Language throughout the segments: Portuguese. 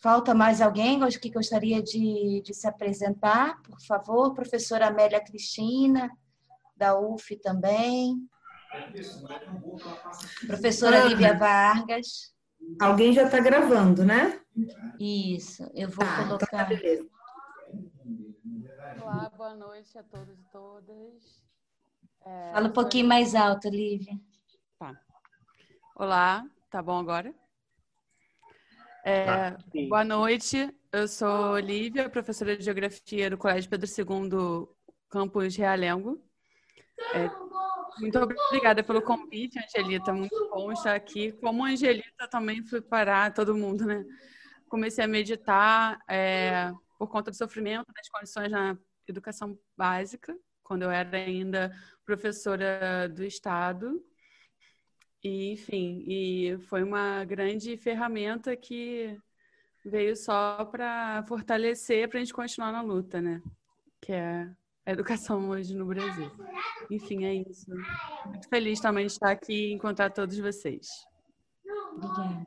falta mais alguém que gostaria de, de se apresentar? Por favor, professora Amélia Cristina, da UF também. Professora Lívia Vargas. Alguém já está gravando, né? Isso, eu vou ah, colocar. Então Olá, boa noite a todos e todas. É, Fala um pouquinho mais alto, Lívia. Tá. Olá, tá bom agora? É, tá, boa noite, eu sou Olivia, professora de Geografia do Colégio Pedro II, campus Realengo. É, muito obrigada pelo convite, Angelita. Muito bom estar aqui. Como Angelita, também fui parar todo mundo, né? Comecei a meditar é, por conta do sofrimento das condições na educação básica, quando eu era ainda professora do Estado. E, enfim, e foi uma grande ferramenta que veio só para fortalecer, para a gente continuar na luta, né? Que é a educação hoje no Brasil. Enfim, é isso. Muito feliz também de estar aqui e encontrar todos vocês. Obrigada.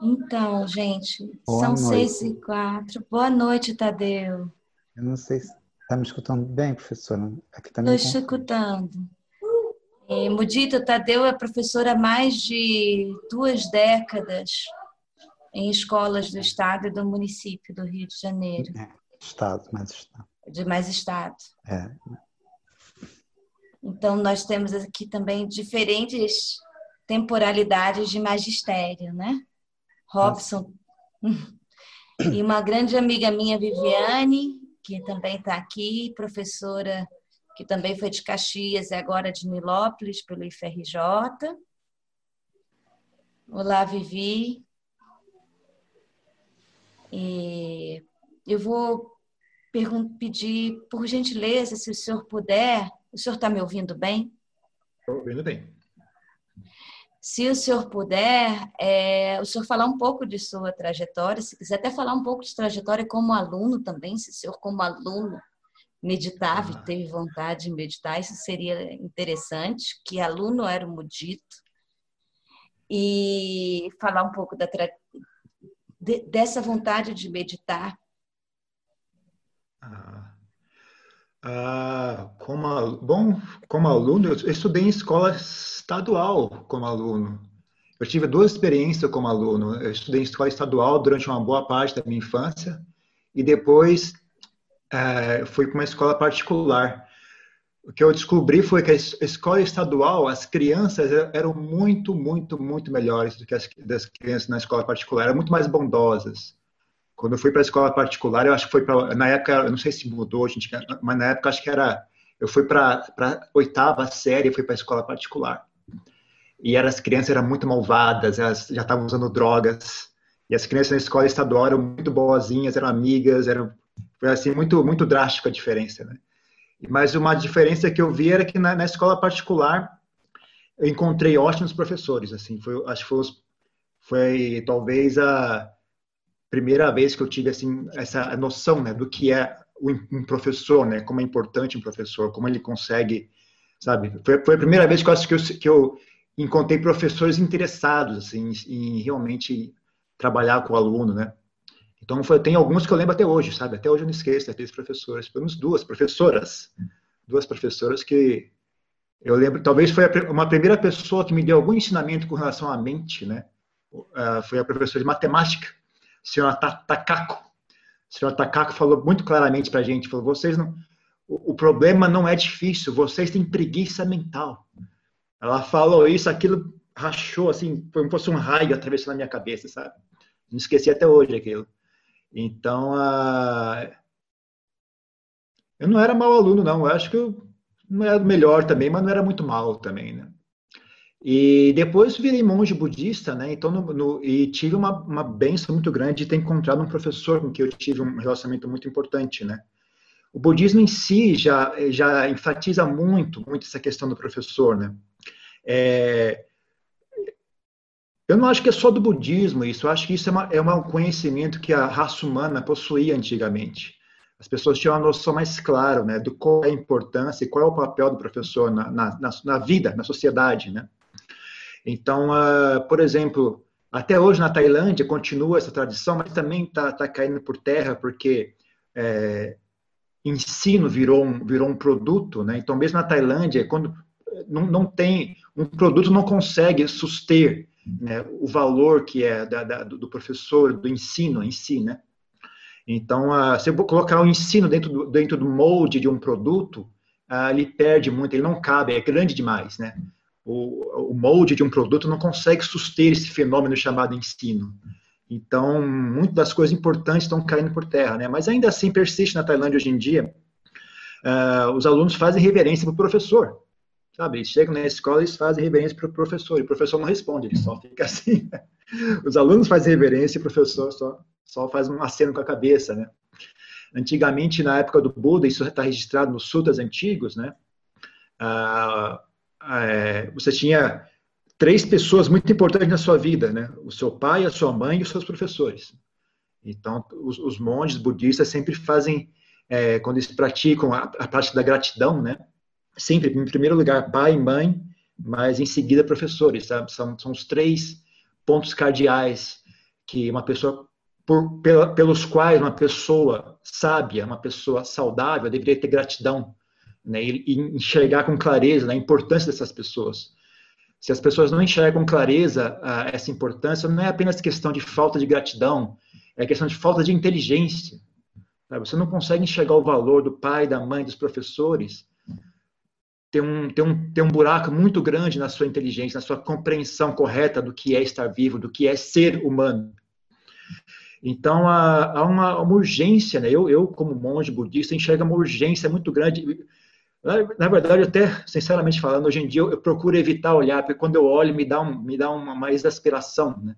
Então, gente, Boa são noite. seis e quatro. Boa noite, Tadeu. Eu não sei se está me escutando bem, professora. Estou tá escutando. E Mudita Tadeu é professora há mais de duas décadas em escolas do estado e do município do Rio de Janeiro. É, estado, mais estado. De mais estado. É. Então, nós temos aqui também diferentes temporalidades de magistério, né? Robson. E uma grande amiga minha, Viviane, que também está aqui, professora que também foi de Caxias e agora de Nilópolis, pelo IFRJ. Olá, Vivi. E eu vou pedir, por gentileza, se o senhor puder. O senhor está me ouvindo bem? Estou ouvindo bem. Se o senhor puder, é, o senhor falar um pouco de sua trajetória, se quiser até falar um pouco de trajetória como aluno também, se o senhor como aluno meditava e teve vontade de meditar, isso seria interessante, que aluno era o Mudito, e falar um pouco da de, dessa vontade de meditar. Ah, ah, como, bom, como aluno, eu estudei em escola estadual como aluno. Eu tive duas experiências como aluno. Eu estudei em escola estadual durante uma boa parte da minha infância e depois é, fui para uma escola particular. O que eu descobri foi que a escola estadual, as crianças eram muito, muito, muito melhores do que as das crianças na escola particular, eram muito mais bondosas. Quando eu fui para a escola particular, eu acho que foi para na época, eu não sei se mudou, gente, mas na época acho que era eu fui para a oitava série, fui para a escola particular. E eram, as crianças eram muito malvadas, elas já estavam usando drogas. E as crianças na escola estadual eram muito boazinhas, eram amigas, eram foi assim muito muito drástica a diferença, né? Mas uma diferença que eu vi era que na, na escola particular eu encontrei ótimos professores, assim, foi acho que foi, foi talvez a primeira vez que eu tive assim essa noção, né, do que é um professor, né, como é importante um professor, como ele consegue, sabe? Foi, foi a primeira vez que eu acho que eu, que eu encontrei professores interessados assim em realmente trabalhar com o aluno, né? Então, foi, tem alguns que eu lembro até hoje, sabe? Até hoje eu não esqueço daqueles professores. Pelo menos duas professoras. Duas professoras que eu lembro, talvez foi uma primeira pessoa que me deu algum ensinamento com relação à mente, né? Uh, foi a professora de matemática, senhora Takako. A senhora Takako falou muito claramente para a gente, falou, vocês não... O, o problema não é difícil, vocês têm preguiça mental. Ela falou isso, aquilo rachou, assim, como se fosse um raio atravessando a minha cabeça, sabe? Não esqueci até hoje aquilo. Então, eu não era mau aluno, não. Eu acho que eu não era melhor também, mas não era muito mal também, né? E depois virei monge budista, né? Então, no, no, e tive uma, uma benção muito grande de ter encontrado um professor com quem eu tive um relacionamento muito importante, né? O budismo em si já, já enfatiza muito, muito essa questão do professor, né? É, eu não acho que é só do budismo isso, eu acho que isso é, uma, é um conhecimento que a raça humana possuía antigamente. as pessoas tinham uma noção mais clara né, do qual é a importância e qual é o papel do professor na, na, na vida, na sociedade. Né? Então, uh, por exemplo, até hoje na Tailândia continua essa tradição, mas também está tá caindo por terra porque é, ensino virou um, virou um produto. Né? Então, mesmo na Tailândia, quando não, não tem, um produto não consegue suster né, o valor que é da, da, do professor, do ensino em si, né? Então, uh, se eu colocar o ensino dentro do, dentro do molde de um produto, uh, ele perde muito, ele não cabe, é grande demais, né? O, o molde de um produto não consegue suster esse fenômeno chamado ensino. Então, muitas das coisas importantes estão caindo por terra, né? Mas ainda assim persiste na Tailândia hoje em dia. Uh, os alunos fazem reverência para o professor, sabe? Eles chegam na escola e fazem reverência para o professor, e o professor não responde, ele só fica assim. Os alunos fazem reverência e o professor só só faz um aceno com a cabeça, né? Antigamente, na época do Buda, isso está registrado nos sutras antigos, né? Ah, é, você tinha três pessoas muito importantes na sua vida, né? O seu pai, a sua mãe e os seus professores. Então, os, os monges budistas sempre fazem, é, quando eles praticam a, a prática da gratidão, né? Sempre, em primeiro lugar, pai e mãe, mas em seguida professores? São, são os três pontos cardeais que uma pessoa por, pela, pelos quais uma pessoa sábia, uma pessoa saudável, deveria ter gratidão né, e, enxergar com clareza né, a importância dessas pessoas. Se as pessoas não enxergam com clareza uh, essa importância, não é apenas questão de falta de gratidão, é questão de falta de inteligência. Sabe? Você não consegue enxergar o valor do pai, da mãe, dos professores. Tem um, tem, um, tem um buraco muito grande na sua inteligência, na sua compreensão correta do que é estar vivo, do que é ser humano. Então, há, há uma, uma, urgência, né? Eu, eu, como monge budista, enxergo uma urgência muito grande. Na, verdade, até, sinceramente falando, hoje em dia eu, eu, procuro evitar olhar, porque quando eu olho, me dá, um, me dá uma mais aspiração, né?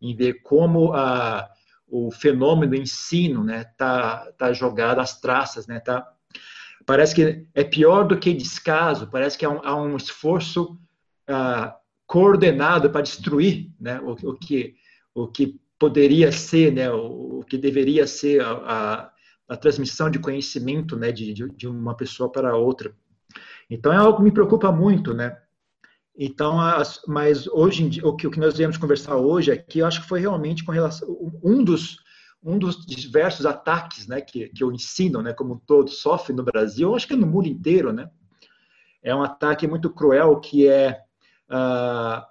Em ver como a, o fenômeno ensino, né? Tá, tá jogado às traças, né? Tá, parece que é pior do que descaso, parece que há um, há um esforço ah, coordenado para destruir, né? O, o que o que poderia ser, né, o, o que deveria ser a, a, a, transmissão de conhecimento, né, de, de, uma pessoa para outra. Então é algo que me preocupa muito, né? Então, as, mas hoje dia, o que, o que nós viemos conversar hoje aqui, eu acho que foi realmente com relação um dos um dos diversos ataques, né, que, que o ensino, né, como todo sofre no Brasil, eu acho que no mundo inteiro, né? É um ataque muito cruel que é uh,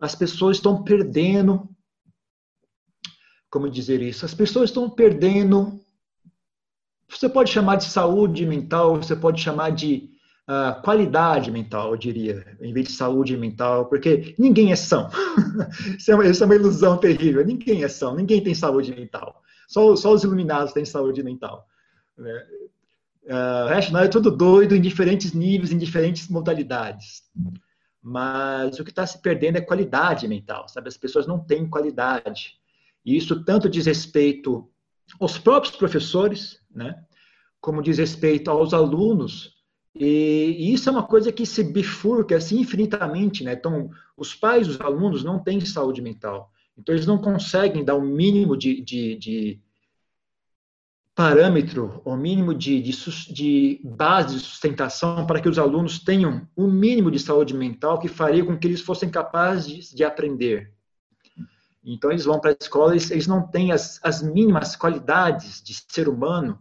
as pessoas estão perdendo como dizer isso? As pessoas estão perdendo. Você pode chamar de saúde mental, você pode chamar de uh, qualidade mental, eu diria, em vez de saúde mental, porque ninguém é são. isso, é uma, isso, é uma, ilusão terrível. Ninguém é são, ninguém tem saúde mental. Só, só os iluminados têm saúde mental. Né? Uh, o resto não é tudo doido em diferentes níveis, em diferentes modalidades. Mas o que está se perdendo é qualidade mental, sabe? As pessoas não têm qualidade. E isso tanto diz respeito aos próprios professores, né, como diz respeito aos alunos. E, isso é uma coisa que se bifurca assim infinitamente, né? Então, os pais dos alunos não têm saúde mental. Então, eles não conseguem dar o um mínimo de, de, de parâmetro, o mínimo de, de, de, base de sustentação para que os alunos tenham o um mínimo de saúde mental que faria com que eles fossem capazes de aprender. Então, eles vão para a escola, eles, eles não têm as, as mínimas qualidades de ser humano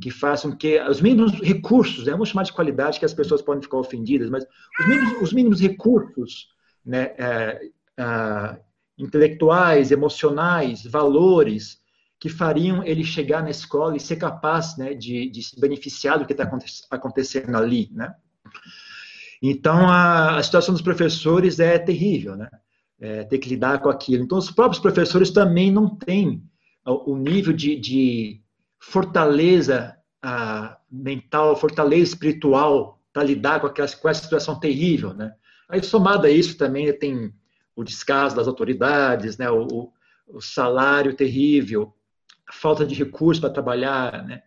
que façam que os mínimos recursos, né, vamos chamar de qualidade que as pessoas podem ficar ofendidas, mas os mínimos, os mínimos recursos né, é, é, intelectuais, emocionais, valores que fariam ele chegar na escola e ser capaz né, de, de se beneficiar do que está acontecendo ali, né? Então a, a situação dos professores é terrível, né? é, ter que lidar com aquilo. Então, os próprios professores também não têm o nível de, de fortaleza mental, fortaleza espiritual para lidar com, aquelas, com essa situação terrível, né? Aí, somado a isso, também tem o descaso das autoridades, né? o, o salário terrível, a falta de recursos para trabalhar, né?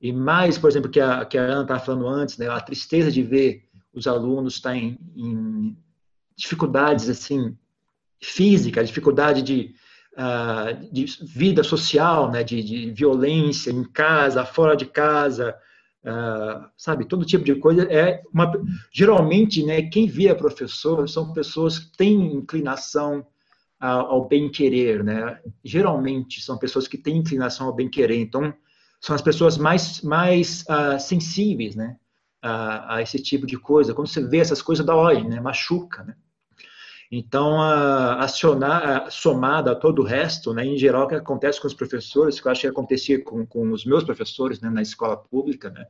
E mais, por exemplo, que a, que a Ana estava falando antes, né? a tristeza de ver os alunos estar em, em dificuldades assim física, a dificuldade de uh, de vida social, né, de, de, violência em casa, fora de casa, uh, sabe, todo tipo de coisa. É uma, geralmente, né, quem vira professor são pessoas que têm inclinação ao, bem-querer, né? Geralmente são pessoas que têm inclinação ao bem-querer, então são as pessoas mais, mais uh, sensíveis, né? A, a, esse tipo de coisa. Quando você vê essas coisas, dá olho, né? Machuca, né? Então, acionar, a, somada a todo o resto, né, em geral, o que acontece com os professores, que eu acho que acontecia com, com os meus professores né, na escola pública, né,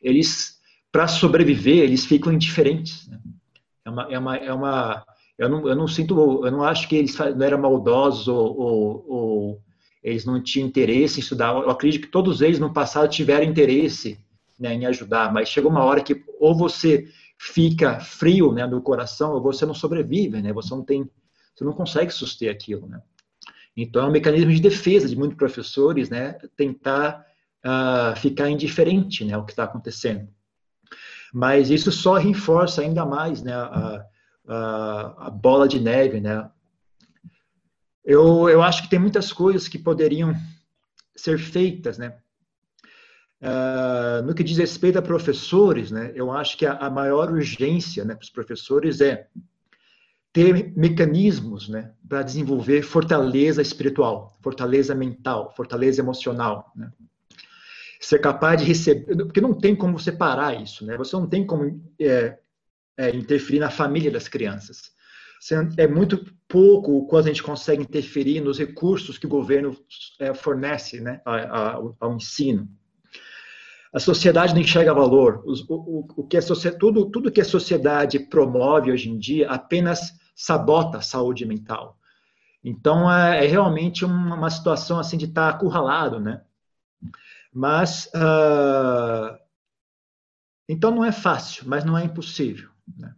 eles, para sobreviver, eles ficam indiferentes. Né? É uma, é uma, é uma eu, não, eu não sinto, eu não acho que eles não eram maldosos ou, ou, ou eles não tinham interesse em estudar. Eu acredito que todos eles no passado tiveram interesse né, em ajudar, mas chega uma hora que ou você fica frio, né, no coração, você não sobrevive, né? Você não tem, você não consegue suster aquilo, né? Então é um mecanismo de defesa de muitos professores, né? Tentar uh, ficar indiferente, né, ao que está acontecendo. Mas isso só reforça ainda mais, né, a, a, a bola de neve, né? Eu, eu acho que tem muitas coisas que poderiam ser feitas, né? Uh, no que diz respeito a professores, né, eu acho que a, a maior urgência né, para os professores é ter mecanismos né, para desenvolver fortaleza espiritual, fortaleza mental, fortaleza emocional. Né? Ser capaz de receber, porque não tem como separar isso, né? você não tem como é, é, interferir na família das crianças. É muito pouco quando a gente consegue interferir nos recursos que o governo é, fornece né, ao, ao ensino a sociedade não enxerga valor. O, o, o que a tudo, tudo que a sociedade promove hoje em dia apenas sabota a saúde mental. Então, é, é realmente uma, uma, situação assim de estar acurralado, né? Mas, uh, então não é fácil, mas não é impossível, né?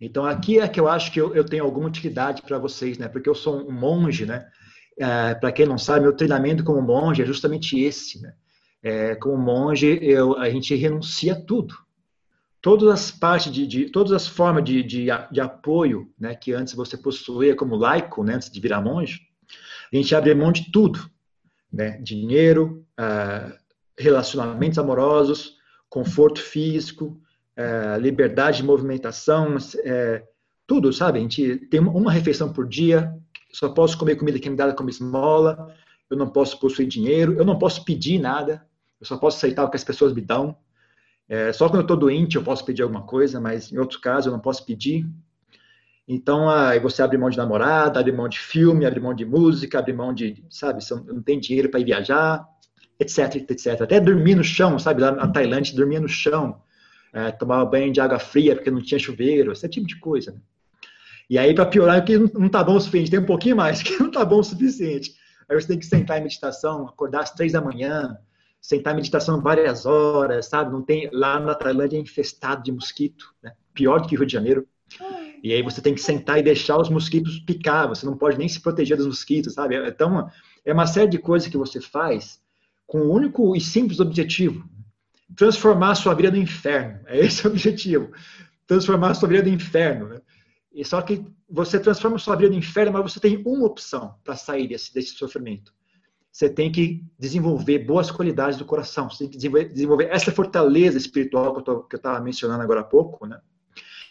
Então, aqui é que eu acho que eu, eu tenho alguma utilidade para vocês, né? Porque eu sou um monge, né? É, para quem não sabe, meu treinamento como monge é justamente esse, né? É, como monge, eu, a gente renuncia a tudo. Todas as partes de, de todas as formas de, de, de, apoio, né, que antes você possuía como laico, né, antes de virar monge, a gente abre mão de tudo, né, dinheiro, uh, relacionamentos amorosos, conforto físico, uh, liberdade de movimentação, uh, tudo, sabe? A gente tem uma refeição por dia, só posso comer comida que me dada como esmola, eu não posso possuir dinheiro, eu não posso pedir nada, eu só posso aceitar o que as pessoas me dão. É, só quando eu estou doente eu posso pedir alguma coisa, mas em outros casos eu não posso pedir. Então, aí você abre mão de namorada, abre mão de filme, abre mão de música, abre mão de, sabe, não tem dinheiro para ir viajar, etc, etc. Até dormir no chão, sabe, lá na Tailândia, dormia no chão, é, tomava banho de água fria porque não tinha chuveiro, esse tipo de coisa. Né? E aí, para piorar, que não está bom o suficiente, tem um pouquinho mais, que não está bom o suficiente. Aí você tem que sentar em meditação, acordar às três da manhã, sentar meditação várias horas, sabe? Não tem lá na Tailândia é infestado de mosquito, né? Pior do que o Rio de Janeiro. E aí você tem que sentar e deixar os mosquitos picar, você não pode nem se proteger dos mosquitos, sabe? Então, é uma série de coisas que você faz com o único e simples objetivo, transformar a sua vida no inferno. É esse o objetivo. Transformar a sua vida no inferno, né? E só que você transforma a sua vida no inferno, mas você tem uma opção para sair desse, desse sofrimento você tem que desenvolver boas qualidades do coração, você tem que desenvolver, desenvolver essa fortaleza espiritual que eu estava mencionando agora há pouco, né?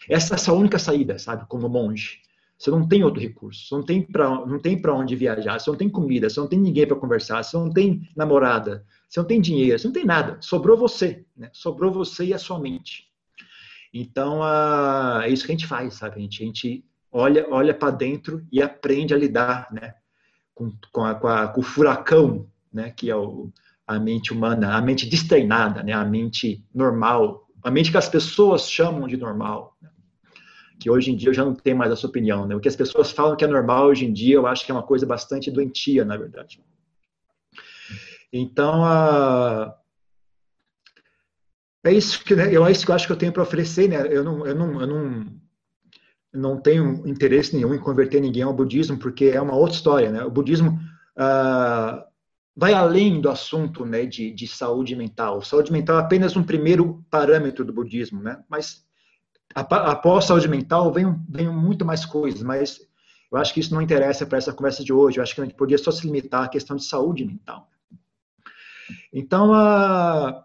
Essa é a sua única saída, sabe, como monge. Você não tem outro recurso, você não tem para não tem para onde viajar, você não tem comida, você não tem ninguém para conversar, você não tem namorada, você não tem dinheiro, você não tem nada. Sobrou você, né? Sobrou você e a sua mente. Então, é isso que a gente faz, sabe? A gente, a gente olha, olha para dentro e aprende a lidar, né? Com, com, a, com, a, com o furacão, né, que é o, a mente humana, a mente destreinada, né, a mente normal, a mente que as pessoas chamam de normal. Né, que hoje em dia eu já não tenho mais essa opinião. Né, o que as pessoas falam que é normal hoje em dia, eu acho que é uma coisa bastante doentia, na verdade. Então, a, é isso que né, eu, é isso que eu acho que eu tenho para oferecer. Né, eu não, eu não, eu não não tenho interesse nenhum em converter ninguém ao budismo, porque é uma outra história, né? O budismo uh, vai além do assunto né, de, de saúde mental. Saúde mental é apenas um primeiro parâmetro do budismo, né? Mas após saúde mental vem, vem muito mais coisas, mas eu acho que isso não interessa para essa conversa de hoje. Eu acho que a gente podia só se limitar à questão de saúde mental. Então, a...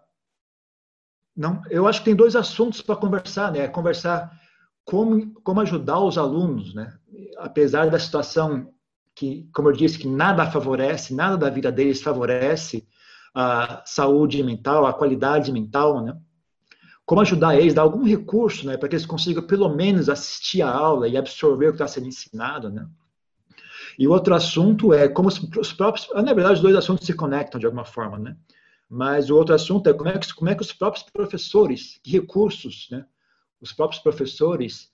não, eu acho que tem dois assuntos para conversar, né? Conversar como, como ajudar os alunos, né? Apesar da situação que, como eu disse, que nada favorece, nada da vida deles favorece a saúde mental, a qualidade mental, né? Como ajudar eles, dar algum recurso, né, para que eles consigam pelo menos assistir a aula e absorver o que está sendo ensinado, né? E outro assunto é como os próprios, na verdade, os dois assuntos se conectam de alguma forma, né? Mas o outro assunto é como é que, como é que os próprios professores, que recursos, né? Os próprios professores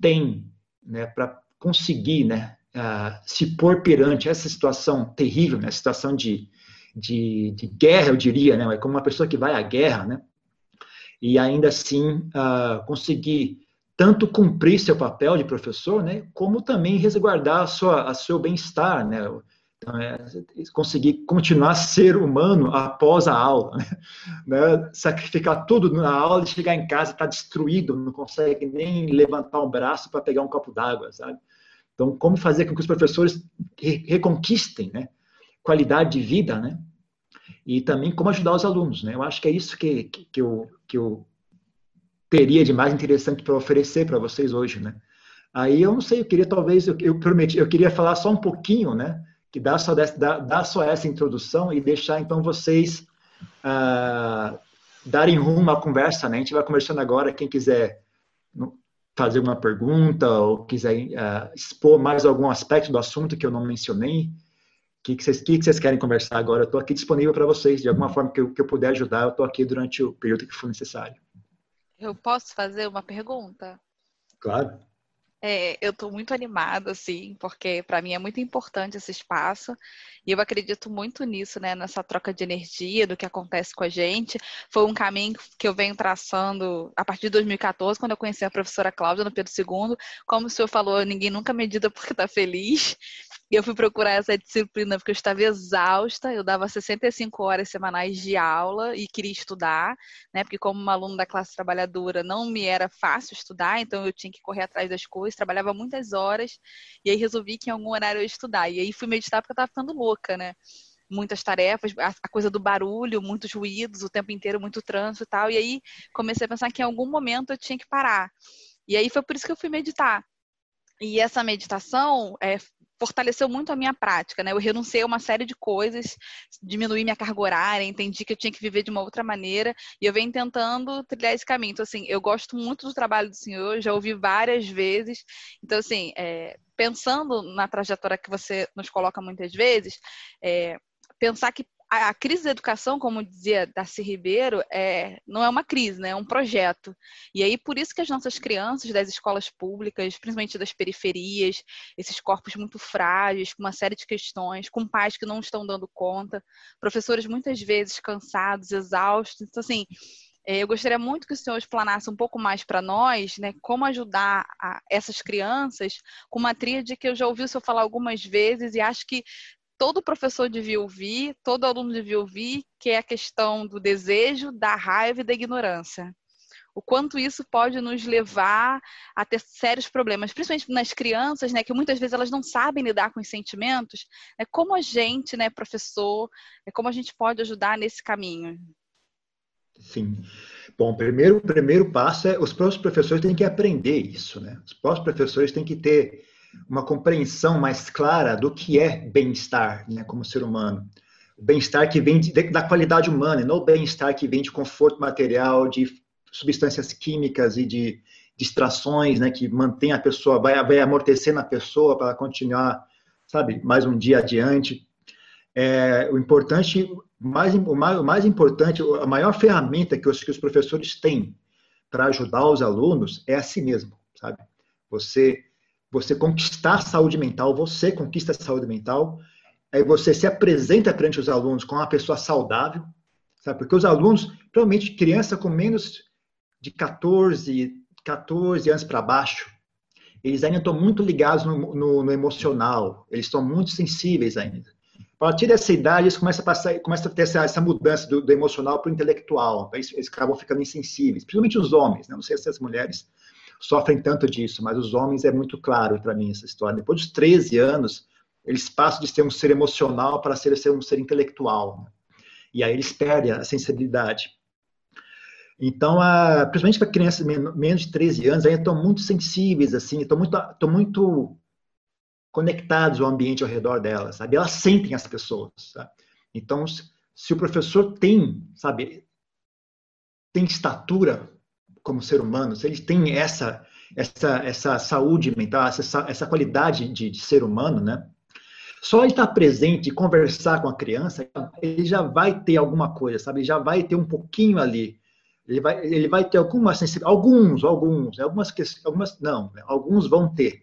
têm, né, para conseguir, né, uh, se pôr perante essa situação terrível, né, situação de, de, de, guerra, eu diria, né, como uma pessoa que vai à guerra, né, e ainda assim uh, conseguir tanto cumprir seu papel de professor, né, como também resguardar a sua, a seu bem-estar, né, então, é, conseguir continuar ser humano após a aula, né? né? sacrificar tudo na aula e chegar em casa está destruído, não consegue nem levantar um braço para pegar um copo d'água, sabe? Então, como fazer com que os professores reconquistem, né, qualidade de vida, né? E também como ajudar os alunos, né? Eu acho que é isso que, que, que eu, que eu teria de mais interessante para oferecer para vocês hoje, né? Aí eu não sei, eu queria talvez, eu, eu prometi, eu queria falar só um pouquinho, né? Que dá só, dessa, dá, dá só essa introdução e deixar então vocês uh, darem rumo à conversa, né? A gente vai conversando agora, quem quiser fazer uma pergunta ou quiser uh, expor mais algum aspecto do assunto que eu não mencionei, o que, que, vocês, que, que vocês querem conversar agora? Eu estou aqui disponível para vocês, de alguma forma que eu, que eu puder ajudar, eu estou aqui durante o período que for necessário. Eu posso fazer uma pergunta? Claro. É, eu estou muito animada, assim, porque para mim é muito importante esse espaço e eu acredito muito nisso, né, nessa troca de energia, do que acontece com a gente. Foi um caminho que eu venho traçando a partir de 2014, quando eu conheci a professora Cláudia no Pedro II. Como o senhor falou, ninguém nunca medida porque está feliz. E eu fui procurar essa disciplina porque eu estava exausta, eu dava 65 horas semanais de aula e queria estudar, né? Porque como uma aluna da classe trabalhadora não me era fácil estudar, então eu tinha que correr atrás das coisas, trabalhava muitas horas, e aí resolvi que em algum horário eu ia estudar. E aí fui meditar porque eu estava ficando louca, né? muitas tarefas, a coisa do barulho, muitos ruídos, o tempo inteiro muito trânsito e tal. E aí comecei a pensar que em algum momento eu tinha que parar. E aí foi por isso que eu fui meditar. E essa meditação é, fortaleceu muito a minha prática, né? Eu renunciei a uma série de coisas, diminuí minha carga horária, entendi que eu tinha que viver de uma outra maneira e eu venho tentando trilhar esse caminho. Então, assim, eu gosto muito do trabalho do senhor, já ouvi várias vezes. Então, assim, é, pensando na trajetória que você nos coloca muitas vezes, é, pensar que a, a, crise da educação, como dizia Darcy Ribeiro, é, não é uma crise, né? é um projeto. E aí, por isso que as nossas crianças das escolas públicas, principalmente das periferias, esses corpos muito frágeis, com uma série de questões, com pais que não estão dando conta, professores muitas vezes cansados, exaustos. Então, assim, é, eu gostaria muito que o senhor explanasse um pouco mais para nós, né, como ajudar a, essas crianças com uma tríade que eu já ouvi o senhor falar algumas vezes e acho que todo professor devia ouvir, todo aluno devia ouvir, que é a questão do desejo, da raiva e da ignorância. O quanto isso pode nos levar a ter sérios problemas, principalmente nas crianças, né, que muitas vezes elas não sabem lidar com os sentimentos. É como a gente, né, professor, é como a gente pode ajudar nesse caminho. Sim. Bom, primeiro, primeiro passo é os próprios professores têm que aprender isso, né? Os próprios professores têm que ter uma compreensão mais clara do que é bem-estar, né, como ser humano. O bem-estar que vem de, da qualidade humana, não o bem-estar que vem de conforto material, de substâncias químicas e de distrações, né, que mantém a pessoa, vai, vai amortecendo a pessoa para continuar, sabe, mais um dia adiante. É, o importante, mais, o, mais, o mais importante, a maior ferramenta que os, que os professores têm para ajudar os alunos é a si mesmo, sabe? Você você conquistar a saúde mental, você conquista a saúde mental, aí você se apresenta perante os alunos como uma pessoa saudável, sabe? Porque os alunos, provavelmente criança com menos de 14, 14 anos para baixo, eles ainda estão muito ligados no, no, no, emocional, eles estão muito sensíveis ainda. A partir dessa idade, eles começam a, passar, começam a ter essa, essa mudança do, do emocional para o intelectual, eles, eles acabam ficando insensíveis, principalmente os homens, né? não sei se as mulheres, sofrem tanto disso, mas os homens é muito claro para mim essa história. Depois dos 13 anos, eles passam de ser um ser emocional para ser, ser um ser intelectual. Né? E aí eles perdem a sensibilidade. Então, a, principalmente para crianças menos de 13 anos, ainda estão muito sensíveis, assim, estão muito, estão muito conectados ao ambiente ao redor delas, sabe? Elas sentem as pessoas, sabe? Então, se o professor tem, sabe, tem estatura como ser humano, se ele tem essa essa essa saúde mental, essa essa qualidade de, de ser humano, né? Só ele estar presente e conversar com a criança, ele já vai ter alguma coisa, sabe? Ele já vai ter um pouquinho ali. Ele vai, ele vai ter alguma sensibilidade. Alguns, alguns, algumas, algumas não, alguns vão ter.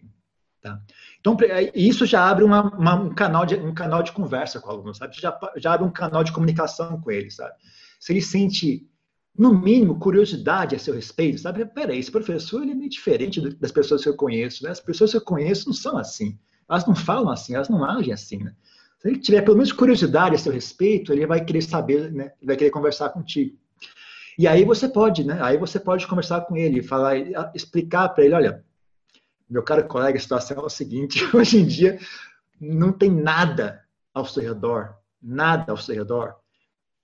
Tá? Então, isso já abre uma, uma, um, canal de, um canal de conversa com o aluno, sabe? Já, já abre um canal de comunicação com ele, sabe? Se ele sente, no mínimo, curiosidade a seu respeito, sabe? Peraí, esse professor ele é meio diferente das pessoas que eu conheço, né? As pessoas que eu conheço não são assim. Elas não falam assim, elas não agem assim, né? Se ele tiver pelo menos curiosidade a seu respeito, ele vai querer saber, né? Vai querer conversar contigo. E aí você pode, né? Aí você pode conversar com ele, falar, explicar para ele, olha, meu caro colega, a situação é o seguinte: hoje em dia não tem nada ao seu redor, nada ao seu redor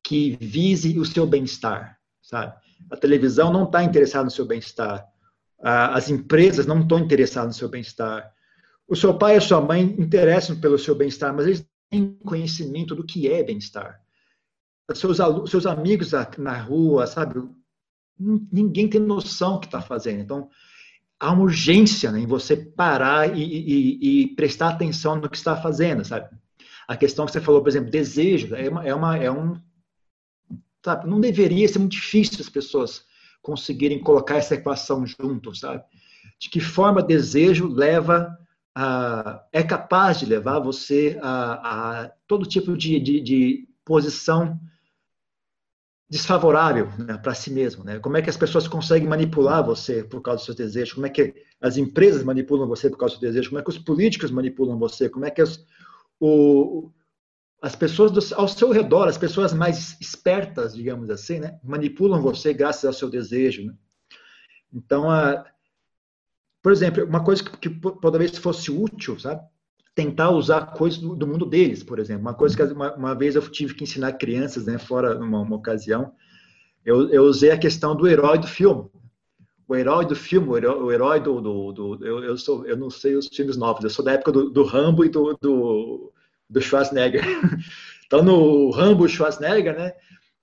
que vise o seu bem-estar, sabe? A televisão não está interessada no seu bem-estar, as empresas não estão interessadas no seu bem-estar, o seu pai e a sua mãe interessam pelo seu bem-estar, mas eles têm conhecimento do que é bem-estar. Seus, seus amigos na rua, sabe? Ninguém tem noção do que está fazendo. Então, há uma urgência né, em você parar e, e, e, prestar atenção no que está fazendo, sabe? A questão que você falou, por exemplo, desejo, é, uma, é, uma, é um. Sabe, não deveria ser muito difícil as pessoas conseguirem colocar essa equação junto, sabe? De que forma desejo leva a, é capaz de levar você a, a todo tipo de, de, de posição desfavorável né, para si mesmo. Né? Como é que as pessoas conseguem manipular você por causa dos seus desejos? Como é que as empresas manipulam você por causa dos seus desejos? Como é que os políticos manipulam você? Como é que as, o, as pessoas do, ao seu redor, as pessoas mais espertas, digamos assim, né, manipulam você graças ao seu desejo. Né? Então, a, por exemplo, uma coisa que, que talvez fosse útil, sabe? tentar usar coisas do, do, mundo deles, por exemplo. Uma coisa que uma, uma, vez eu tive que ensinar crianças, né, fora numa uma ocasião, eu, eu, usei a questão do herói do filme. O herói do filme, o herói, do, do, do eu, eu, sou, eu não sei os filmes novos, eu sou da época do, do Rambo e do, do, do Schwarzenegger. Então, no Rambo Schwarzenegger, né,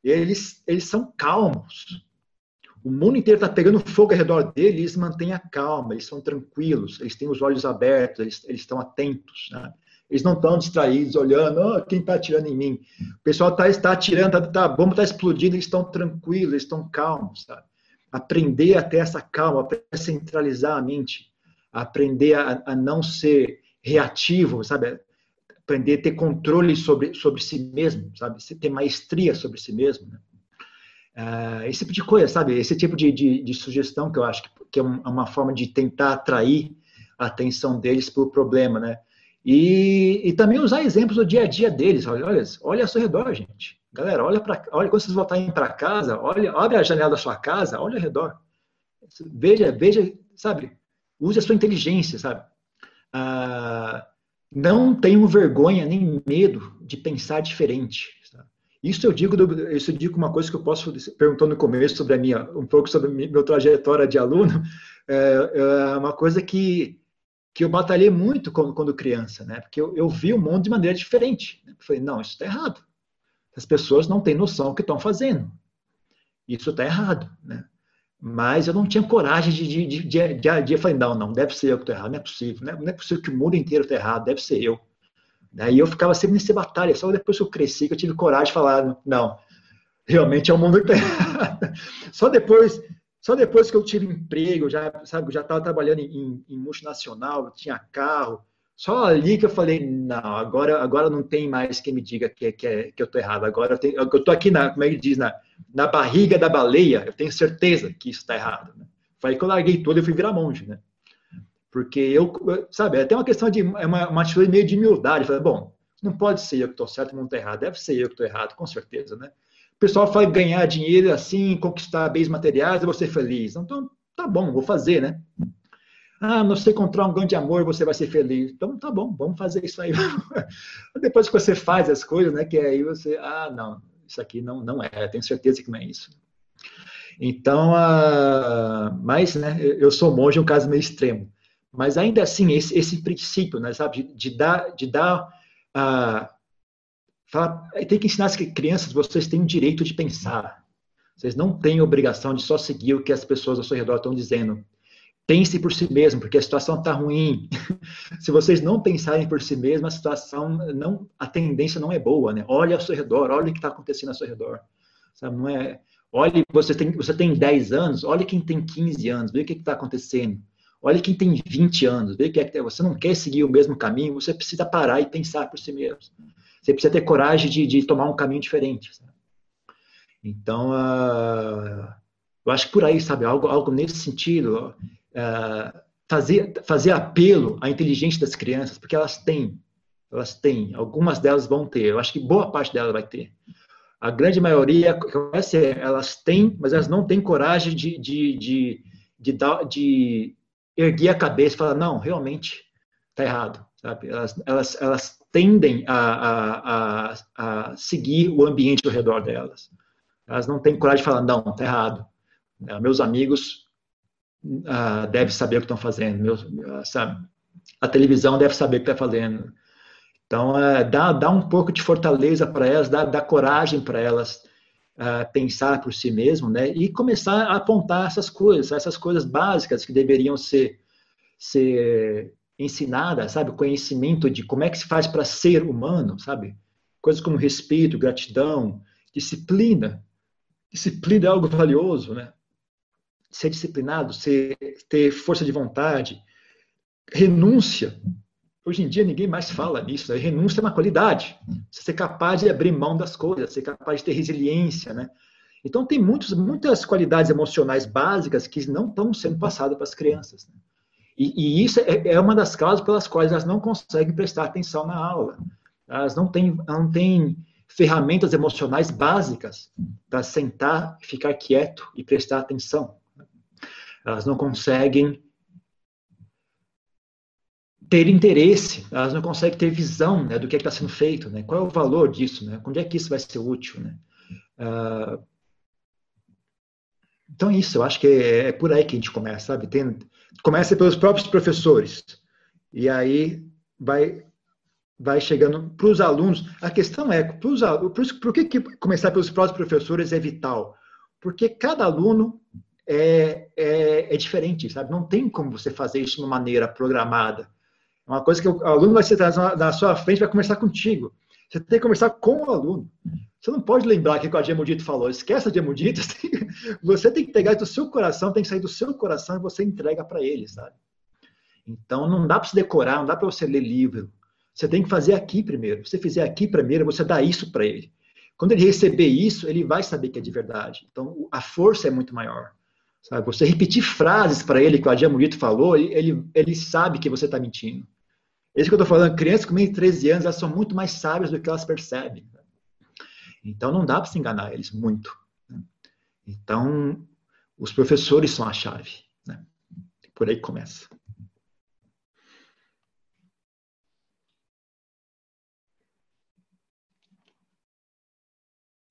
eles, eles são calmos o mundo inteiro está pegando fogo ao redor deles, eles mantêm a calma, eles são tranquilos, eles têm os olhos abertos, eles, eles estão atentos. Né? Eles não estão distraídos, olhando, oh, quem está atirando em mim? O pessoal está tá atirando, tá, tá, a bomba está explodindo, eles estão tranquilos, eles estão calmos. Sabe? Aprender a ter essa calma, a centralizar a mente, aprender a, a não ser reativo, sabe? Aprender a ter controle sobre, sobre si mesmo, sabe? Ter maestria sobre si mesmo. Né? Uh, esse tipo de coisa, sabe? Esse tipo de, de, de sugestão que eu acho que, que é, é uma forma de tentar atrair a atenção deles para o problema, né? E, e, também usar exemplos do dia a dia deles. Olha, olha, olha ao seu redor, gente. Galera, olha para, olha quando vocês voltarem para casa, olha, abre a janela da sua casa, olha ao redor. Veja, veja, sabe? Use a sua inteligência, sabe? Ah, não tenham vergonha nem medo de pensar diferente. Isso eu digo, isso eu digo uma coisa que eu posso perguntar no começo sobre a minha, um pouco sobre a minha trajetória de aluno, é, é uma coisa que que eu batalhei muito quando, quando criança, né? Porque eu, eu, vi o mundo de maneira diferente. Né? falei, não, isso está errado. As pessoas não têm noção do que estão fazendo. Isso está errado, né? Mas eu não tinha coragem de, de, de, de, de, de, falei, não, não, deve ser eu que estou errado, não é possível, né? não é possível que o mundo inteiro está errado, deve ser eu. Daí eu ficava sempre nessa batalha. Só depois que eu cresci que eu tive coragem de falar, não, realmente é o mundo que tá Só depois, só depois que eu tive emprego, já sabe, já estava trabalhando em, em, multinacional, tinha carro. Só ali que eu falei, não, agora, agora não tem mais quem me diga que, que, é, que eu estou errado. Agora eu, eu tô aqui na, como é que diz, na, na barriga da baleia, eu tenho certeza que isso está errado. Né? Foi aí que eu larguei tudo e fui virar monge, né? Porque eu, sabe, é até uma questão de é uma, uma atitude meio de humildade. Falei, bom, não pode ser eu que estou certo e não estou errado. Deve ser eu que estou errado, com certeza, né? O pessoal fala ganhar dinheiro assim, conquistar bens materiais, eu vou ser feliz. Então, tá bom, vou fazer, né? Ah, não sei encontrar um grande amor, você vai ser feliz. Então, tá bom, vamos fazer isso aí. Depois que você faz as coisas, né, que aí você, ah, não, isso aqui não, não é, tenho certeza que não é isso. Então, uh, mas, né, eu sou monge, é um caso meio extremo. Mas ainda assim, esse, esse princípio, né, sabe, de, de dar, de dar, fala, tem que ensinar as crianças, vocês têm o direito de pensar. Vocês não têm obrigação de só seguir o que as pessoas ao seu redor estão dizendo. Pense por si mesmo, porque a situação está ruim. Se vocês não pensarem por si mesmo, a situação não, a tendência não é boa, né? Olhe ao seu redor, olhe o que está acontecendo ao seu redor. Sabe, não é, olhe, você tem, você tem 10 anos, olhe quem tem 15 anos, vê o que está acontecendo. Olhe quem tem 20 anos, vê que é, você não quer seguir o mesmo caminho, você precisa parar e pensar por si mesmo. Você precisa ter coragem de, de tomar um caminho diferente. Sabe? Então, uh, eu acho que por aí, sabe, algo, algo nesse sentido, uh, fazer, fazer apelo à inteligência das crianças, porque elas têm, elas têm, algumas delas vão ter, eu acho que boa parte delas vai ter. A grande maioria, elas têm, mas elas não têm coragem de, de, de, de, dar, de erguer a cabeça e falar, não, realmente está errado. Sabe? Elas, elas, elas tendem a, a, a, a, seguir o ambiente ao redor delas. Elas não têm coragem de falar, não, está errado. Meus amigos uh, devem saber o que estão fazendo. Meus, uh, sabe? A televisão deve saber o que está fazendo. Então, uh, dá, dá um pouco de fortaleza para elas, dá, dá coragem para elas uh, pensar por si mesmo, né? E começar a apontar essas coisas, essas coisas básicas que deveriam ser, ser ensinadas, sabe? Conhecimento de como é que se faz para ser humano, sabe? Coisas como respeito, gratidão, disciplina. Disciplina é algo valioso, né? Ser disciplinado, ser, ter força de vontade, renúncia. Hoje em dia ninguém mais fala nisso. Né? Renúncia é uma qualidade. Você ser capaz de abrir mão das coisas, ser capaz de ter resiliência, né? Então tem muitos, muitas qualidades emocionais básicas que não estão sendo passadas para as crianças. Né? E, e, isso é, é, uma das causas pelas quais elas não conseguem prestar atenção na aula. Elas não têm, não têm ferramentas emocionais básicas para sentar, ficar quieto e prestar atenção. Elas não conseguem ter interesse, elas não conseguem ter visão né, do que é está sendo feito, né? qual é o valor disso, né? onde é que isso vai ser útil. Né? Uh, então, isso, eu acho que é, é, por aí que a gente começa, sabe? Tem, começa pelos próprios professores, e aí vai, vai chegando para os alunos. A questão é, pros, por, por que, que começar pelos próprios professores é vital? Porque cada aluno é, é, é, diferente, sabe? Não tem como você fazer isso de uma maneira programada. É uma coisa que o aluno vai sentar na sua frente vai conversar contigo. Você tem que conversar com o aluno. Você não pode lembrar que o Ademo Dito falou. Esquece Ademo Dito. Você tem que pegar do seu coração, tem que sair do seu coração e você entrega para ele, sabe? Então não dá para você decorar, não dá para você ler livro. Você tem que fazer aqui primeiro. Se você fizer aqui primeiro, você dá isso para ele. Quando ele receber isso, ele vai saber que é de verdade. Então a força é muito maior. Sabe? Você repetir frases para ele que o Ademo Dito falou, ele, ele sabe que você está mentindo. É isso que eu estou falando. Crianças com menos de 13 anos, elas são muito mais sábias do que elas percebem. Então, não dá para se enganar eles muito. Né? Então, os professores são a chave. Né? Por aí começa.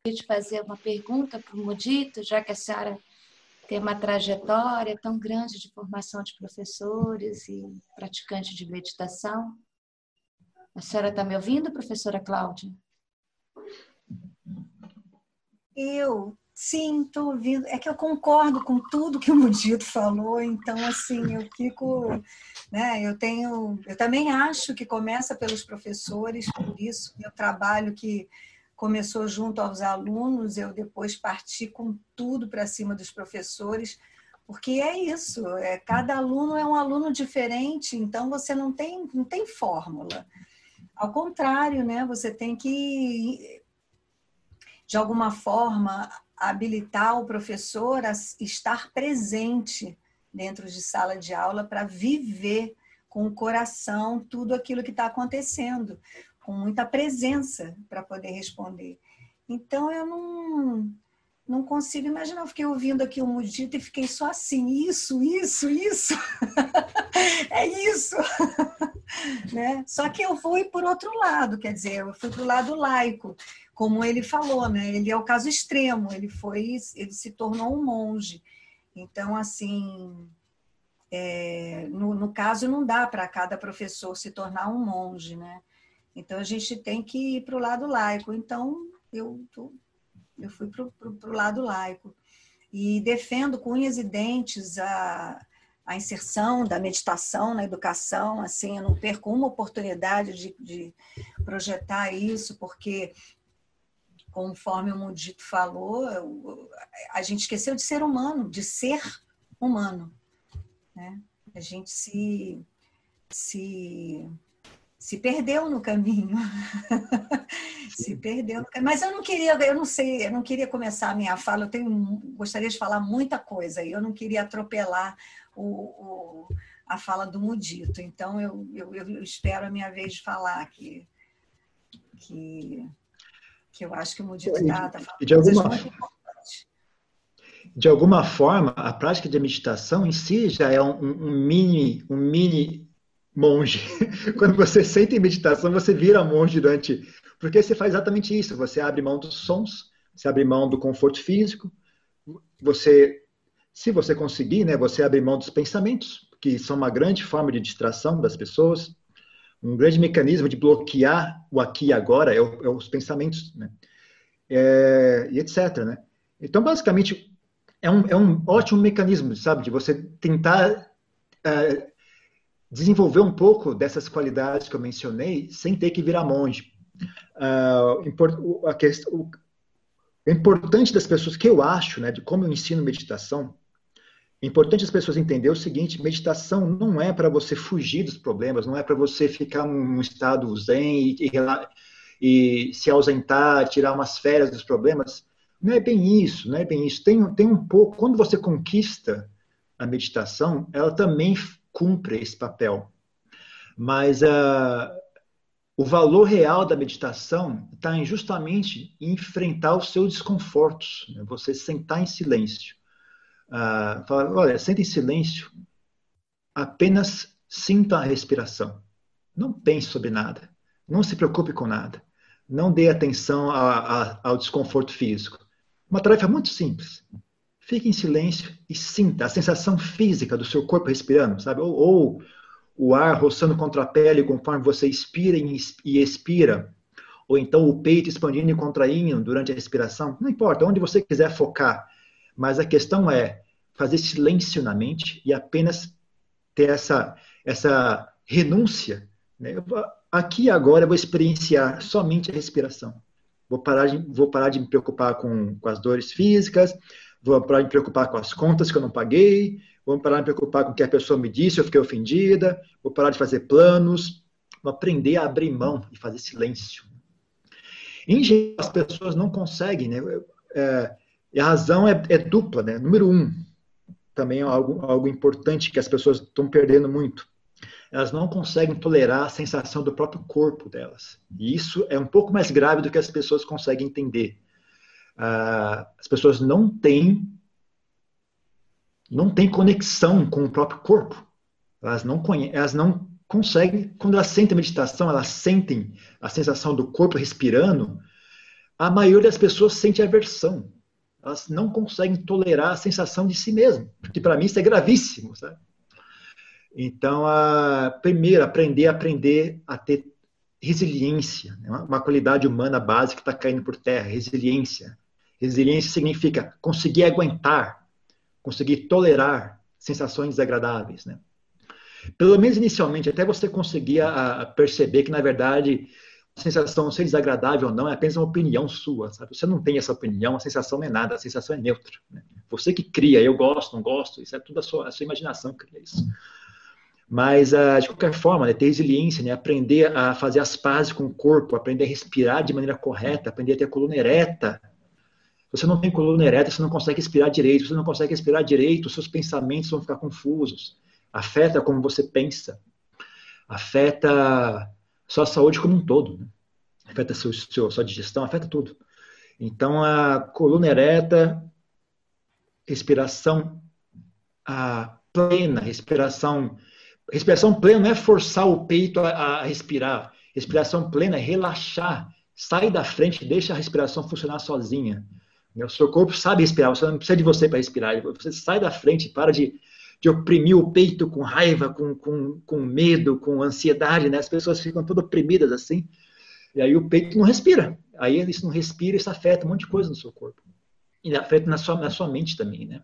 te fazer uma pergunta para o Mudito, já que a senhora tem uma trajetória tão grande de formação de professores e praticantes de meditação. A senhora está me ouvindo, professora Cláudia? Eu, sim, estou ouvindo. É que eu concordo com tudo que o Mudito falou, então, assim, eu fico. Né, eu tenho. Eu também acho que começa pelos professores, por isso, meu trabalho que começou junto aos alunos, eu depois parti com tudo para cima dos professores, porque é isso, é, cada aluno é um aluno diferente, então você não tem, não tem fórmula. Ao contrário, né, você tem que, de alguma forma, habilitar o professor a estar presente dentro de sala de aula para viver com o coração tudo aquilo que está acontecendo com muita presença para poder responder. Então eu não não consigo imaginar. Eu fiquei ouvindo aqui o Mudito e fiquei só assim, isso, isso, isso. é isso. né? Só que eu fui por outro lado, quer dizer, eu fui para o lado laico, como ele falou, né? Ele é o caso extremo, ele foi, ele se tornou um monge. Então, assim, é, no, no caso, não dá para cada professor se tornar um monge, né? Então, a gente tem que ir para o lado laico. Então, eu tô eu fui para o lado laico. E defendo com unhas e dentes a, a inserção da meditação na educação. Assim, eu não perco uma oportunidade de, de projetar isso, porque, conforme o Mundito falou, a gente esqueceu de ser humano, de ser humano. Né? A gente se, se se perdeu no caminho. se perdeu no caminho. Mas eu não queria, eu não sei, eu não queria começar a minha fala, eu tenho, gostaria de falar muita coisa, e eu não queria atropelar o, o, a fala do Mudito. Então, eu, eu, eu, espero a minha vez de falar que, que, que eu acho que o Mudito está tá falando de alguma. De alguma forma, a prática de meditação em si já é um, um mini, um mini monge. Quando você senta em meditação, você vira monge durante. Porque você faz exatamente isso. Você abre mão dos sons, você abre mão do conforto físico, você, se você conseguir, né, você abre mão dos pensamentos, que são uma grande forma de distração das pessoas. Um grande mecanismo de bloquear o aqui e agora é, o, é os pensamentos, né? É, e etc. Né? Então, basicamente, é um, é um ótimo mecanismo, sabe, de você tentar é, desenvolver um pouco dessas qualidades que eu mencionei sem ter que virar monge. Uh, a questão, o, importante das pessoas, que eu acho, né, de como eu ensino meditação, é importante as pessoas entenderem o seguinte: meditação não é para você fugir dos problemas, não é para você ficar num estado zen e, e, e, se ausentar, tirar umas férias dos problemas. Não é bem isso, não é bem isso. Tem, tem um pouco. Quando você conquista a meditação, ela também cumpre esse papel. Mas uh, o valor real da meditação está em justamente enfrentar os seus desconfortos. Né? Você sentar em silêncio. Uh, falar, olha, senta em silêncio, apenas sinta a respiração. Não pense sobre nada. Não se preocupe com nada. Não dê atenção a, a, ao desconforto físico. Uma tarefa muito simples. Fique em silêncio e sinta a sensação física do seu corpo respirando, sabe? Ou, ou o ar roçando contra a pele conforme você inspira e expira, ou então o peito expandindo e contraindo durante a respiração. Não importa, onde você quiser focar. Mas a questão é fazer silêncio na mente e apenas ter essa, essa renúncia. Né? Aqui agora eu vou experienciar somente a respiração. Vou parar de, vou parar de me preocupar com, com as dores físicas, vou parar de me preocupar com as contas que eu não paguei, vou parar de me preocupar com o que a pessoa me disse, eu fiquei ofendida, vou parar de fazer planos, vou aprender a abrir mão e fazer silêncio. Em geral, as pessoas não conseguem, né? É, e a razão é, é, dupla, né? Número um, também é algo, algo importante que as pessoas estão perdendo muito. Elas não conseguem tolerar a sensação do próprio corpo delas. E isso é um pouco mais grave do que as pessoas conseguem entender. Uh, as pessoas não têm não têm conexão com o próprio corpo. Elas não, elas não conseguem, quando elas sentem a meditação, elas sentem a sensação do corpo respirando, a maioria das pessoas sente aversão. Elas não conseguem tolerar a sensação de si mesmo, que para mim isso é gravíssimo. Sabe? Então, a, primeiro, aprender, aprender a ter resiliência, né? uma qualidade humana básica que está caindo por terra, resiliência. Resiliência significa conseguir aguentar, conseguir tolerar sensações desagradáveis, né? Pelo menos inicialmente, até você conseguir a, perceber que, na verdade, a sensação ser desagradável ou não é apenas uma opinião sua, sabe? Você não tem essa opinião, a sensação não é nada, a sensação é neutra. Né? Você que cria, eu gosto, não gosto, isso é tudo a sua, a sua imaginação que cria isso. Mas, uh, de qualquer forma, né, ter resiliência, né, aprender a fazer as pazes com o corpo, aprender a respirar de maneira correta, aprender a ter a coluna ereta, você não tem coluna ereta, você não consegue respirar direito. Você não consegue respirar direito, seus pensamentos vão ficar confusos. Afeta como você pensa. Afeta sua saúde como um todo. Né? Afeta seu, seu, sua digestão, afeta tudo. Então, a coluna ereta, respiração a plena, respiração. Respiração plena não é forçar o peito a, a respirar. Respiração plena é relaxar. Sai da frente, deixa a respiração funcionar sozinha. O seu corpo sabe respirar, você não precisa de você para respirar. Você sai da frente, para de, de oprimir o peito com raiva, com, com, com medo, com ansiedade. Né? As pessoas ficam todas oprimidas assim. E aí o peito não respira. Aí isso não respira, isso afeta um monte de coisa no seu corpo. E afeta na sua, na sua mente também, né?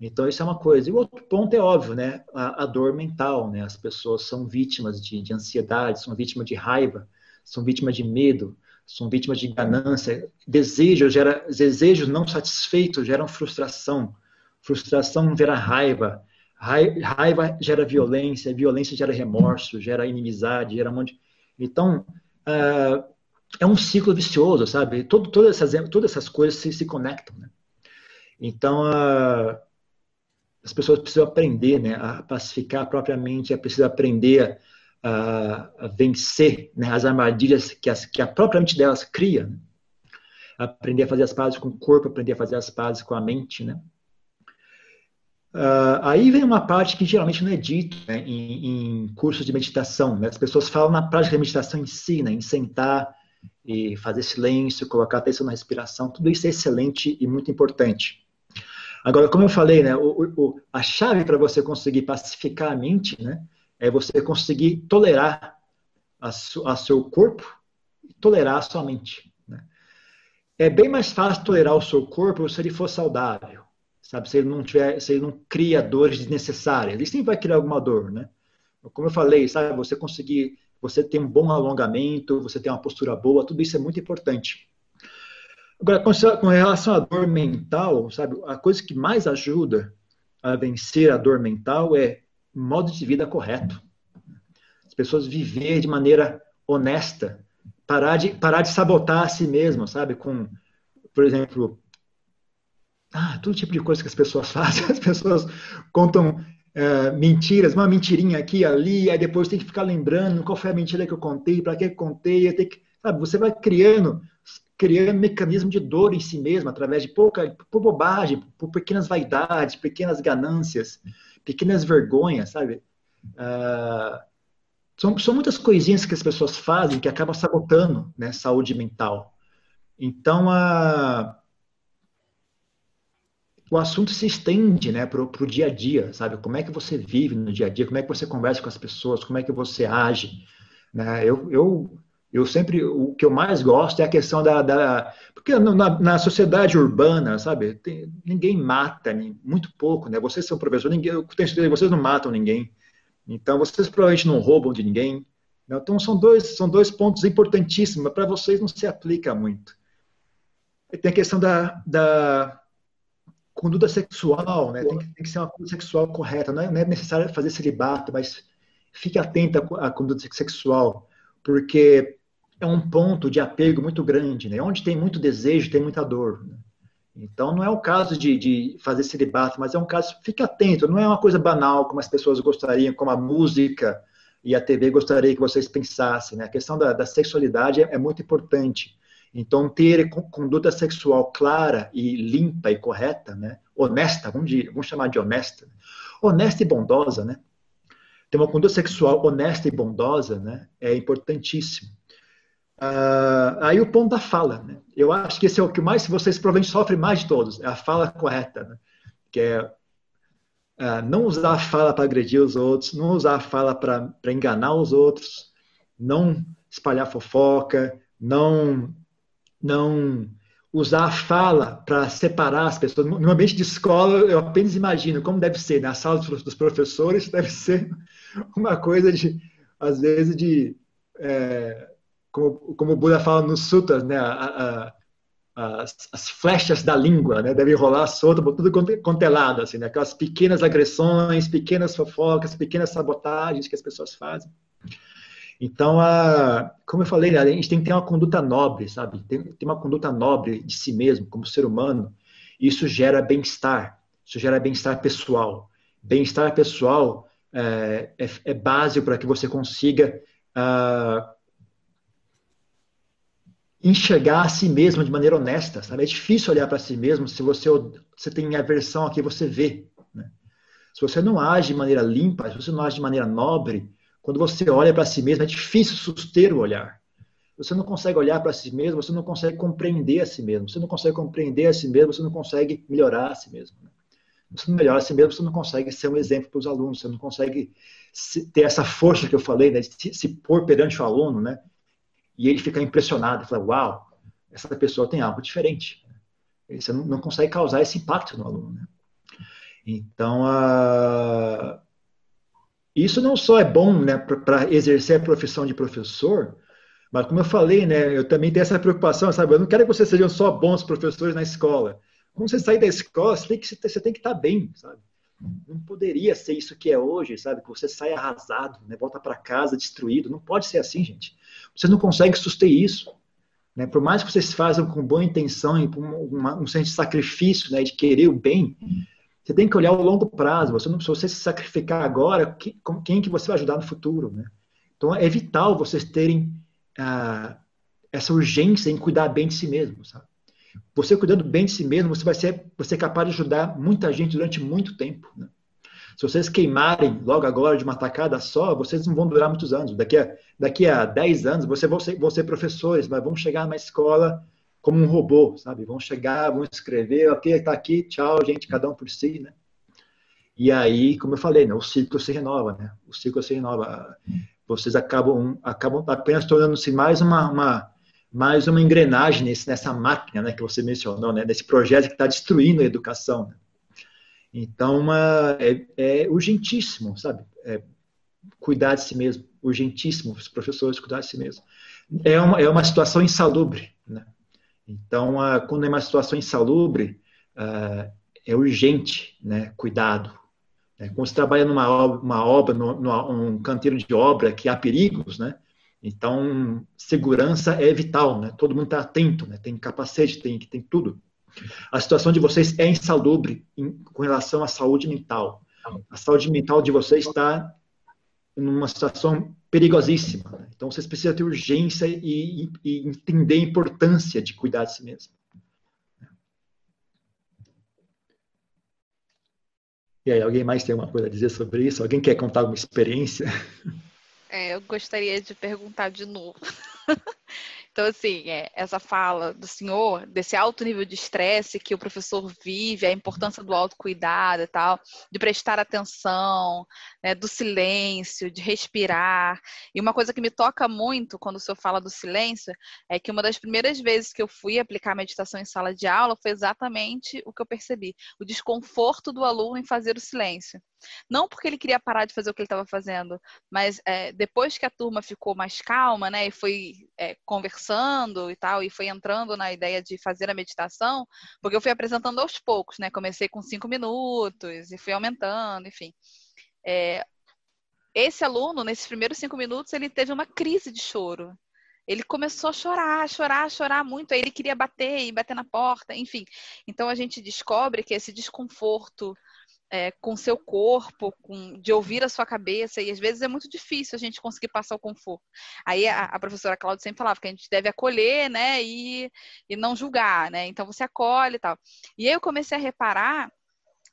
Então, isso é uma coisa. E o outro ponto é óbvio, né? A, a dor mental, né? As pessoas são vítimas de, de, ansiedade, são vítimas de raiva, são vítimas de medo, são vítimas de ganância. Desejo gera, desejos não satisfeitos geram frustração. Frustração gera raiva. Raiva gera violência, violência gera remorso, gera inimizade, gera um monte. Então, uh, é um ciclo vicioso, sabe? Todo, todas, essas, todas essas coisas se, se conectam, né? Então, uh, as pessoas precisam aprender né, a pacificar a própria mente, é preciso aprender a, a vencer né, as armadilhas que, as, que, a própria mente delas cria. Né? Aprender a fazer as pazes com o corpo, aprender a fazer as pazes com a mente, né? Uh, aí vem uma parte que geralmente não é dito né, em, em, cursos de meditação. Né? As pessoas falam na prática da meditação em si, né, em sentar e fazer silêncio, colocar atenção na respiração. Tudo isso é excelente e muito importante. Agora, como eu falei, né, o, o, a chave para você conseguir pacificar a mente né, é você conseguir tolerar a, su, a seu corpo e tolerar a sua mente. Né? É bem mais fácil tolerar o seu corpo se ele for saudável, sabe? Se ele não tiver, se ele não cria dores desnecessárias, ele sempre vai criar alguma dor, né? Como eu falei, sabe? Você conseguir, você ter um bom alongamento, você ter uma postura boa, tudo isso é muito importante. Agora, com relação à dor mental, sabe, a coisa que mais ajuda a vencer a dor mental é modo de vida correto. As pessoas viver de maneira honesta, parar de, parar de sabotar a si mesmo, sabe? Com, por exemplo, ah, todo tipo de coisa que as pessoas fazem. As pessoas contam é, mentiras, uma mentirinha aqui ali, aí depois tem que ficar lembrando qual foi a mentira que eu contei, para que eu contei, tem que, sabe? Você vai criando criando mecanismo de dor em si mesmo, através de pouca, por bobagem, por pequenas vaidades, pequenas ganâncias, pequenas vergonhas, sabe? Uh, são, são muitas coisinhas que as pessoas fazem que acabam sabotando né, saúde mental. Então, uh, o assunto se estende né, para o dia a dia, sabe? Como é que você vive no dia a dia, como é que você conversa com as pessoas, como é que você age. Né? Eu, eu eu sempre, o que eu mais gosto é a questão da. da porque na, na, sociedade urbana, sabe, tem, ninguém mata, muito pouco, né? Vocês são professores, ninguém, eu tenho certeza vocês não matam ninguém. Então, vocês provavelmente não roubam de ninguém. Né? Então, são dois, são dois pontos importantíssimos, para vocês não se aplica muito. E tem a questão da, da conduta sexual, né? Tem que, tem que, ser uma conduta sexual correta. Não é, não é necessário fazer celibato, mas fique atento à, à conduta sexual, porque é um ponto de apego muito grande, né? Onde tem muito desejo, tem muita dor. Né? Então, não é o caso de, de fazer celibato, mas é um caso, fique atento, não é uma coisa banal como as pessoas gostariam, como a música e a TV gostaria que vocês pensassem. Né? A questão da, da sexualidade é, é, muito importante. Então, ter conduta sexual clara e limpa e correta, né? honesta, vamos, de, vamos chamar de honesta, honesta e bondosa, né? Ter uma conduta sexual honesta e bondosa né? é importantíssimo. Uh, aí o ponto da fala, né? Eu acho que esse é o que mais vocês provavelmente sofrem mais de todos, é a fala correta, né? Que é uh, não usar a fala para agredir os outros, não usar a fala para enganar os outros, não espalhar fofoca, não não usar a fala para separar as pessoas. No ambiente de escola, eu apenas imagino como deve ser, na né? sala dos professores, deve ser uma coisa de, às vezes, de é, como, como o Buda fala nos sutras, né, a, a, as, as, flechas da língua, né, devem rolar solta, tudo contelado, assim, né, aquelas pequenas agressões, pequenas fofocas, pequenas sabotagens que as pessoas fazem. Então, a, como eu falei, né, a gente tem que ter uma conduta nobre, sabe? Tem, tem uma conduta nobre de si mesmo, como ser humano. Isso gera bem-estar, isso gera bem-estar pessoal. Bem-estar pessoal é, é, é básico para que você consiga uh, enxergar a si mesmo de maneira honesta, sabe? É difícil olhar para si mesmo se você, você tem aversão a quem você vê. Né? Se você não age de maneira limpa, se você não age de maneira nobre, quando você olha para si mesmo, é difícil suster o olhar. Você não consegue olhar para si mesmo, você não consegue compreender a si mesmo. Você não consegue compreender a si mesmo, você não consegue melhorar a si mesmo. Né? Você não melhora a si mesmo, você não consegue ser um exemplo para os alunos, você não consegue ter essa força que eu falei, né, de se pôr perante o aluno, né? E ele fica impressionado, fala, uau, essa pessoa tem algo diferente. Você não, não consegue causar esse impacto no aluno, né? Então, uh, isso não só é bom né, para exercer a profissão de professor, mas como eu falei, né, eu também tenho essa preocupação, sabe? Eu não quero que vocês sejam só bons professores na escola. Quando você sair da escola, você tem que, você tem que estar bem, sabe? Não poderia ser isso que é hoje, sabe? Que você sai arrasado, né? volta para casa destruído. Não pode ser assim, gente. Você não consegue suster isso. Né? Por mais que vocês façam com boa intenção e com uma, um senso de sacrifício, né? de querer o bem, você tem que olhar o longo prazo. Você não, se você se sacrificar agora, quem, quem que você vai ajudar no futuro? Né? Então é vital vocês terem ah, essa urgência em cuidar bem de si mesmo, sabe? Você cuidando bem de si mesmo, você vai ser, você é capaz de ajudar muita gente durante muito tempo. Né? Se vocês queimarem logo agora de uma tacada só, vocês não vão durar muitos anos. Daqui a, daqui a 10 anos, vocês vão ser, vão ser professores, mas vão chegar na escola como um robô, sabe? Vão chegar, vão escrever, ok, está aqui, tchau, gente, cada um por si, né? E aí, como eu falei, né, o ciclo se renova, né? O ciclo se renova. Vocês acabam, acabam apenas tornando-se mais uma, uma mais uma engrenagem nesse, nessa máquina né, que você mencionou, né, desse projeto que está destruindo a educação. Né? Então, uma, é, é, urgentíssimo, sabe? É, cuidar de si mesmo, urgentíssimo os professores cuidar de si mesmo. É uma, é uma situação insalubre. Né? Então, a, quando é uma situação insalubre, uh, é urgente né, cuidado. Né? Quando você trabalha numa uma obra num canteiro de obra que há perigos, né? Então, segurança é vital, né? Todo mundo está atento, né? Tem capacete, tem, tem tudo. A situação de vocês é insalubre em, com relação à saúde mental. A saúde mental de vocês está numa situação perigosíssima. Né? Então, vocês precisam ter urgência e, e, entender a importância de cuidar de si mesmo. E aí, alguém mais tem alguma coisa a dizer sobre isso? Alguém quer contar alguma experiência? É, eu gostaria de perguntar de novo. Então, assim, é, essa fala do senhor, desse alto nível de estresse que o professor vive, a importância do autocuidado e tal, de prestar atenção, né, do silêncio, de respirar. E uma coisa que me toca muito quando o senhor fala do silêncio é que uma das primeiras vezes que eu fui aplicar meditação em sala de aula foi exatamente o que eu percebi: o desconforto do aluno em fazer o silêncio. Não porque ele queria parar de fazer o que ele estava fazendo, mas é, depois que a turma ficou mais calma, né, e foi é, conversando e tal, e foi entrando na ideia de fazer a meditação, porque eu fui apresentando aos poucos, né? Comecei com cinco minutos e fui aumentando, enfim. É, esse aluno, nesses primeiros cinco minutos, ele teve uma crise de choro. Ele começou a chorar, chorar, chorar muito. Aí ele queria bater e bater na porta, enfim. Então a gente descobre que esse desconforto é, com seu corpo, com, de ouvir a sua cabeça, e às vezes é muito difícil a gente conseguir passar o conforto. Aí a, a professora Cláudia sempre falava que a gente deve acolher, né, e, e não julgar, né, então você acolhe e tal. E aí eu comecei a reparar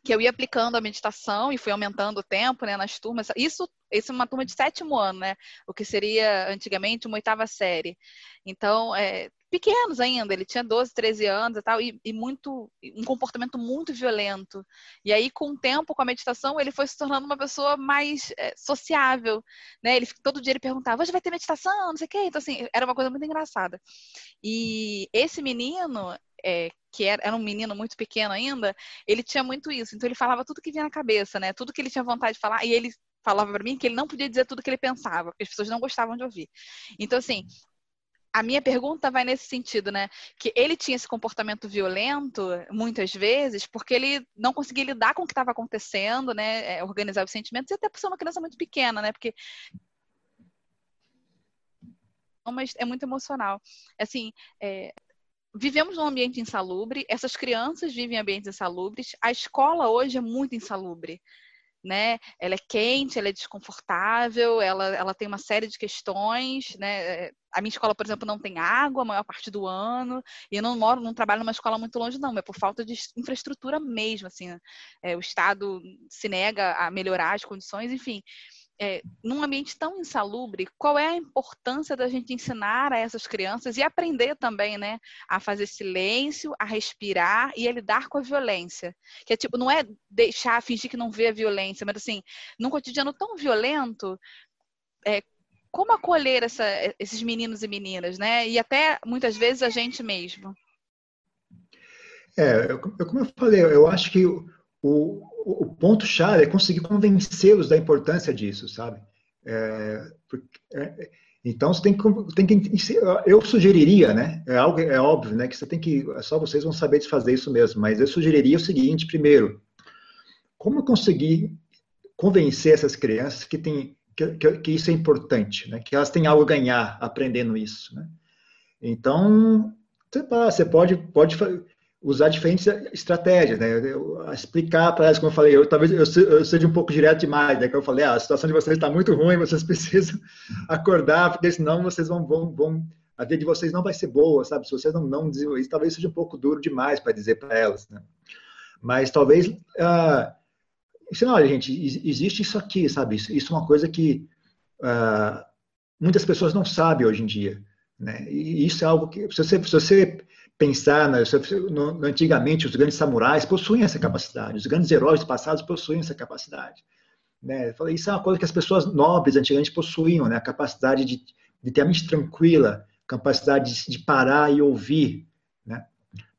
que eu ia aplicando a meditação e fui aumentando o tempo, né, nas turmas. Isso, isso é uma turma de sétimo ano, né, o que seria antigamente uma oitava série. Então, é, pequenos ainda, ele tinha 12, 13 anos e tal, e, e, muito, um comportamento muito violento. E aí, com o tempo, com a meditação, ele foi se tornando uma pessoa mais é, sociável, né? Ele, todo dia ele perguntava, hoje vai ter meditação, não sei o quê. Então, assim, era uma coisa muito engraçada. E esse menino, é, que era, era, um menino muito pequeno ainda, ele tinha muito isso. Então, ele falava tudo que vinha na cabeça, né? Tudo que ele tinha vontade de falar, e ele falava para mim que ele não podia dizer tudo que ele pensava, porque as pessoas não gostavam de ouvir. Então, assim, a minha pergunta vai nesse sentido, né? Que ele tinha esse comportamento violento, muitas vezes, porque ele não conseguia lidar com o que estava acontecendo, né? É, organizar os sentimentos, e até por ser uma criança muito pequena, né? Porque. Mas é muito emocional. Assim, é... vivemos num ambiente insalubre, essas crianças vivem em ambientes insalubres, a escola hoje é muito insalubre né? Ela é quente, ela é desconfortável, ela, ela tem uma série de questões, né? a minha escola, por exemplo, não tem água a maior parte do ano, e eu não moro, não trabalho numa escola muito longe, não, é por falta de infraestrutura mesmo, assim, é, o Estado se nega a melhorar as condições, enfim. É, num ambiente tão insalubre, qual é a importância da gente ensinar a essas crianças e aprender também, né, a fazer silêncio, a respirar e a lidar com a violência? Que é tipo, não é deixar, fingir que não vê a violência, mas assim, num cotidiano tão violento, é, como acolher essa, esses meninos e meninas, né? E até muitas vezes a gente mesmo. É, eu, como eu falei, eu acho que o, o ponto chave é conseguir convencê-los da importância disso, sabe? É, porque, é, então você tem que, tem que, eu sugeriria, né? É algo é óbvio, né? Que você tem que só vocês vão saber fazer isso mesmo. Mas eu sugeriria o seguinte: primeiro, como conseguir convencer essas crianças que têm que, que, que, isso é importante, né? que elas têm algo a ganhar aprendendo isso. Né? Então, você pode, pode usar diferentes estratégias, né? explicar para elas, como eu falei, eu, talvez eu, seja um pouco direto demais, né? que eu falei, ah, a situação de vocês está muito ruim, vocês precisam acordar, porque senão vocês vão, vão, vão, a vida de vocês não vai ser boa, sabe? Se vocês não, não isso, talvez seja um pouco duro demais para dizer para elas, né? Mas talvez... Ah, olha, gente, existe isso aqui, sabe? Isso, isso é uma coisa que uh, muitas pessoas não sabem hoje em dia. Né? E isso é algo que, se você, se você pensar, no, antigamente os grandes samurais possuíam essa capacidade, os grandes heróis passados possuíam essa capacidade. Né? falei, isso é uma coisa que as pessoas nobres antigamente possuíam, né? a capacidade de, de ter a mente tranquila, capacidade de, de parar e ouvir, né?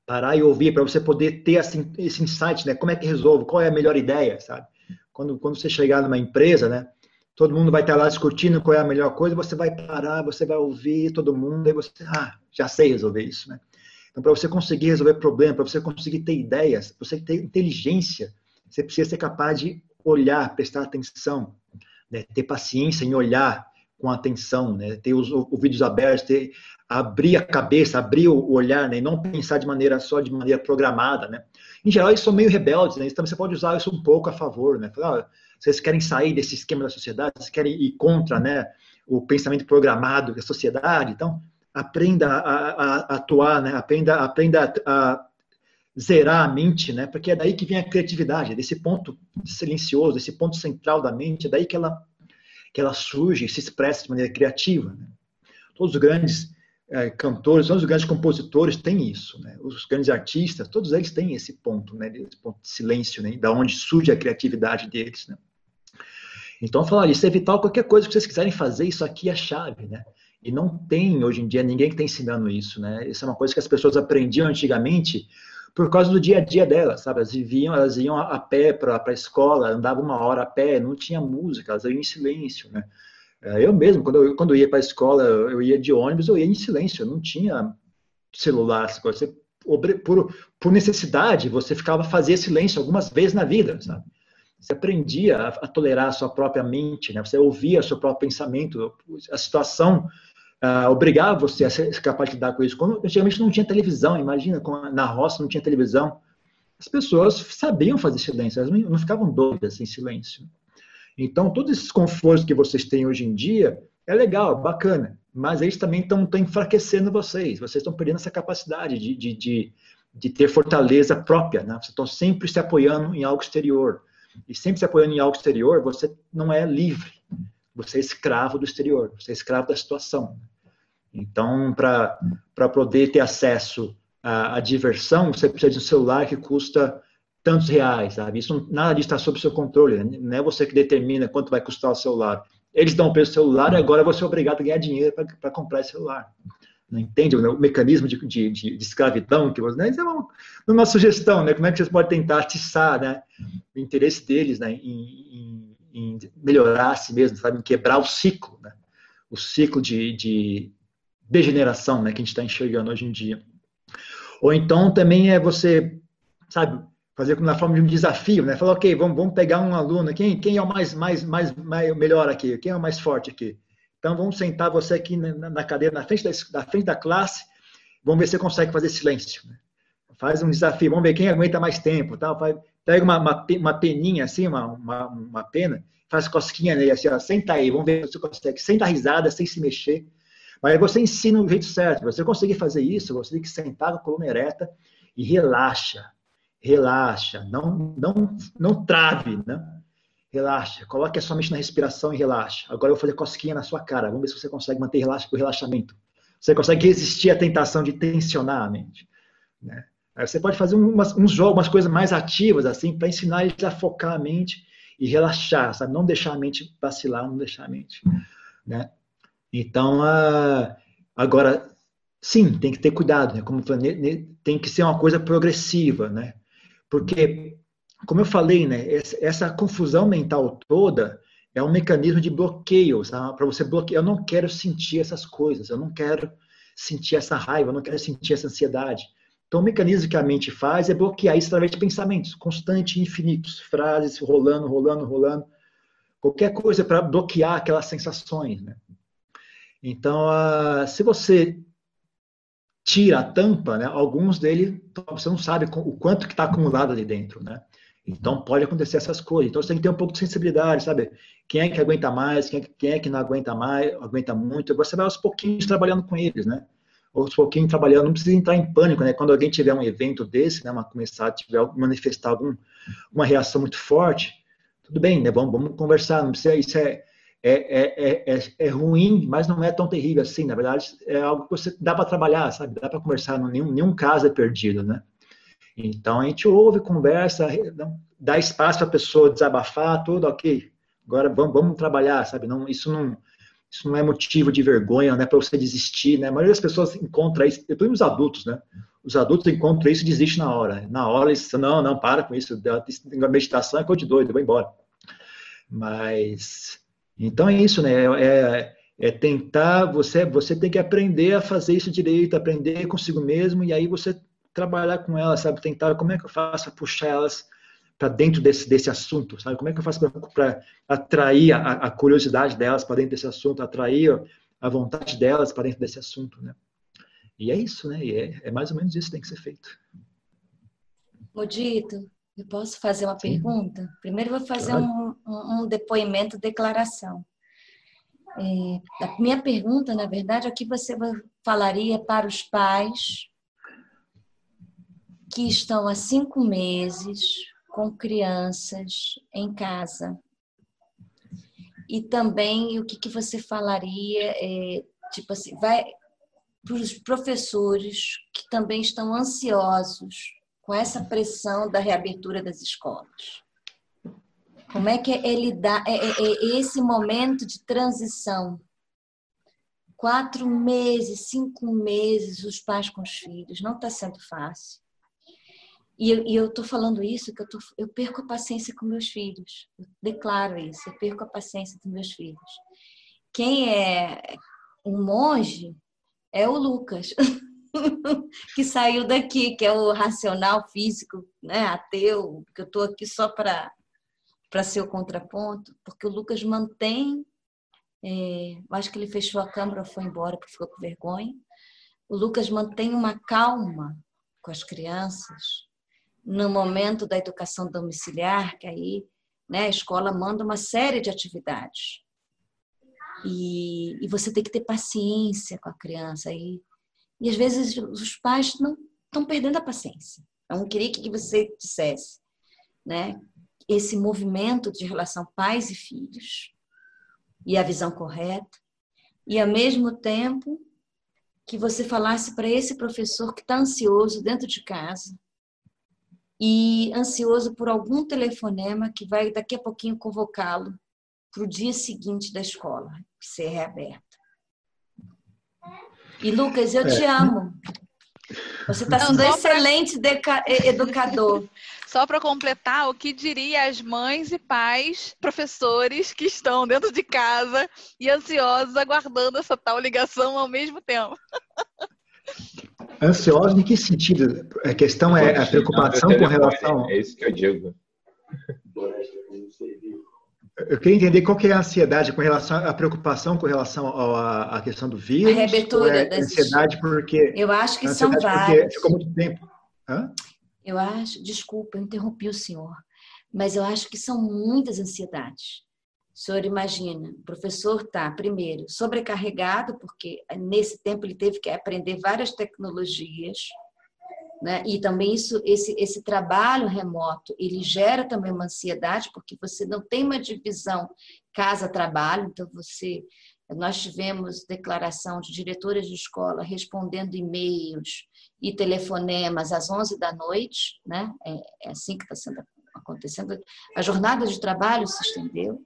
parar e ouvir para você poder ter assim, esse insight, né? Como é que resolve? Qual é a melhor ideia, sabe? Quando, quando você chegar numa empresa, né? Todo mundo vai estar lá discutindo qual é a melhor coisa, você vai parar, você vai ouvir todo mundo, e você, ah, já sei resolver isso, né? Então, para você conseguir resolver problema, para você conseguir ter ideias, você ter inteligência, você precisa ser capaz de olhar, prestar atenção, né? ter paciência em olhar com atenção, né? ter os ouvidos abertos, ter abrir a cabeça, abrir o olhar, né? E não pensar de maneira só de maneira programada, né? Em geral, eles são meio rebeldes, né? Então você pode usar isso um pouco a favor, né? Falar, ah, vocês querem sair desse esquema da sociedade, vocês querem ir contra, né? O pensamento programado da sociedade, então aprenda a, a, a atuar, né? Aprenda, aprenda a, a zerar a mente, né? Porque é daí que vem a criatividade, é desse ponto silencioso, desse ponto central da mente, é daí que ela que ela surge e se expressa de maneira criativa. Né? Todos os grandes é, cantores, todos os grandes compositores têm isso, né? Os grandes artistas, todos eles têm esse ponto, né? Esse ponto de silêncio, né? Da onde surge a criatividade deles, né? Então, falar isso é vital. Qualquer coisa que vocês quiserem fazer, isso aqui é a chave, né? E não tem hoje em dia ninguém que está ensinando isso, né? Isso é uma coisa que as pessoas aprendiam antigamente por causa do dia a dia delas, sabe? Elas viviam, elas iam a pé para a escola, andavam uma hora a pé, não tinha música, elas iam em silêncio, né? É, eu mesmo, quando eu, quando eu ia para a escola, eu ia de ônibus, eu ia em silêncio, não tinha celular, você, por, por necessidade, você ficava fazia silêncio algumas vezes na vida, sabe? Você aprendia a, a tolerar a sua própria mente, né? Você ouvia o seu próprio pensamento, a situação uh, você a ser capaz de lidar com isso. Antigamente não tinha televisão, imagina, na roça não tinha televisão. As pessoas sabiam fazer silêncio, elas não, não ficavam doidas em silêncio. Então, todos esses confortos que vocês têm hoje em dia é legal, bacana, mas eles também estão enfraquecendo vocês. Vocês estão perdendo essa capacidade de, de, de, de ter fortaleza própria. Né? Vocês estão sempre se apoiando em algo exterior. E sempre se apoiando em algo exterior, você não é livre. Você é escravo do exterior, você é escravo da situação. Então, para poder ter acesso à, à diversão, você precisa de um celular que custa tantos reais, sabe? Isso nada disso está sob seu controle, né? não é você que determina quanto vai custar o celular. Eles dão o preço do celular e agora você é obrigado a ganhar dinheiro para comprar esse celular. Não entende o, mecanismo de, de, de, escravidão que você. Né? Isso é uma, uma, sugestão, né? Como é que vocês podem tentar atiçar, né? O interesse deles, né? Em, em, em melhorar a si mesmo, sabe? Em quebrar o ciclo, né? O ciclo de, de degeneração, né? Que a gente está enxergando hoje em dia. Ou então também é você, sabe? fazer na forma de um desafio, né? Falar, ok, vamos, vamos pegar um aluno, quem, quem é o mais, mais, mais, mais melhor aqui? Quem é o mais forte aqui? Então, vamos sentar você aqui na, cadeira, na frente, da, na frente da classe, vamos ver se você consegue fazer silêncio. Né? Faz um desafio, vamos ver quem aguenta mais tempo. Tal. Pega uma, uma, uma peninha assim, uma, uma, uma, pena, faz cosquinha nele, assim, ó, senta aí, vamos ver se você consegue. Senta risada, sem se mexer. Mas você ensina o jeito certo. Você conseguir fazer isso, você tem que sentar com a coluna ereta e relaxa. Relaxa. Não, não, não trave, né? Relaxa. Coloque a sua mente na respiração e relaxa. Agora eu vou fazer cosquinha na sua cara. Vamos ver se você consegue manter relaxa, o relaxamento. Você consegue resistir à tentação de tensionar a mente. Né? Aí você pode fazer umas, uns jogos, umas coisas mais ativas, assim, para ensinar eles a focar a mente e relaxar, sabe? Não deixar a mente vacilar, não deixar a mente, né? Então, uh, agora, sim, tem que ter cuidado, né? Como falei, tem que ser uma coisa progressiva, né? Porque, como eu falei, né? Essa, confusão mental toda é um mecanismo de bloqueio, para você bloquear. Eu não quero sentir essas coisas, eu não quero sentir essa raiva, eu não quero sentir essa ansiedade. Então, o mecanismo que a mente faz é bloquear isso através de pensamentos constantes infinitos, frases rolando, rolando, rolando, qualquer coisa para bloquear aquelas sensações. Né? Então, uh, se você tira a tampa, né, alguns dele você não sabe o quanto que está acumulado ali dentro, né? Então pode acontecer essas coisas. Então você tem que ter um pouco de sensibilidade, sabe? Quem é que aguenta mais, quem é, quem é que não aguenta mais, aguenta muito. Você vai aos pouquinhos trabalhando com eles, né? aos pouquinhos trabalhando, não precisa entrar em pânico, né? Quando alguém tiver um evento desse, né, uma, começar a tiver, manifestar algum, uma reação muito forte, tudo bem, né? Vamos, vamos conversar, não precisa, isso é, é, é, é, é ruim, mas não é tão terrível assim, na verdade, é algo que você dá para trabalhar, sabe? Dá para conversar, nenhum, nenhum caso é perdido, né? Então a gente ouve, conversa, dá espaço para a pessoa desabafar, tudo ok. Agora vamos, vamos trabalhar, sabe? Não, isso não isso não é motivo de vergonha, né, para você desistir, né? A maioria das pessoas encontra isso, depois os adultos, né? Os adultos encontram isso e desistem na hora. Na hora eles não, não, para com isso, meditação é coisa de doido, eu vou embora. Mas, então é isso, né? É, é, é tentar, você, você tem que aprender a fazer isso direito, aprender consigo mesmo, e aí você trabalhar com elas, sabe? Tentar, como é que eu faço para puxar elas para dentro desse, desse assunto, sabe? Como é que eu faço para atrair a, a, curiosidade delas para dentro desse assunto, atrair a vontade delas para dentro desse assunto, né? E é isso, né? E é, é mais ou menos isso que tem que ser feito. Modito, eu posso fazer uma Sim. pergunta? Primeiro vou fazer claro. um, um, um, depoimento, declaração. É, a minha pergunta, na verdade, é o que você falaria para os pais que estão há cinco meses com crianças em casa. E também o que, que você falaria, é, tipo assim, vai para os professores que também estão ansiosos com essa pressão da reabertura das escolas. Como é que é lidar é, é, é esse momento de transição? Quatro meses, cinco meses, os pais com os filhos, não está sendo fácil. E eu, e tô falando isso que eu, tô, eu perco a paciência com meus filhos. Eu declaro isso, eu perco a paciência com meus filhos. Quem é um monge é o Lucas, que saiu daqui, que é o racional físico, né, ateu, que eu tô aqui só para para ser o contraponto, porque o Lucas mantém, é, acho que ele fechou a câmera, foi embora porque ficou com vergonha. O Lucas mantém uma calma com as crianças, no momento da educação domiciliar, que aí né, a escola manda uma série de atividades. E, e você tem que ter paciência com a criança. E, e às vezes os pais não estão perdendo a paciência. Eu não queria que você dissesse né, esse movimento de relação pais e filhos e a visão correta, e ao mesmo tempo que você falasse para esse professor que está ansioso dentro de casa, e ansioso por algum telefonema que vai daqui a pouquinho convocá-lo para o dia seguinte da escola ser reaberta. E Lucas, eu é. te amo. Você está sendo um excelente pra... educador. Só para completar, o que diria as mães e pais, professores que estão dentro de casa e ansiosos aguardando essa tal ligação ao mesmo tempo? Ansiosa em que sentido? A questão é a preocupação com relação. É isso que eu digo. Eu queria entender qual que é a ansiedade com relação à preocupação com relação à, questão do vírus. A reabertura é das... ansiedade porque. Eu acho que são várias. Ficou muito tempo. Hã? Eu acho, desculpa, eu interrompi o senhor, mas eu acho que são muitas ansiedades. O senhor imagina, o professor está, primeiro, sobrecarregado, porque nesse tempo ele teve que aprender várias tecnologias, né? E também isso, esse, esse trabalho remoto, ele gera também uma ansiedade, porque você não tem uma divisão casa-trabalho, então você nós tivemos declaração de diretoras de escola respondendo e-mails e telefonemas às 11 da noite, né? É, é assim que está sendo acontecendo. A jornada de trabalho se estendeu.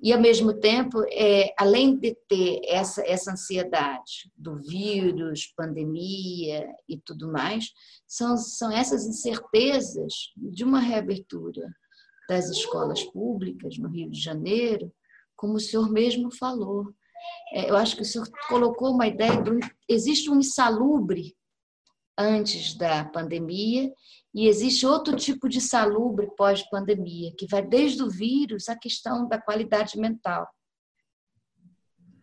E, ao mesmo tempo, é, além de ter essa, essa ansiedade do vírus, pandemia e tudo mais, são, são essas incertezas de uma reabertura das escolas públicas no Rio de Janeiro, como o senhor mesmo falou. É, eu acho que o senhor colocou uma ideia de existe um insalubre antes da pandemia e existe outro tipo de salubre pós-pandemia, que vai desde o vírus à questão da qualidade mental.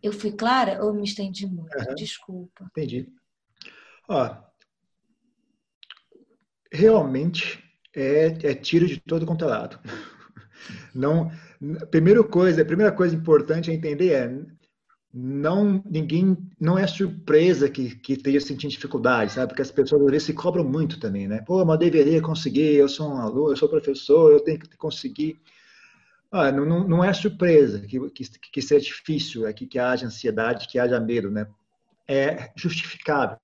Eu fui clara ou me estendi muito? Uhum. Desculpa. Entendi. Ó, realmente é, é tiro de todo quanto é lado. Não, primeira coisa, a primeira coisa importante a entender é não ninguém não é surpresa que, que esteja sentindo dificuldade, sabe? Porque as pessoas às vezes se cobram muito também, né? Pô, mas deveria conseguir, eu sou um aluno, eu sou professor, eu tenho que conseguir. Ah, não, não, é surpresa que, que, que seja difícil, é que, que haja ansiedade, que haja medo, né? É justificável.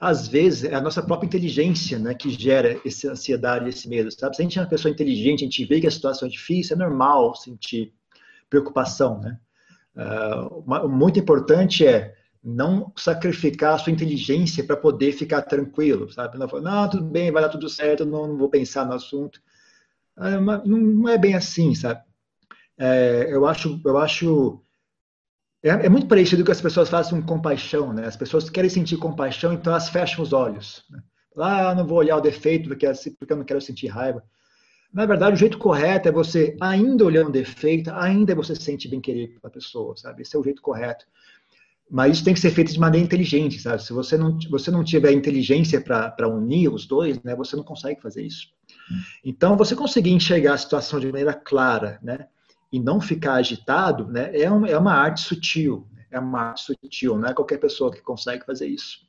Às vezes é a nossa própria inteligência né, que gera essa ansiedade, esse medo, sabe? Se a gente é uma pessoa inteligente, a gente vê que a situação é difícil, é normal sentir preocupação, né? Uh, muito importante é não sacrificar a sua inteligência para poder ficar tranquilo, sabe? Não não, tudo bem, vai dar tudo certo, não, não vou pensar no assunto. Uh, não, não, é bem assim, sabe? É, eu acho, eu acho é, é, muito parecido que as pessoas fazem com compaixão, né? As pessoas querem sentir compaixão, então elas fecham os olhos. Né? Ah, não vou olhar o defeito porque, porque eu não quero sentir raiva. Na verdade, o jeito correto é você, ainda olhando defeito, ainda você se sente bem querer pela pessoa, sabe? Esse é o jeito correto. Mas isso tem que ser feito de maneira inteligente, sabe? Se você não, você não tiver inteligência para unir os dois, né, você não consegue fazer isso. Então, você conseguir enxergar a situação de maneira clara, né, e não ficar agitado, né, é, uma, é uma arte sutil. Né? É uma arte sutil, não é qualquer pessoa que consegue fazer isso.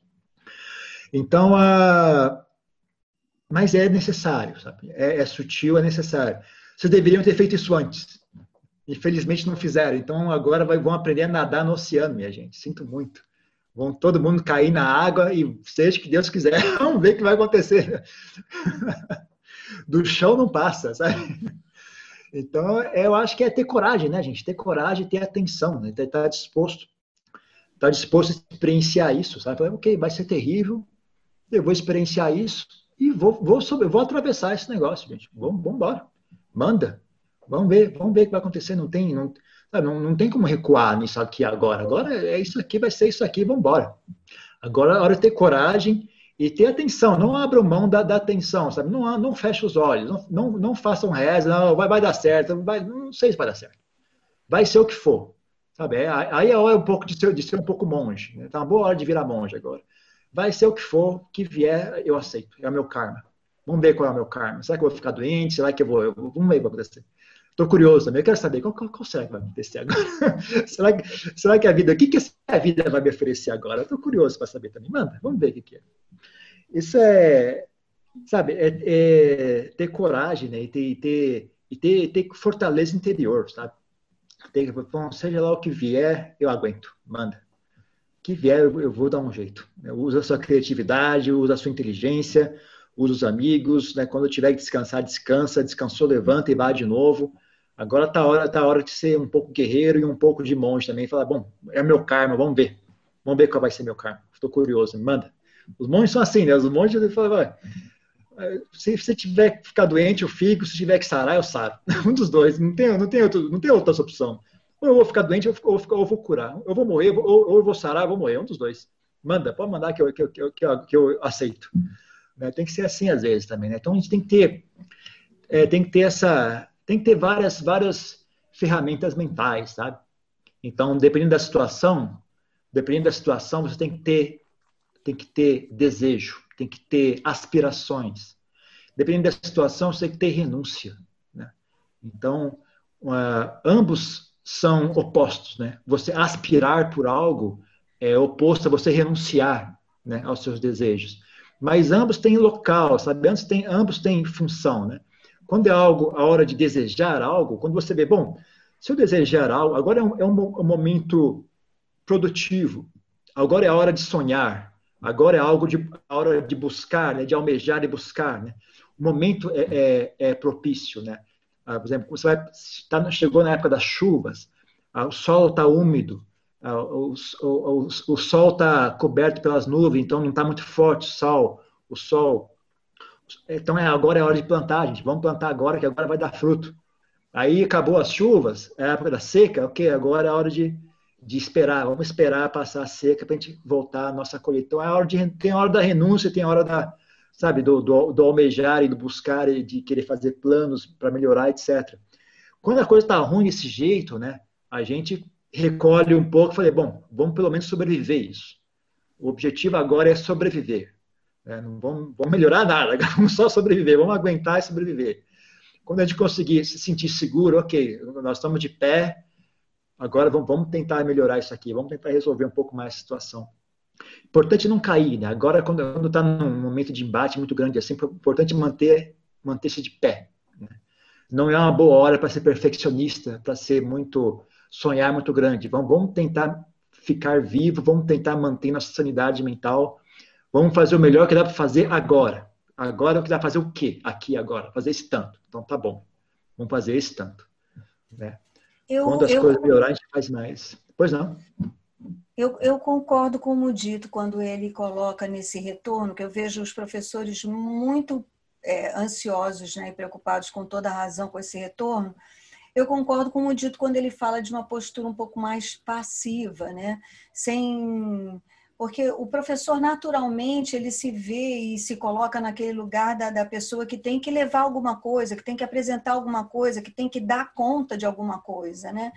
Então, a, mas é necessário, sabe? É, é, sutil, é necessário. Vocês deveriam ter feito isso antes. Infelizmente não fizeram. Então agora vai, vão aprender a nadar no oceano, minha gente. Sinto muito. Vão todo mundo cair na água e seja que Deus quiser, vamos ver o que vai acontecer. Do chão não passa, sabe? Então eu acho que é ter coragem, né, gente? Ter coragem, ter atenção, né? Estar tá disposto, estar tá disposto a experienciar isso, sabe? Ok, vai ser terrível. Eu vou experienciar isso e vou, vou, sobre, vou atravessar esse negócio, gente. Vamos, vamos embora. Manda. Vamos ver, vamos ver o que vai acontecer. Não tem, não, não, não tem como recuar nisso aqui agora. Agora é isso aqui, vai ser isso aqui, vamos embora. Agora é hora de ter coragem e ter atenção. Não abra mão da, da atenção, sabe? Não, não feche os olhos, não, não, não façam reza, não, vai, vai dar certo, vai, não sei se vai dar certo. Vai ser o que for. Sabe? É, aí é hora um pouco de ser, de ser um pouco monge. Né? Tá uma boa hora de virar monge agora vai ser o que for, que vier, eu aceito. É o meu karma. Vamos ver qual é o meu karma. Será que eu vou ficar doente? Será que eu vou. Eu, vamos ver o que vai acontecer. Estou curioso também. Eu quero saber qual, qual, qual será que vai acontecer agora. será, que, será que a vida. O que, que a vida vai me oferecer agora? Estou curioso para saber também. Manda, vamos ver o que, que é. Isso é. Sabe, é, é ter coragem, né? E ter, ter, e ter, ter fortaleza interior, sabe? Ter, bom, seja lá o que vier, eu aguento. Manda que vier, eu vou dar um jeito. Usa a sua criatividade, usa a sua inteligência, usa os amigos. Né? Quando tiver que descansar, descansa. Descansou, levanta e vai de novo. Agora tá a hora, tá hora de ser um pouco guerreiro e um pouco de monge também. Falar, bom, é meu karma, vamos ver. Vamos ver qual vai ser meu karma. Estou curioso, me manda. Os monges são assim, né? Os monges falam, vai. Se você tiver que ficar doente, eu fico. Se tiver que sarar, eu saro. Um dos dois. Não tem, não tem, outro, não tem outra opção. Ou eu vou ficar doente, ou eu vou, ou eu vou curar. Eu vou morrer, ou, ou eu vou sarar, eu vou morrer. Um dos dois. Manda, pode mandar que eu, que eu, que eu, que eu, que eu aceito. Né? Tem que ser assim às vezes também. Né? Então a gente tem que ter, é, tem que ter essa, tem que ter várias, várias ferramentas mentais, sabe? Então, dependendo da situação, dependendo da situação, você tem que ter, tem que ter desejo, tem que ter aspirações. Dependendo da situação, você tem que ter renúncia. Né? Então, uh, ambos são opostos, né? Você aspirar por algo é oposto a você renunciar, né, aos seus desejos. Mas ambos têm local, sabe? Ambos têm, ambos têm função, né? Quando é algo a hora de desejar algo, quando você vê, bom, se eu desejar algo, agora é um, é um, um momento produtivo. Agora é a hora de sonhar. Agora é algo de a hora de buscar, né? de almejar e buscar, né? O momento é, é, é propício, né? Ah, por exemplo, você vai, tá, chegou na época das chuvas, ah, o solo está úmido, ah, o, o, o, sol está coberto pelas nuvens, então não está muito forte o sol, o sol. Então é, agora é hora de plantar, gente. Vamos plantar agora, que agora vai dar fruto. Aí acabou as chuvas, é a época da seca, ok, agora é a hora de, de esperar, vamos esperar passar a seca para a gente voltar à nossa colheita. Então é hora de, tem a hora da renúncia, tem a hora da, sabe, do, do, do almejar e do buscar e de querer fazer planos para melhorar, etc. Quando a coisa está ruim desse jeito, né, a gente recolhe um pouco e fala, bom, vamos pelo menos sobreviver isso. O objetivo agora é sobreviver. Né? Não vamos, vamos melhorar nada, vamos só sobreviver, vamos aguentar e sobreviver. Quando a gente conseguir se sentir seguro, ok, nós estamos de pé, agora vamos, vamos tentar melhorar isso aqui, vamos tentar resolver um pouco mais a situação. Importante não cair, né? Agora, quando está num momento de embate muito grande assim, é importante manter manter-se de pé. Né? Não é uma boa hora para ser perfeccionista, para ser muito sonhar muito grande. Vamos, vamos tentar ficar vivo, vamos tentar manter nossa sanidade mental. Vamos fazer o melhor que dá para fazer agora. Agora o que dá para fazer o quê? Aqui agora, fazer esse tanto. Então tá bom. Vamos fazer esse tanto, né? Eu, Quando as eu, coisas melhorar, a gente faz mais. Pois não. Eu, eu, concordo com o Mudito quando ele coloca nesse retorno, que eu vejo os professores muito é, ansiosos né, e preocupados com toda a razão com esse retorno. Eu concordo com o Mudito quando ele fala de uma postura um pouco mais passiva, né? sem porque o professor naturalmente ele se vê e se coloca naquele lugar da, da pessoa que tem que levar alguma coisa, que tem que apresentar alguma coisa, que tem que dar conta de alguma coisa, né?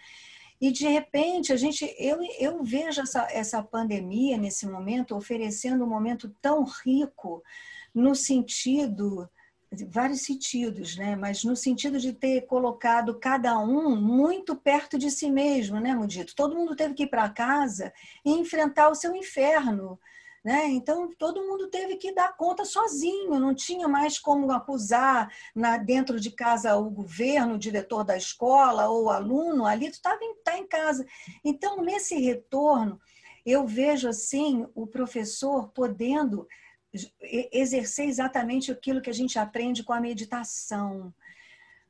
E de repente a gente, eu, eu vejo essa, essa pandemia nesse momento oferecendo um momento tão rico no sentido vários sentidos, né? Mas no sentido de ter colocado cada um muito perto de si mesmo, né, Mudito? Todo mundo teve que ir para casa e enfrentar o seu inferno, né? Então todo mundo teve que dar conta sozinho, não tinha mais como acusar na, dentro de casa o governo, o diretor da escola ou o aluno, ali tu estava em, tá em casa. Então nesse retorno eu vejo assim o professor podendo exercer exatamente aquilo que a gente aprende com a meditação.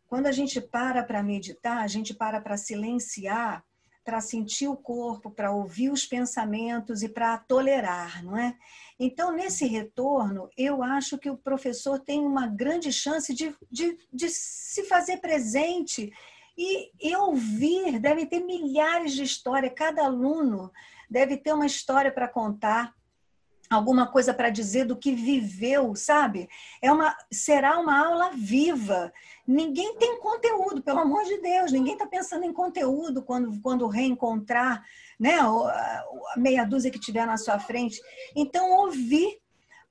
Quando a gente para para meditar, a gente para para silenciar para sentir o corpo, para ouvir os pensamentos e para tolerar, não é? Então, nesse retorno, eu acho que o professor tem uma grande chance de, de, de se fazer presente e, e ouvir. Deve ter milhares de histórias, cada aluno deve ter uma história para contar alguma coisa para dizer do que viveu, sabe? É uma será uma aula viva. Ninguém tem conteúdo, pelo amor de Deus, ninguém está pensando em conteúdo quando, quando reencontrar né, a meia dúzia que tiver na sua frente. Então, ouvir,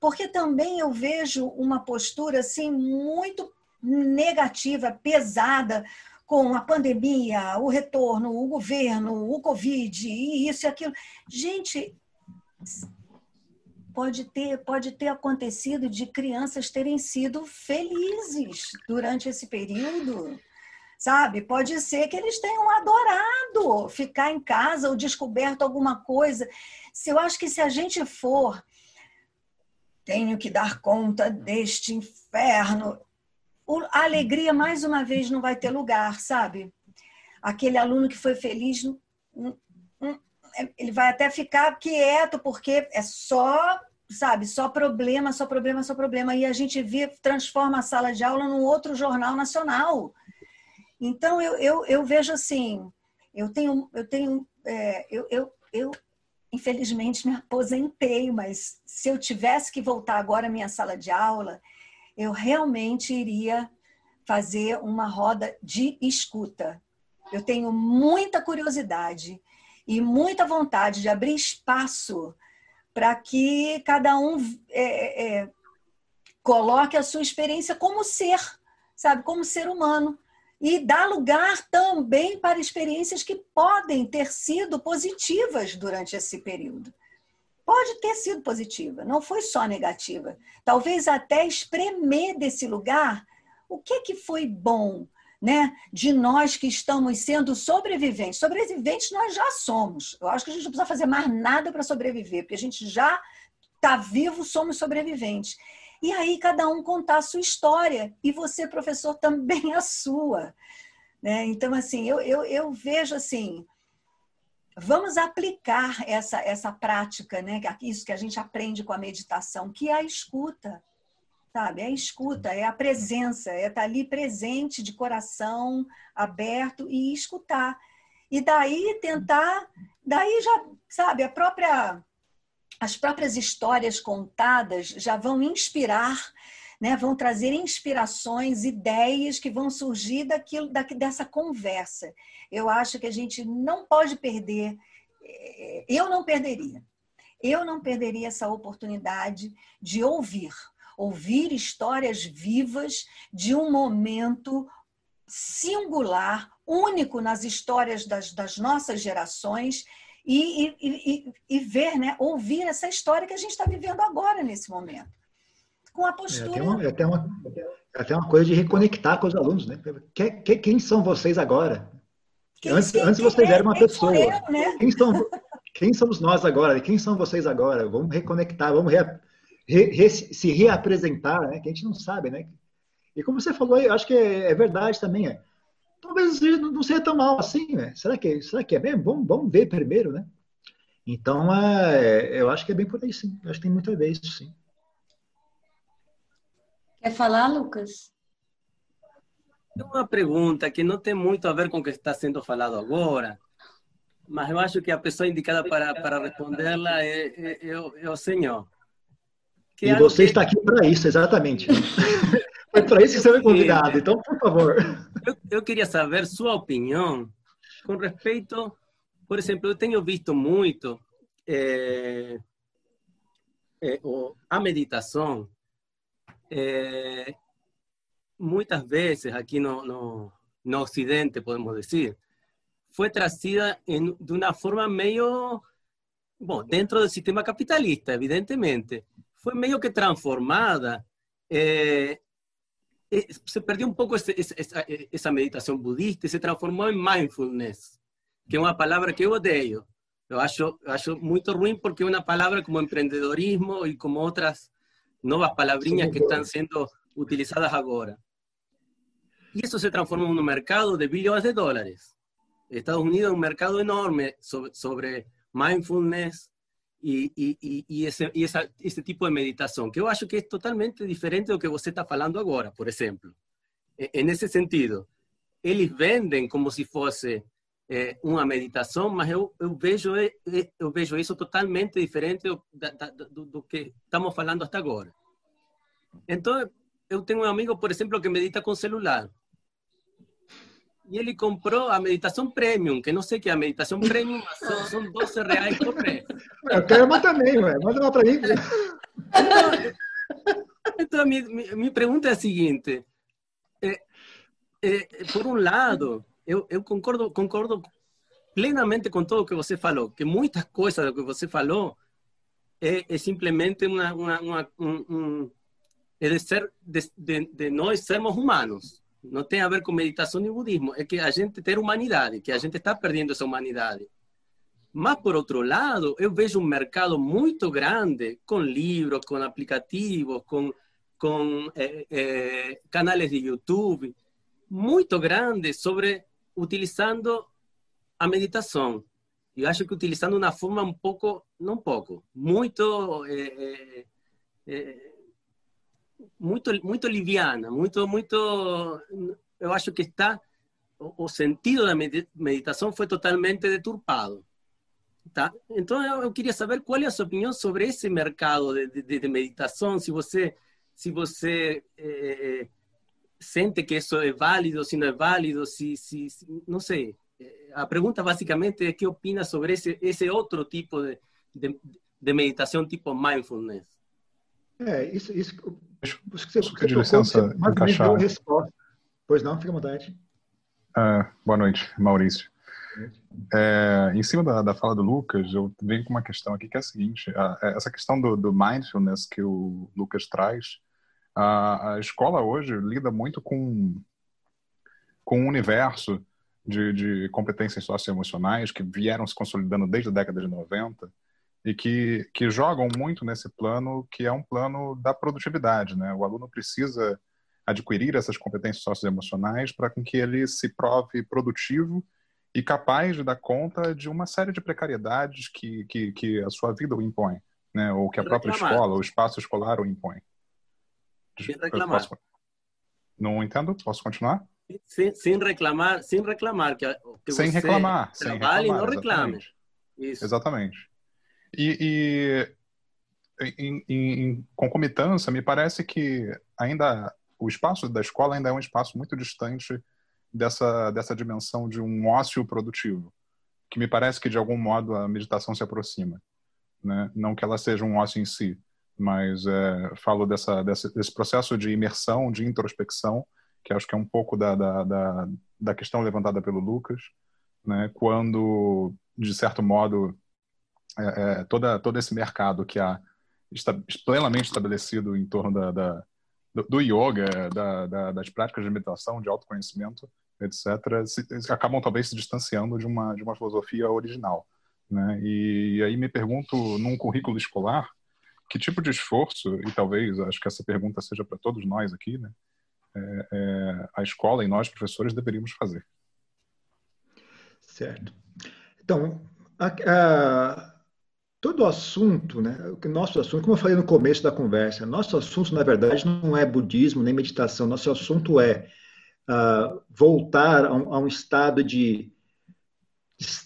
porque também eu vejo uma postura assim muito negativa, pesada, com a pandemia, o retorno, o governo, o Covid, e isso e aquilo. Gente, pode ter, pode ter acontecido de crianças terem sido felizes durante esse período. Sabe? Pode ser que eles tenham adorado ficar em casa ou descoberto alguma coisa. Se eu acho que se a gente for tenho que dar conta deste inferno, a alegria mais uma vez não vai ter lugar, sabe? Aquele aluno que foi feliz ele vai até ficar quieto, porque é só, sabe, só problema, só problema, só problema. E a gente vê, transforma a sala de aula num outro jornal nacional. Então, eu, eu, eu vejo assim, eu tenho, eu tenho, é, eu, eu, eu, infelizmente me aposentei, mas se eu tivesse que voltar agora à minha sala de aula, eu realmente iria fazer uma roda de escuta. Eu tenho muita curiosidade e muita vontade de abrir espaço para que cada um é, é, coloque a sua experiência como ser, sabe, como ser humano. e dá lugar também para experiências que podem ter sido positivas durante esse período. Pode ter sido positiva, não foi só negativa. Talvez até espremer desse lugar o que, que foi bom, né, de nós que estamos sendo sobreviventes. Sobreviventes nós já somos. Eu acho que a gente não precisa fazer mais nada para sobreviver, porque a gente já está vivo, somos sobreviventes. E aí cada um contar a sua história e você, professor, também a sua. Né? Então, assim, eu, eu, eu vejo assim, vamos aplicar essa, essa prática, né? isso que a gente aprende com a meditação, que é a escuta sabe? É a escuta, é a presença, é estar ali presente, de coração aberto e escutar. E daí tentar, daí já, sabe, a própria as próprias histórias contadas já vão inspirar, né, vão trazer inspirações, ideias que vão surgir daquilo, da, dessa conversa. Eu acho que a gente não pode perder, eh, eu não perderia, eu não perderia essa oportunidade de ouvir, ouvir histórias vivas de um momento singular, único nas histórias das, das nossas gerações e, e, e, e, ver, né, ouvir essa história que a gente está vivendo agora nesse momento. Com a postura. É até, uma, é até, uma, é até uma coisa de reconectar com os alunos, né? Quem, quem são vocês agora? Quem, antes, quem, antes vocês eram uma pessoa. Eu, né? quem, são, quem somos nós agora? Quem são vocês agora? Vamos reconectar, vamos re, re, re, se reapresentar, né? Que a gente não sabe, né? E como você falou, eu acho que é, é verdade também. É. Talvez não seja tão mal assim, né? Será que, será que é mesmo? Vamos, vamos ver primeiro, né? Então, é, eu acho que é bem por aí, sim. Eu acho que tem muito a ver isso, sim. Quer falar, Lucas? Uma pergunta que não tem muito a ver com o que está sendo falado agora, mas eu acho que a pessoa indicada para, para respondê-la é, é, é, é o senhor. E você está aqui para isso, exatamente. Foi para isso que você foi convidado, então, por favor. Eu, eu, queria saber sua opinião com respeito, por exemplo, eu tenho visto muito é, é, a meditação, é, muitas vezes aqui no, no, no, Ocidente, podemos dizer, foi trazida em, de uma forma meio, bom, dentro do sistema capitalista, evidentemente, fue medio que transformada. Eh, eh, se perdió un poco ese, esa, eh, esa, meditación budista y se transformou em mindfulness, que é uma palavra que eu odeio. Eu acho, eu acho muito porque é uma palavra como empreendedorismo e como outras novas palavrinhas que estão sendo utilizadas agora. E isso se transforma num mercado de bilhões de dólares. Estados Unidos é um mercado enorme sobre, sobre mindfulness, e, esse, tipo de meditação, que eu acho que é totalmente diferente do que você está falando agora, por exemplo. É, nesse sentido, eles vendem como se fosse é, uma meditação, mas eu, vejo, eu vejo isso totalmente diferente do que estamos falando até agora. Então, eu tenho um amigo, por exemplo, que medita com celular. E ele comprou a meditação premium, que não sei o que é a meditação premium, são, são 12 reais por mês. Eu quero uma também, ué. manda uma para mim. Então, então a minha, minha pergunta é a seguinte: é, é, por um lado, eu, eu concordo, concordo plenamente com tudo que você falou, que muitas coisas do que você falou é, é simplesmente uma, uma, uma um, um, é de ser de, de, de nós sermos humanos não tem a ver com meditação e budismo, é que a gente ter humanidade, que a gente está perdendo essa humanidade. Mas, por outro lado, eu vejo um mercado muito grande com livros, com aplicativos, com, com é, é, canais de YouTube, muito grande sobre utilizando a meditação. Eu acho que utilizando uma forma um pouco, não pouco, muito é, muito muito liviana, muito muito eu acho que está o, sentido da meditação foi totalmente deturpado. Tá? Então eu, queria saber qual é a sua opinião sobre esse mercado de, de, de meditação, se você se você é, sente que isso é válido, se não é válido, se, se, se não sei. A pergunta basicamente é que opina sobre esse esse outro tipo de, de, de meditação tipo mindfulness. É, isso, isso Deixa, você, você pedir licença, encaixar. Resposta. Pois não, fica à vontade. Uh, boa noite, Maurício. É, em cima da, da, fala do Lucas, eu venho com uma questão aqui que é a seguinte: a, é, essa questão do, do, mindfulness que o Lucas traz, a, a escola hoje lida muito com, com um universo de, de competências socioemocionais que vieram se consolidando desde a década de 90 e que, que jogam muito nesse plano que é um plano da produtividade. Né? O aluno precisa adquirir essas competências socioemocionais para que ele se prove produtivo e capaz de dar conta de uma série de precariedades que, que, que a sua vida o impõe, né? ou que a própria reclamar. escola, o espaço escolar o impõe. Posso... Não entendo? Posso continuar? Sem, sem reclamar, sem reclamar que, que sem reclamar, sem reclamar, e não reclame. Exatamente. Isso. Exatamente. E, e em, em, concomitância, me parece que ainda o espaço da escola ainda é um espaço muito distante dessa, dessa dimensão de um ócio produtivo, que me parece que de algum modo a meditação se aproxima. Né? Não que ela seja um ócio em si, mas é, falo dessa, dessa, desse processo de imersão, de introspecção, que acho que é um pouco da, da, da, da questão levantada pelo Lucas, né? quando, de certo modo, é, é, toda, todo esse mercado que há está plenamente estabelecido em torno da, da do, do, yoga, da, da, das práticas de meditação, de autoconhecimento, etc., se, acabam talvez se distanciando de uma, de uma filosofia original. Né? E, e aí me pergunto, num currículo escolar, que tipo de esforço, e talvez acho que essa pergunta seja para todos nós aqui, né? É, é, a escola e nós, professores, deveríamos fazer. Certo. Então, a, a, todo assunto, né, o nosso assunto, como eu falei no começo da conversa, nosso assunto, na verdade, não é budismo nem meditação, nosso assunto é uh, voltar a um, a um, estado de,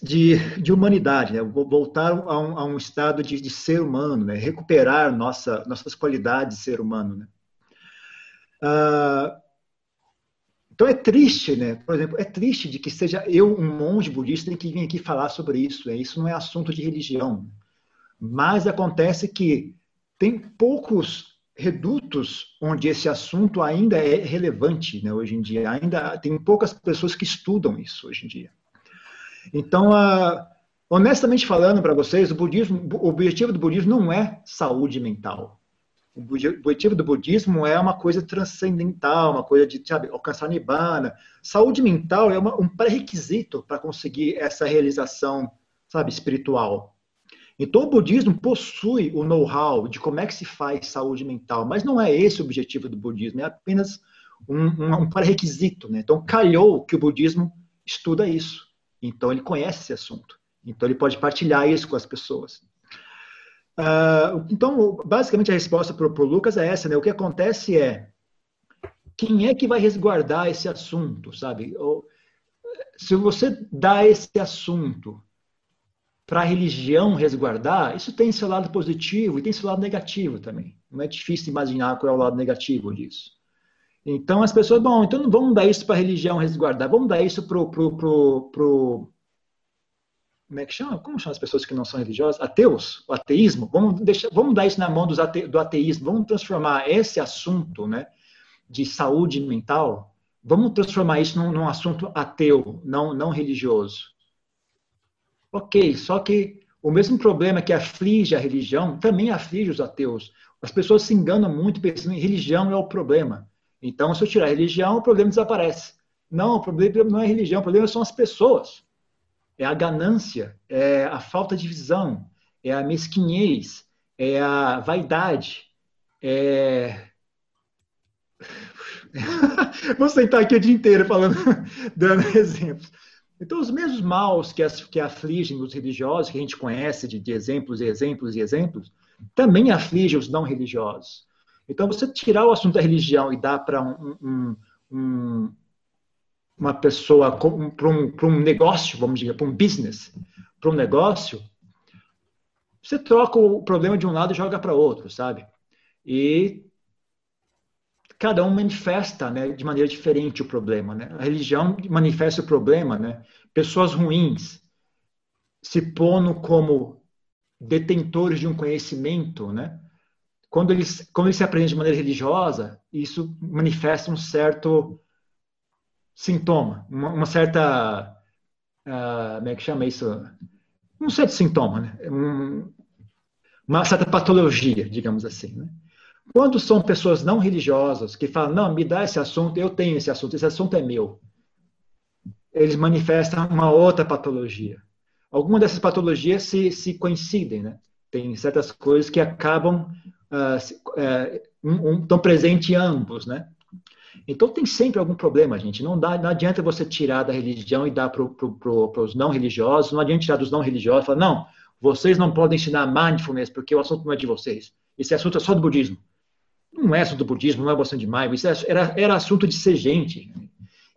de, de humanidade, né, voltar a um, a um estado de, de, ser humano, né, recuperar nossa, nossas qualidades de ser humano. Né. Uh, então é triste, né? Por exemplo, é triste de que seja eu, um monge budista, que vim aqui falar sobre isso. Né? Isso não é assunto de religião. Mas acontece que tem poucos redutos onde esse assunto ainda é relevante né, hoje em dia. Ainda tem poucas pessoas que estudam isso hoje em dia. Então, uh, honestamente falando para vocês, o, budismo, o objetivo do budismo não é saúde mental. O objetivo do budismo é uma coisa transcendental, uma coisa de sabe, alcançar nibbana. Saúde mental é uma, um pré-requisito para conseguir essa realização, sabe, espiritual. Então, o budismo possui o know-how de como é que se faz saúde mental, mas não é esse o objetivo do budismo, é apenas um, um, um pré-requisito. Né? Então, calhou que o budismo estuda isso. Então, ele conhece esse assunto. Então, ele pode partilhar isso com as pessoas. Uh, então, basicamente, a resposta para o Lucas é essa. Né? O que acontece é, quem é que vai resguardar esse assunto, sabe? Ou, se você dá esse assunto para a religião resguardar, isso tem seu lado positivo e tem seu lado negativo também. Não é difícil imaginar qual é o lado negativo disso. Então as pessoas, bom, então não vamos dar isso para a religião resguardar, vamos dar isso para o. Pro, pro, pro, como é que chama? Como chama as pessoas que não são religiosas? Ateus? O ateísmo? Vamos, deixar, vamos dar isso na mão ate, do ateísmo, vamos transformar esse assunto né, de saúde mental, vamos transformar isso num, num assunto ateu, não, não religioso. Ok, só que o mesmo problema que aflige a religião também aflige os ateus. As pessoas se enganam muito pensando em religião é o problema. Então, se eu tirar a religião, o problema desaparece. Não, o problema não é a religião, o problema são as pessoas. É a ganância, é a falta de visão, é a mesquinhez, é a vaidade, é. Vou sentar aqui o dia inteiro falando, dando exemplos. Então, os mesmos maus que, as, que afligem os religiosos, que a gente conhece de, de exemplos e exemplos e exemplos, também afligem os não religiosos. Então, você tirar o assunto da religião e dar para um, um, um, uma pessoa, para um, um negócio, vamos dizer, para um business, para um negócio, você troca o problema de um lado e joga para outro, sabe? E cada um manifesta né, de maneira diferente o problema. Né? A religião manifesta o problema, né? pessoas ruins se pondo como detentores de um conhecimento, né? quando, eles, quando eles se aprendem de maneira religiosa, isso manifesta um certo sintoma, uma, uma certa. Uh, como é que chama isso? Um certo sintoma, né? Um, uma certa patologia, digamos assim. Né? Quando são pessoas não religiosas que falam, não, me dá esse assunto, eu tenho esse assunto, esse assunto é meu. Eles manifestam uma outra patologia. Algumas dessas patologias se, se coincidem, né? Tem certas coisas que acabam uh, uh, um, um, estão presentes em ambos, né? Então tem sempre algum problema, gente. Não, dá, não adianta você tirar da religião e dar para pro, pro, os não religiosos, não adianta tirar dos não religiosos falar, não, vocês não podem ensinar mindfulness porque o assunto não é de vocês. Esse assunto é só do budismo. Não é assunto do budismo, não é bastante de Maio. Isso era, era assunto de ser gente.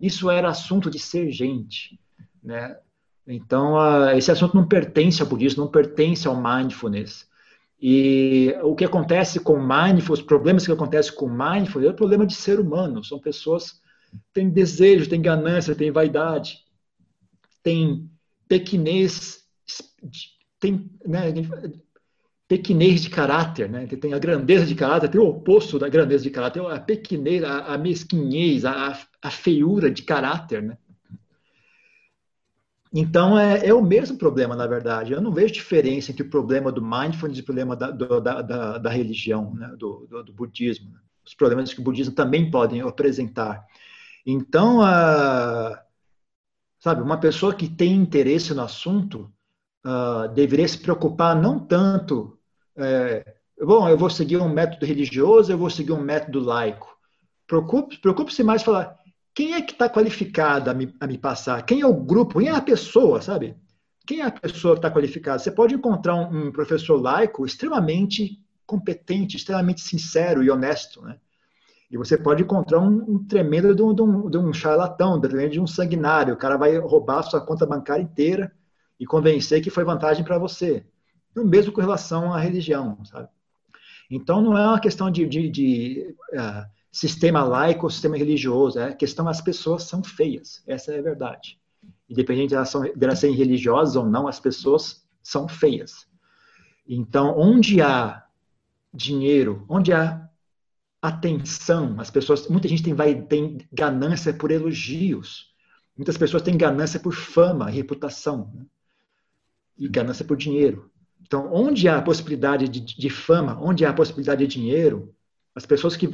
Isso era assunto de ser gente. Né? Então, esse assunto não pertence ao budismo, não pertence ao mindfulness. E o que acontece com mindfulness, os problemas que acontecem com mindfulness é o problema de ser humano. São pessoas que têm desejo, têm ganância, têm vaidade, têm pequenez, tem né, pequenez de caráter, né? Tem a grandeza de caráter, tem o oposto da grandeza de caráter, a pequenez, a, a mesquinhez, a, a feiura de caráter, né? Então, é, é, o mesmo problema, na verdade. Eu não vejo diferença entre o problema do mindfulness e o problema da, do, da, da, da, religião, né? do, do, do, budismo. Né? Os problemas que o budismo também podem apresentar. Então, a, sabe, uma pessoa que tem interesse no assunto uh, deveria se preocupar não tanto, é, bom, eu vou seguir um método religioso, eu vou seguir um método laico. Preocupe-se preocupe mais falar, quem é que está qualificado a me, a me, passar? Quem é o grupo? Quem é a pessoa, sabe? Quem é a pessoa que está qualificada? Você pode encontrar um, um, professor laico extremamente competente, extremamente sincero e honesto, né? E você pode encontrar um, um tremendo de um, de, um, de um charlatão, de um sanguinário. O cara vai roubar sua conta bancária inteira e convencer que foi vantagem para você. E o mesmo com relação à religião, sabe? Então, não é uma questão de, de, de uh, sistema laico ou sistema religioso, é a questão as pessoas são feias, essa é a verdade. Independente de elas, de serem religiosas ou não, as pessoas são feias. Então, onde há dinheiro, onde há atenção, as pessoas, muita gente tem, vai, tem ganância por elogios, muitas pessoas têm ganância por fama, reputação, né? E ganância por dinheiro. Então, onde há possibilidade de, de fama, onde há possibilidade de dinheiro, as pessoas que,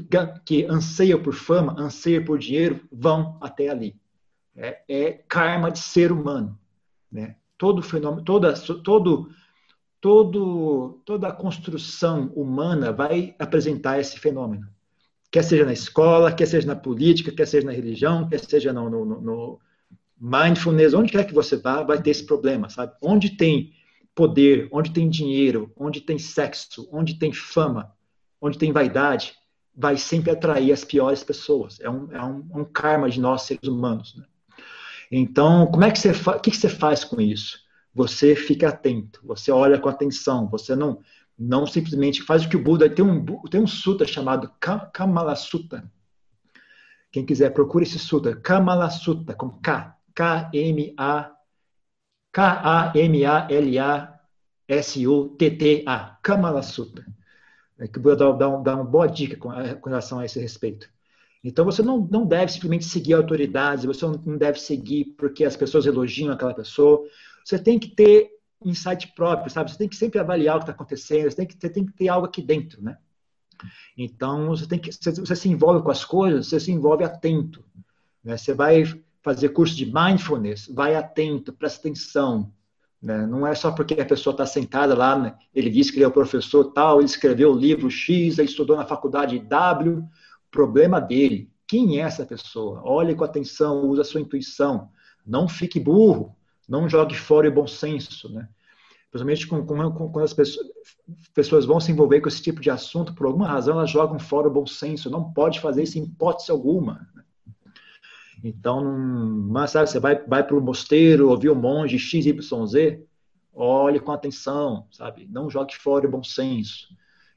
que anseiam por fama, anseiam por dinheiro, vão até ali. É, é karma de ser humano. Né? Todo fenômeno, toda, todo, todo, toda a construção humana vai apresentar esse fenômeno. Quer seja na escola, quer seja na política, quer seja na religião, quer seja no, no, no mindfulness, onde quer que você vá, vai ter esse problema, sabe? Onde tem poder, onde tem dinheiro, onde tem sexo, onde tem fama, onde tem vaidade, vai sempre atrair as piores pessoas. É um, é um, um karma de nós seres humanos. Né? Então, como é que você o que, que você faz com isso? Você fica atento, você olha com atenção, você não não simplesmente faz o que o Buda tem um tem um sutra chamado Kamala Sutta. Quem quiser procure esse sutra, Kamala Sutta com K, K M A K A M A L A S U T T A, Kamala. É que o Buda dá, dá, uma boa dica com, com, relação a esse respeito. Então você não, não deve simplesmente seguir autoridades, você não deve seguir porque as pessoas elogiam aquela pessoa. Você tem que ter insight próprio, sabe? Você tem que sempre avaliar o que está acontecendo, você tem, que, você tem que ter algo aqui dentro, né? Então você tem que você, você se envolve com as coisas, você se envolve atento. Né? Você vai fazer curso de mindfulness, vai atento, presta atenção, né? Não é só porque a pessoa está sentada lá, né? ele disse que ele é o professor tal, ele escreveu o livro X, ele estudou na faculdade W, problema dele. Quem é essa pessoa? Olhe com atenção, use a sua intuição. Não fique burro, não jogue fora o bom senso. Né? Principalmente com, com, com, quando as pessoas, pessoas vão se envolver com esse tipo de assunto, por alguma razão elas jogam fora o bom senso. Não pode fazer isso em hipótese alguma. Né? Então, mas sabe, você vai, vai para o mosteiro, ouvir o monge XYZ, olhe com atenção, sabe? Não jogue fora o bom senso.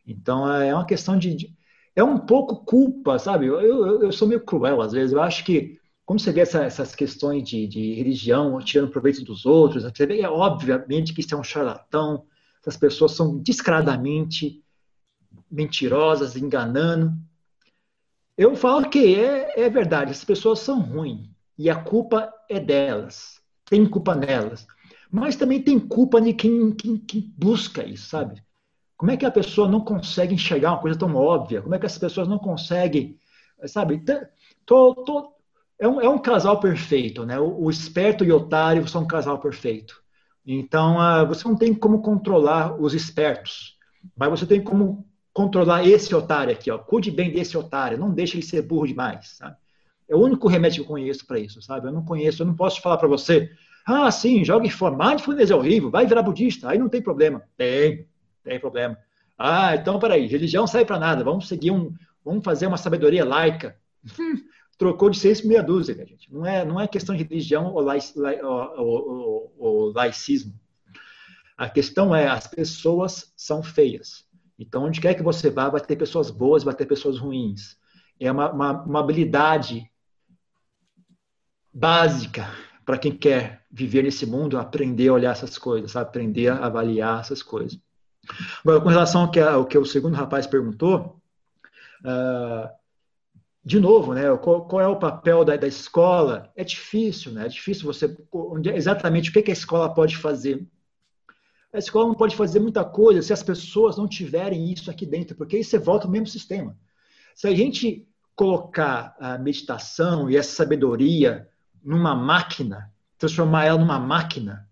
Então, é uma questão de. de é um pouco culpa, sabe? Eu, eu, eu, sou meio cruel às vezes. Eu acho que, como você vê essa, essas questões de, de, religião, tirando proveito dos outros, você vê, é obviamente que isso é um charlatão, essas pessoas são descaradamente mentirosas, enganando. Eu falo que é, é verdade, as pessoas são ruins. e a culpa é delas. Tem culpa nelas. Mas também tem culpa de quem, quem, quem busca isso, sabe? Como é que a pessoa não consegue enxergar uma coisa tão óbvia? Como é que as pessoas não conseguem, sabe? Tô, tô, é, um, é um casal perfeito, né? O, o esperto e o otário são um casal perfeito. Então, uh, você não tem como controlar os espertos, mas você tem como controlar esse otário aqui, ó. Cuide bem desse otário, não deixe ele ser burro demais, sabe? É o único remédio que eu conheço para isso, sabe? Eu não conheço, eu não posso falar para você, ah, sim, jogue fora, mindfulness é horrível, vai virar budista, aí não tem problema. Tem, tem problema. Ah, então, peraí, religião sai para nada, vamos seguir um, vamos fazer uma sabedoria laica. Trocou de seis por meia dúzia, gente. Não é, não é questão de religião ou, laic, ou, ou, ou laicismo. A questão é, as pessoas são feias. Então, onde quer que você vá, vai ter pessoas boas, vai ter pessoas ruins. É uma, uma, uma habilidade básica para quem quer viver nesse mundo, aprender a olhar essas coisas, aprender a avaliar essas coisas. Agora, com relação ao que, ao que o segundo rapaz perguntou, uh, de novo, né, qual, qual é o papel da, da, escola? É difícil, né? É difícil você exatamente o que, que a escola pode fazer. A escola não pode fazer muita coisa se as pessoas não tiverem isso aqui dentro, porque aí você volta ao mesmo sistema. Se a gente colocar a meditação e essa sabedoria numa máquina, transformar ela numa máquina,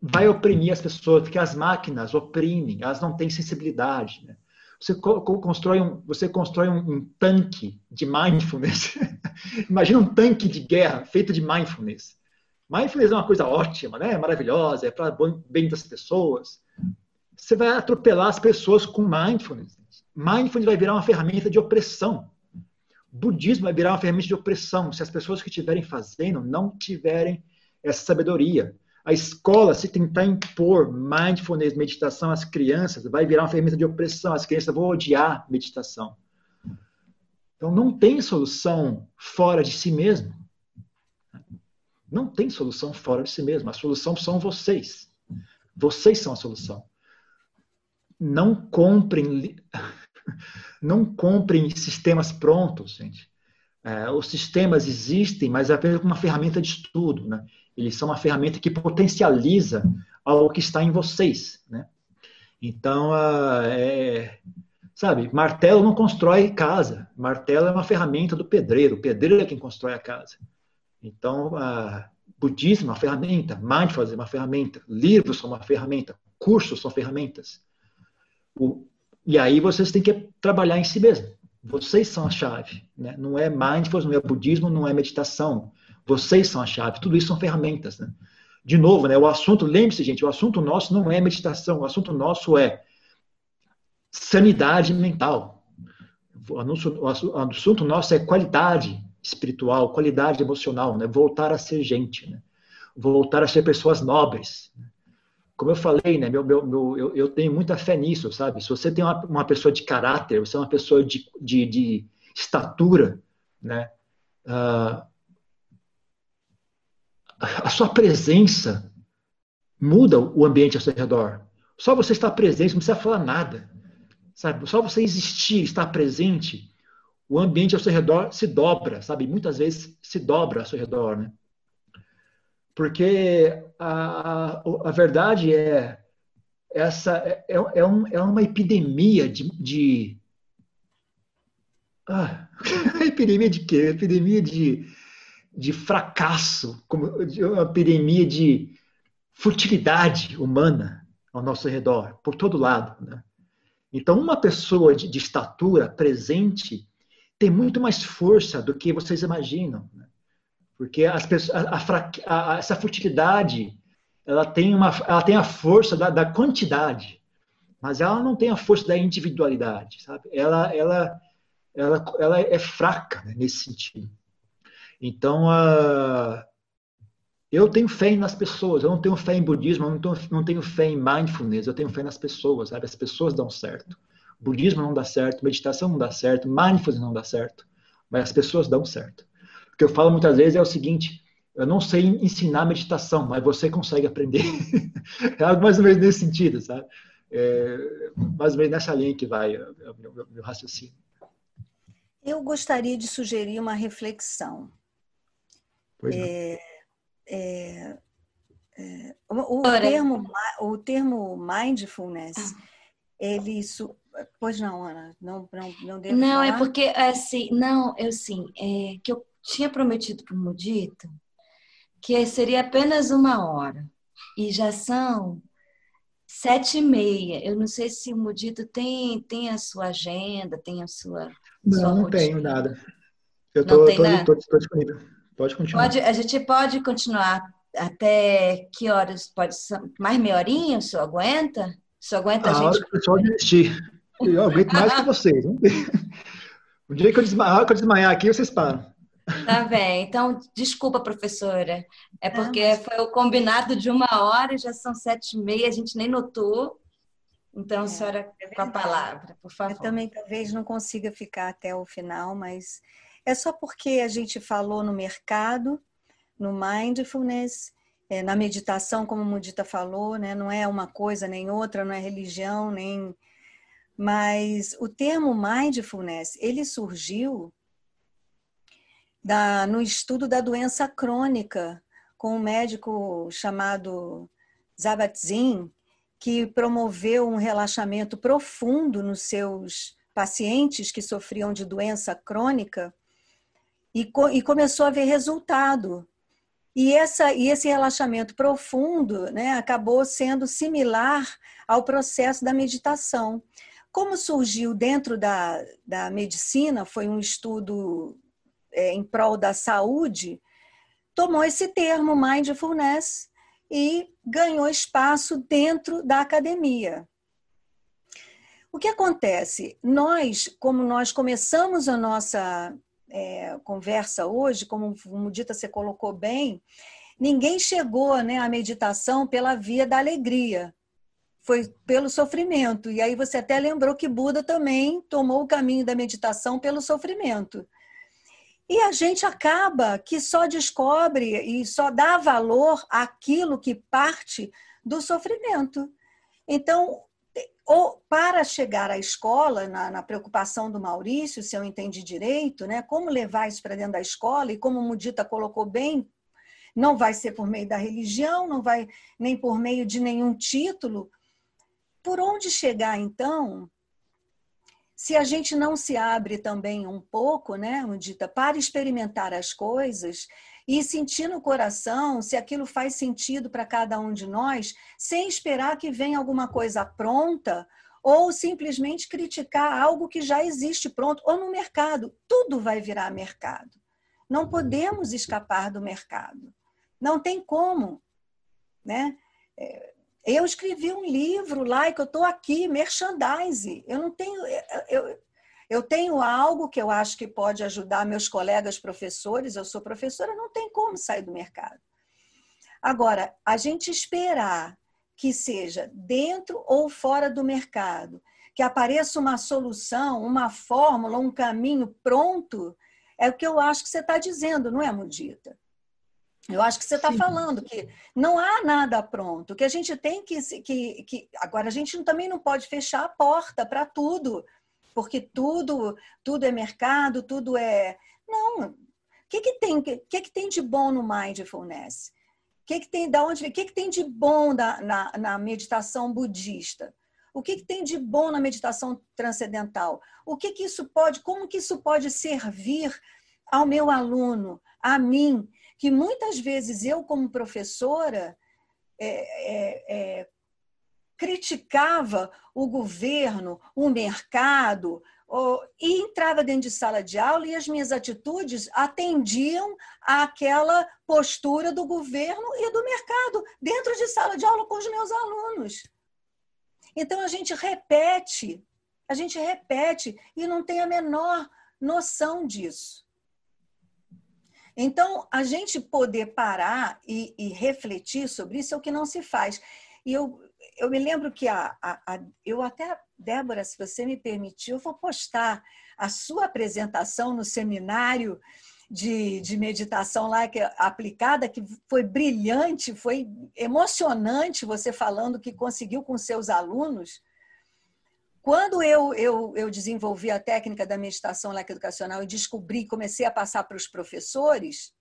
vai oprimir as pessoas, porque as máquinas oprimem, elas não têm sensibilidade. Né? Você constrói um, você constrói um, um tanque de mindfulness. Imagina um tanque de guerra feito de mindfulness. Mindfulness é uma coisa ótima, né? maravilhosa, é para bem das pessoas. Você vai atropelar as pessoas com mindfulness. Mindfulness vai virar uma ferramenta de opressão budismo vai virar uma ferramenta de opressão se as pessoas que estiverem fazendo não tiverem essa sabedoria. A escola, se tentar impor mindfulness, meditação às crianças, vai virar uma ferramenta de opressão. As crianças vão odiar meditação. Então, não tem solução fora de si mesmo. Não tem solução fora de si mesmo. A solução são vocês. Vocês são a solução. Não comprem não comprem sistemas prontos, gente. É, os sistemas existem, mas é apenas uma ferramenta de estudo, né? Eles são uma ferramenta que potencializa algo que está em vocês, né? Então, é, sabe, martelo não constrói casa. Martelo é uma ferramenta do pedreiro. O pedreiro é quem constrói a casa. Então, budismo é uma ferramenta, mindfulness é uma ferramenta, livros são uma ferramenta, cursos são ferramentas. O, e aí vocês têm que trabalhar em si mesmo. Vocês são a chave. Né? Não é mindfulness, não é budismo, não é meditação. Vocês são a chave. Tudo isso são ferramentas. Né? De novo, né, o assunto, lembre-se, gente, o assunto nosso não é meditação. O assunto nosso é sanidade mental. O assunto nosso é qualidade espiritual, qualidade emocional, né? voltar a ser gente, né? voltar a ser pessoas nobres. Né? como eu falei, né, meu, meu, meu eu, eu, tenho muita fé nisso, sabe? Se você tem uma, uma pessoa de caráter, você é uma pessoa de, de, de estatura, né? Uh, a sua presença muda o ambiente ao seu redor. Só você estar presente, não precisa falar nada, sabe? Só você existir, estar presente, o ambiente ao seu redor se dobra, sabe? Muitas vezes se dobra ao seu redor, né? Porque a, a, verdade é essa é, é, é, um, é uma epidemia de, de ah, epidemia de quê? Epidemia de, de fracasso, como, de uma epidemia de futilidade humana ao nosso redor, por todo lado. Né? Então, uma pessoa de, de, estatura presente tem muito mais força do que vocês imaginam. Né? Porque as pessoas, a, a, essa futilidade, ela tem, uma, ela tem a força da, da, quantidade, mas ela não tem a força da individualidade, sabe? Ela, ela, ela, ela é fraca né, nesse sentido. Então, eu tenho fé nas pessoas, eu não tenho fé em budismo, eu não tenho, não tenho fé em mindfulness, eu tenho fé nas pessoas, sabe? As pessoas dão certo. Budismo não dá certo, meditação não dá certo, mindfulness não dá certo, mas as pessoas dão certo. O que eu falo muitas vezes é o seguinte: eu não sei ensinar meditação, mas você consegue aprender. é algo mais ou menos nesse sentido, sabe? É, mais ou menos nessa linha que vai o meu, meu raciocínio. Eu gostaria de sugerir uma reflexão. É, é, é, o, o termo, o termo mindfulness, ah. ele. Pois não, Ana, não, não, não devo Não, é falar? é porque, assim, não, eu sim, é, que eu tinha prometido para o Mudito que seria apenas uma hora. E já são sete e meia. Eu não sei se o Mudito tem, tem a sua agenda, tem a sua. Não, sua não rotina. tenho nada. Eu tô, tô, tô, tô, disponível. Pode continuar. Pode, a gente pode continuar até que horas? Pode ser mais meia horinha? O senhor aguenta? O senhor aguenta a, a gente? hora que o pessoal desistir. Eu aguento mais que vocês. O dia que eu desmaiar, que eu desmaiar aqui, vocês param. Tá bem. Então, desculpa, professora. É porque ah, mas... foi o combinado de uma hora e já são sete e meia, a gente nem notou. Então, é, senhora, é com a palavra, por favor. Eu também talvez não consiga ficar até o final, mas é só porque a gente falou no mercado, no mindfulness, é, na meditação, como o Mudita falou, né? não é uma coisa nem outra, não é religião, nem. Mas o termo mindfulness, ele surgiu da, no estudo da doença crônica, com um médico chamado Zabatzin, que promoveu um relaxamento profundo nos seus pacientes que sofriam de doença crônica e, co e começou a ver resultado. E, essa, e esse relaxamento profundo né, acabou sendo similar ao processo da meditação. Como surgiu dentro da, da medicina, foi um estudo é, em prol da saúde, tomou esse termo mindfulness e ganhou espaço dentro da academia. O que acontece? Nós, como nós começamos a nossa é, conversa hoje, como o Mudita você colocou bem, ninguém chegou né, à meditação pela via da alegria, foi pelo sofrimento. E aí você até lembrou que Buda também tomou o caminho da meditação pelo sofrimento. E a gente acaba que só descobre e só dá valor àquilo que parte do sofrimento. Então, ou para chegar à escola, na, na, preocupação do Maurício, se eu entendi direito, né, como levar isso para dentro da escola, e como o Mudita colocou bem, não vai ser por meio da religião, não vai nem por meio de nenhum título. Por onde chegar, então, se a gente não se abre também um pouco, né, Mudita, para experimentar as coisas e sentir no coração se aquilo faz sentido para cada um de nós, sem esperar que venha alguma coisa pronta ou simplesmente criticar algo que já existe pronto, ou no mercado. Tudo vai virar mercado. Não podemos escapar do mercado. Não tem como. Né? É, eu escrevi um livro lá e que eu estou aqui, merchandise. Eu não tenho. Eu, eu tenho algo que eu acho que pode ajudar meus colegas professores, eu sou professora, não tem como sair do mercado. Agora, a gente esperar que seja dentro ou fora do mercado, que apareça uma solução, uma fórmula, um caminho pronto, é o que eu acho que você está dizendo, não é, Mudita? Eu acho que você está falando que não há nada pronto, que a gente tem que, que, que. Agora, a gente também não pode fechar a porta para tudo, porque tudo, tudo é mercado, tudo é. Não. O que, que, tem, que, que tem de bom no mindfulness? O que, que tem da onde? O que, que tem de bom na, na, na meditação budista? O que, que, tem de bom na meditação transcendental? O que, que isso pode, como que isso pode servir ao meu aluno, a mim, que muitas vezes eu, como professora, é, é, é, criticava o governo, o mercado, e entrava dentro de sala de aula e as minhas atitudes atendiam àquela postura do governo e do mercado dentro de sala de aula com os meus alunos. Então a gente repete, a gente repete e não tem a menor noção disso. Então, a gente poder parar e, e, refletir sobre isso é o que não se faz. E eu, eu me lembro que a, a, a, eu até, Débora, se você me permitir, eu vou postar a sua apresentação no seminário de, de meditação lá que, aplicada, que foi brilhante, foi emocionante você falando que conseguiu com seus alunos quando eu, eu, eu desenvolvi a técnica da meditação leque educacional e descobri, comecei a passar para os professores,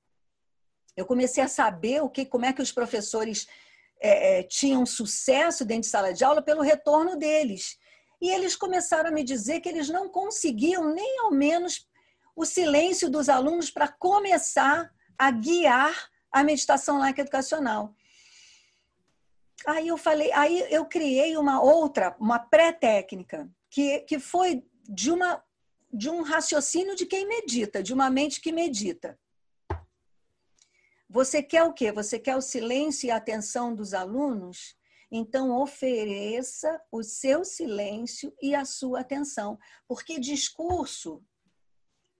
Eu comecei a saber o que, como é que os professores é, é, tinham sucesso dentro de sala de aula pelo retorno deles. E eles começaram a me dizer que eles não conseguiam nem ao menos o silêncio dos alunos para começar a guiar a meditação laica educacional. Aí eu falei, aí eu criei uma outra, uma pré-técnica, que, que foi de, uma, de um raciocínio de quem medita, de uma mente que medita. Você quer o quê? Você quer o silêncio e a atenção dos alunos? Então, ofereça o seu silêncio e a sua atenção. Porque discurso,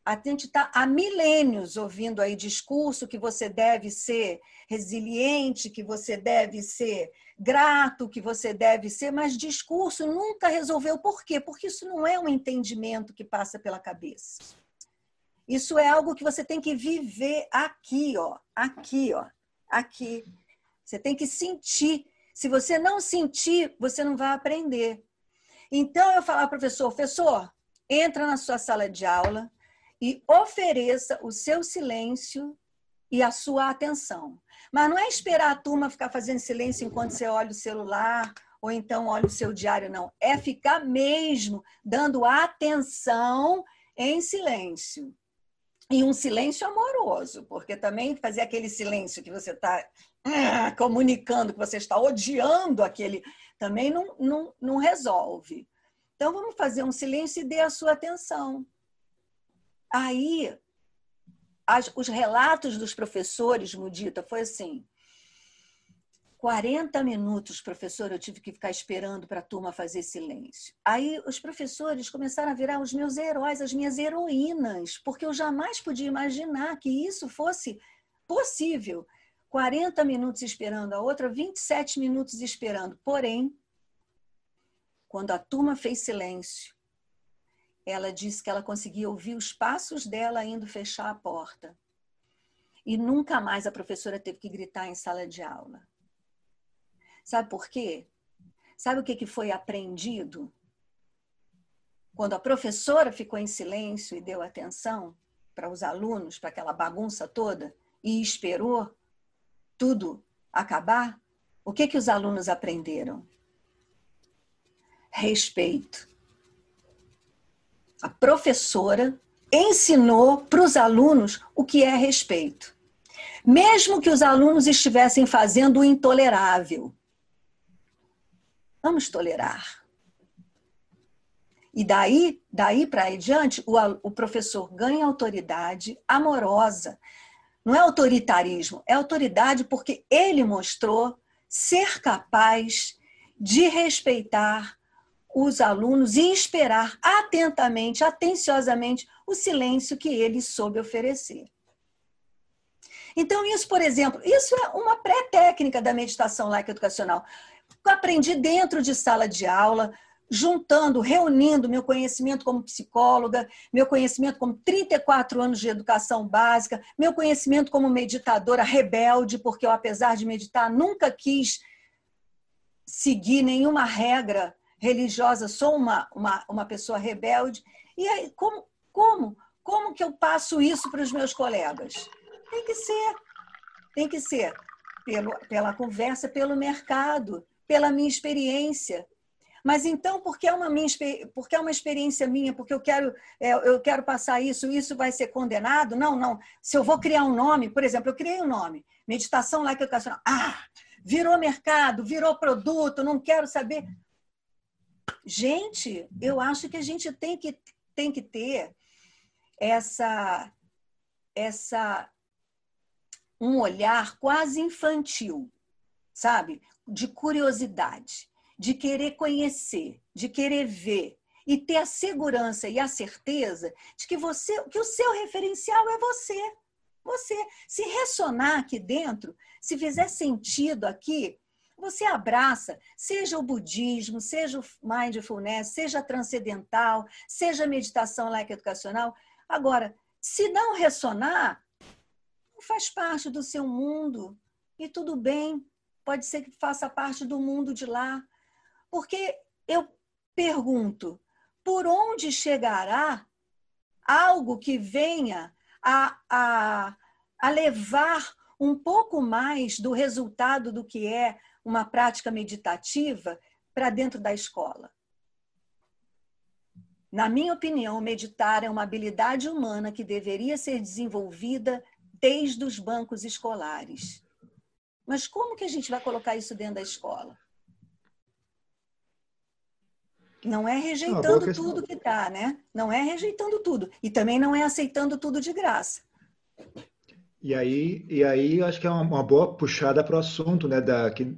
a gente está há milênios ouvindo aí discurso que você deve ser resiliente, que você deve ser grato, que você deve ser, mas discurso nunca resolveu. Por quê? Porque isso não é um entendimento que passa pela cabeça. Isso é algo que você tem que viver aqui, ó, aqui, ó, aqui. Você tem que sentir. Se você não sentir, você não vai aprender. Então eu falo, professor, professor, entra na sua sala de aula e ofereça o seu silêncio e a sua atenção. Mas não é esperar a turma ficar fazendo silêncio enquanto você olha o celular ou então olha o seu diário, não. É ficar mesmo dando atenção em silêncio e um silêncio amoroso, porque também fazer aquele silêncio que você está ah, comunicando que você está odiando aquele, também não, não, não resolve. Então vamos fazer um silêncio e dê a sua atenção. Aí, as, os relatos dos professores, Mudita, foi assim: 40 minutos, professor, eu tive que ficar esperando para a turma fazer silêncio. Aí os professores começaram a virar os meus heróis, as minhas heroínas, porque eu jamais podia imaginar que isso fosse possível. 40 minutos esperando a outra, 27 minutos esperando. Porém, quando a turma fez silêncio, ela disse que ela conseguia ouvir os passos dela indo fechar a porta. E nunca mais a professora teve que gritar em sala de aula. Sabe por quê? Sabe o que, que foi aprendido? Quando a professora ficou em silêncio e deu atenção para os alunos, para aquela bagunça toda, e esperou tudo acabar, o que, que os alunos aprenderam? Respeito. A professora ensinou para os alunos o que é respeito. Mesmo que os alunos estivessem fazendo o intolerável, Vamos tolerar. E daí, daí para adiante, o, o professor ganha autoridade amorosa. Não é autoritarismo, é autoridade porque ele mostrou ser capaz de respeitar os alunos e esperar atentamente, atenciosamente, o silêncio que ele soube oferecer. Então, isso, por exemplo, isso é uma pré-técnica da meditação laica educacional aprendi dentro de sala de aula, juntando, reunindo meu conhecimento como psicóloga, meu conhecimento como 34 anos de educação básica, meu conhecimento como meditadora rebelde, porque eu, apesar de meditar, nunca quis seguir nenhuma regra religiosa, sou uma, uma, uma pessoa rebelde. E aí, como, como? Como que eu passo isso para os meus colegas? Tem que ser, tem que ser pelo, pela conversa, pelo mercado pela minha experiência. Mas então, porque é uma, minha, porque é uma experiência minha, porque eu quero, é, eu quero passar isso, isso vai ser condenado? Não, não. Se eu vou criar um nome, por exemplo, eu criei um nome, Meditação Laica Educacional. Ah, virou mercado, virou produto, não quero saber. Gente, eu acho que a gente tem que, tem que ter essa, essa um olhar quase infantil, sabe? de curiosidade, de querer conhecer, de querer ver e ter a segurança e a certeza de que você, que o seu referencial é você. Você, se ressonar aqui dentro, se fizer sentido aqui, você abraça, seja o budismo, seja o mindfulness, seja transcendental, seja meditação laica educacional. Agora, se não ressonar, não faz parte do seu mundo e tudo bem, pode ser que faça parte do mundo de lá. Porque eu pergunto, por onde chegará algo que venha a, a, a levar um pouco mais do resultado do que é uma prática meditativa para dentro da escola. Na minha opinião, meditar é uma habilidade humana que deveria ser desenvolvida desde os bancos escolares. Mas como que a gente vai colocar isso dentro da escola? Não é rejeitando tudo que dá, né? Não é rejeitando tudo. E também não é aceitando tudo de graça. E aí, e aí acho que é uma, boa puxada para o assunto, né? Da, que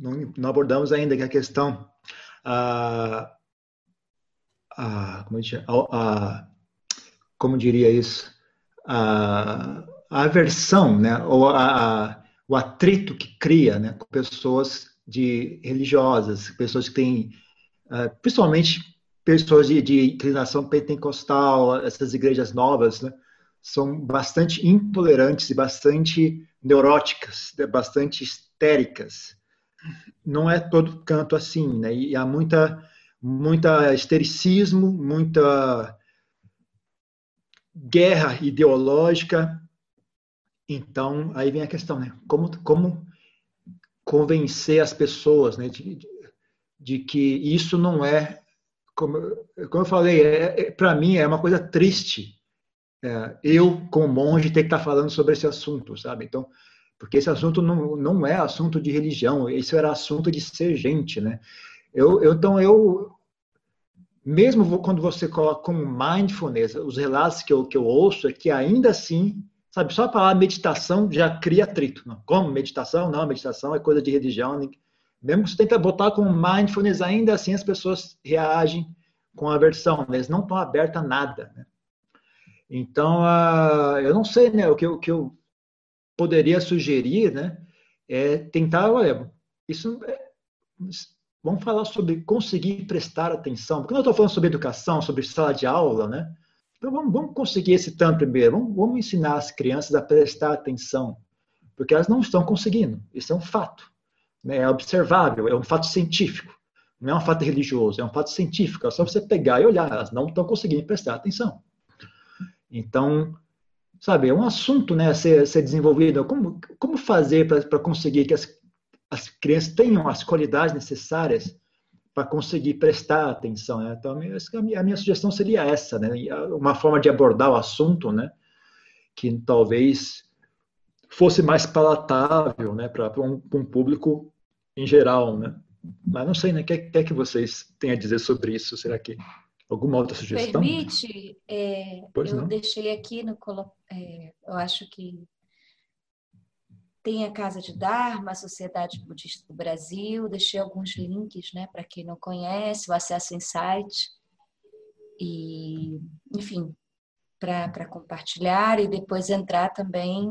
não, não abordamos ainda, que a questão. A, a, como, a, a, como diria isso? A, aversão, né? Ou a, o atrito que cria né? com pessoas de religiosas, pessoas que têm, uh, principalmente pessoas de, de, inclinação pentecostal, essas igrejas novas, né, são bastante intolerantes e bastante neuróticas, né, bastante histéricas. Não é todo canto assim, né? E há muita, muita histericismo, muita guerra ideológica. Então, aí vem a questão, né? Como, como convencer as pessoas né, de, de, de que isso não é, como, como eu falei, é, é para mim é uma coisa triste é, eu, como monge, ter que estar tá falando sobre esse assunto, sabe? Então, porque esse assunto não, não é assunto de religião, isso era assunto de ser gente, né? Eu, eu, então, eu, mesmo quando você coloca como mindfulness, os relatos que eu, que eu ouço é que ainda assim Sabe, só a palavra meditação já cria atrito. Não? Como meditação? Não, meditação é coisa de religião. Mesmo que você tenta botar com mindfulness, ainda assim as pessoas reagem com aversão. Né? Eles não estão abertos a nada. Né? Então, uh, eu não sei, né? O que, o que eu poderia sugerir, né? É tentar, olha, isso é, vamos falar sobre conseguir prestar atenção. Porque eu estou falando sobre educação, sobre sala de aula, né? Então vamos, vamos conseguir esse tanto primeiro, vamos, vamos ensinar as crianças a prestar atenção, porque elas não estão conseguindo. Isso é um fato, né? é observável, é um fato científico. Não é um fato religioso, é um fato científico. É só você pegar e olhar, elas não estão conseguindo prestar atenção. Então, sabe, é um assunto né, a ser, a ser desenvolvido. Como, como fazer para conseguir que as, as crianças tenham as qualidades necessárias para conseguir prestar atenção. Né? Então, a minha, a minha, sugestão seria essa, né? uma forma de abordar o assunto, né? que talvez fosse mais palatável né? para um, um, público em geral. Né? Mas não sei, né? o que, que, é que vocês têm a dizer sobre isso? Será que alguma outra sugestão? Permite, é, eu não. deixei aqui no... É, eu acho que tem a Casa de Dharma, a Sociedade Budista do Brasil. Deixei alguns links, né, para quem não conhece, o Acesso Insight. E, enfim, para compartilhar e depois entrar também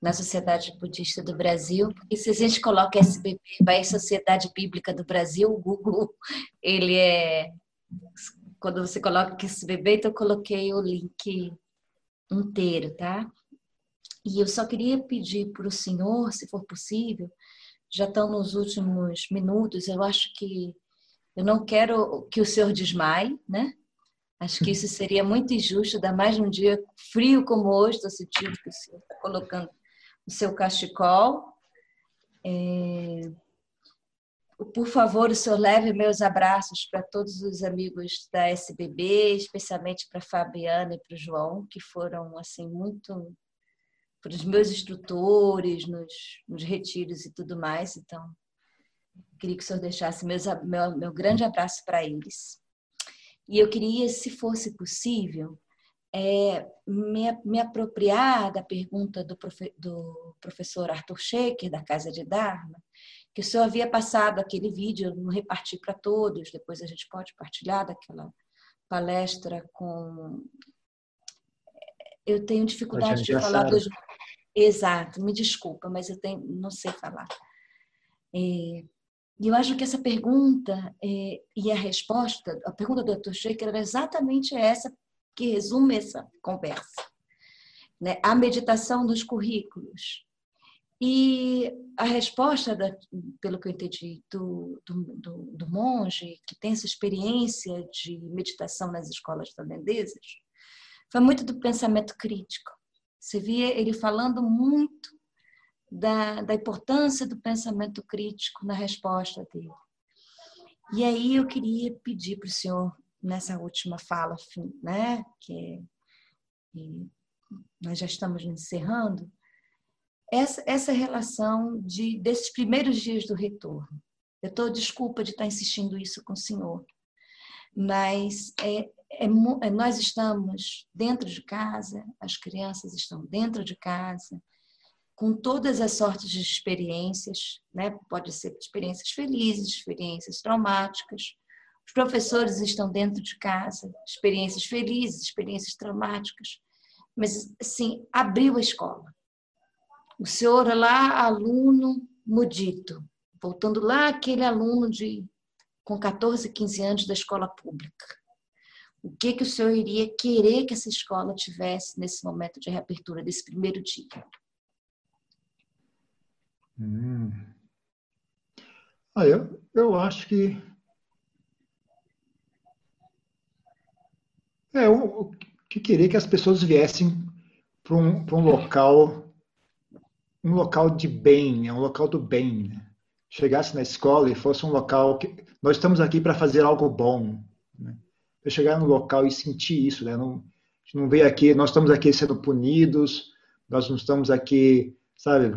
na Sociedade Budista do Brasil, porque se a gente coloca SBB, vai Sociedade Bíblica do Brasil, o Google, ele é quando você coloca SBB, então eu coloquei o link inteiro, tá? E eu só queria pedir para o senhor, se for possível, já estão nos últimos minutos, eu acho que eu não quero que o senhor desmaie, né? Acho que isso seria muito injusto, ainda mais num dia frio como hoje, estou sentindo que o senhor está colocando o seu cachecol. É... Por favor, o senhor leve meus abraços para todos os amigos da SBB, especialmente para a Fabiana e para o João, que foram assim muito para os meus instrutores nos, nos, retiros e tudo mais. Então, queria que o senhor deixasse meus, meu, meu grande abraço para eles. E eu queria, se fosse possível, é, me, me, apropriar da pergunta do, profe, do professor Arthur Shaker, da Casa de Dharma, que o senhor havia passado aquele vídeo, não reparti para todos, depois a gente pode partilhar daquela palestra com eu tenho dificuldade de falar dos. Exato, me desculpa, mas eu tenho, não sei falar. É, e eu acho que essa pergunta é, e a resposta, a pergunta do Dr. Shaker era exatamente essa que resume essa conversa. Né? A meditação dos currículos. E a resposta, da, pelo que eu entendi, do, do, do, monge, que tem essa experiência de meditação nas escolas tailandesas, foi muito do pensamento crítico. Você via ele falando muito da, da importância do pensamento crítico na resposta dele. E aí eu queria pedir para o senhor, nessa última fala, né, que nós já estamos encerrando, essa, essa relação de, desses primeiros dias do retorno. Eu estou, desculpa de estar insistindo isso com o senhor, mas é, é, é, nós estamos dentro de casa, as crianças estão dentro de casa, com todas as sortes de experiências, né? pode ser experiências felizes, experiências traumáticas. Os professores estão dentro de casa, experiências felizes, experiências traumáticas. Mas, assim, abriu a escola. O senhor lá, aluno mudito, voltando lá aquele aluno de com 14, 15 anos da escola pública. O que que o senhor iria querer que essa escola tivesse nesse momento de reabertura desse primeiro dia? Hum. Ah, eu, eu acho que. É, eu, que queria que as pessoas viessem para um, um local um local de bem, é um local do bem. Né? Chegasse na escola e fosse um local que nós estamos aqui para fazer algo bom. Né? Eu chegar no local e sentir isso, né? Não, não veio aqui, nós estamos aqui sendo punidos, nós não estamos aqui, sabe?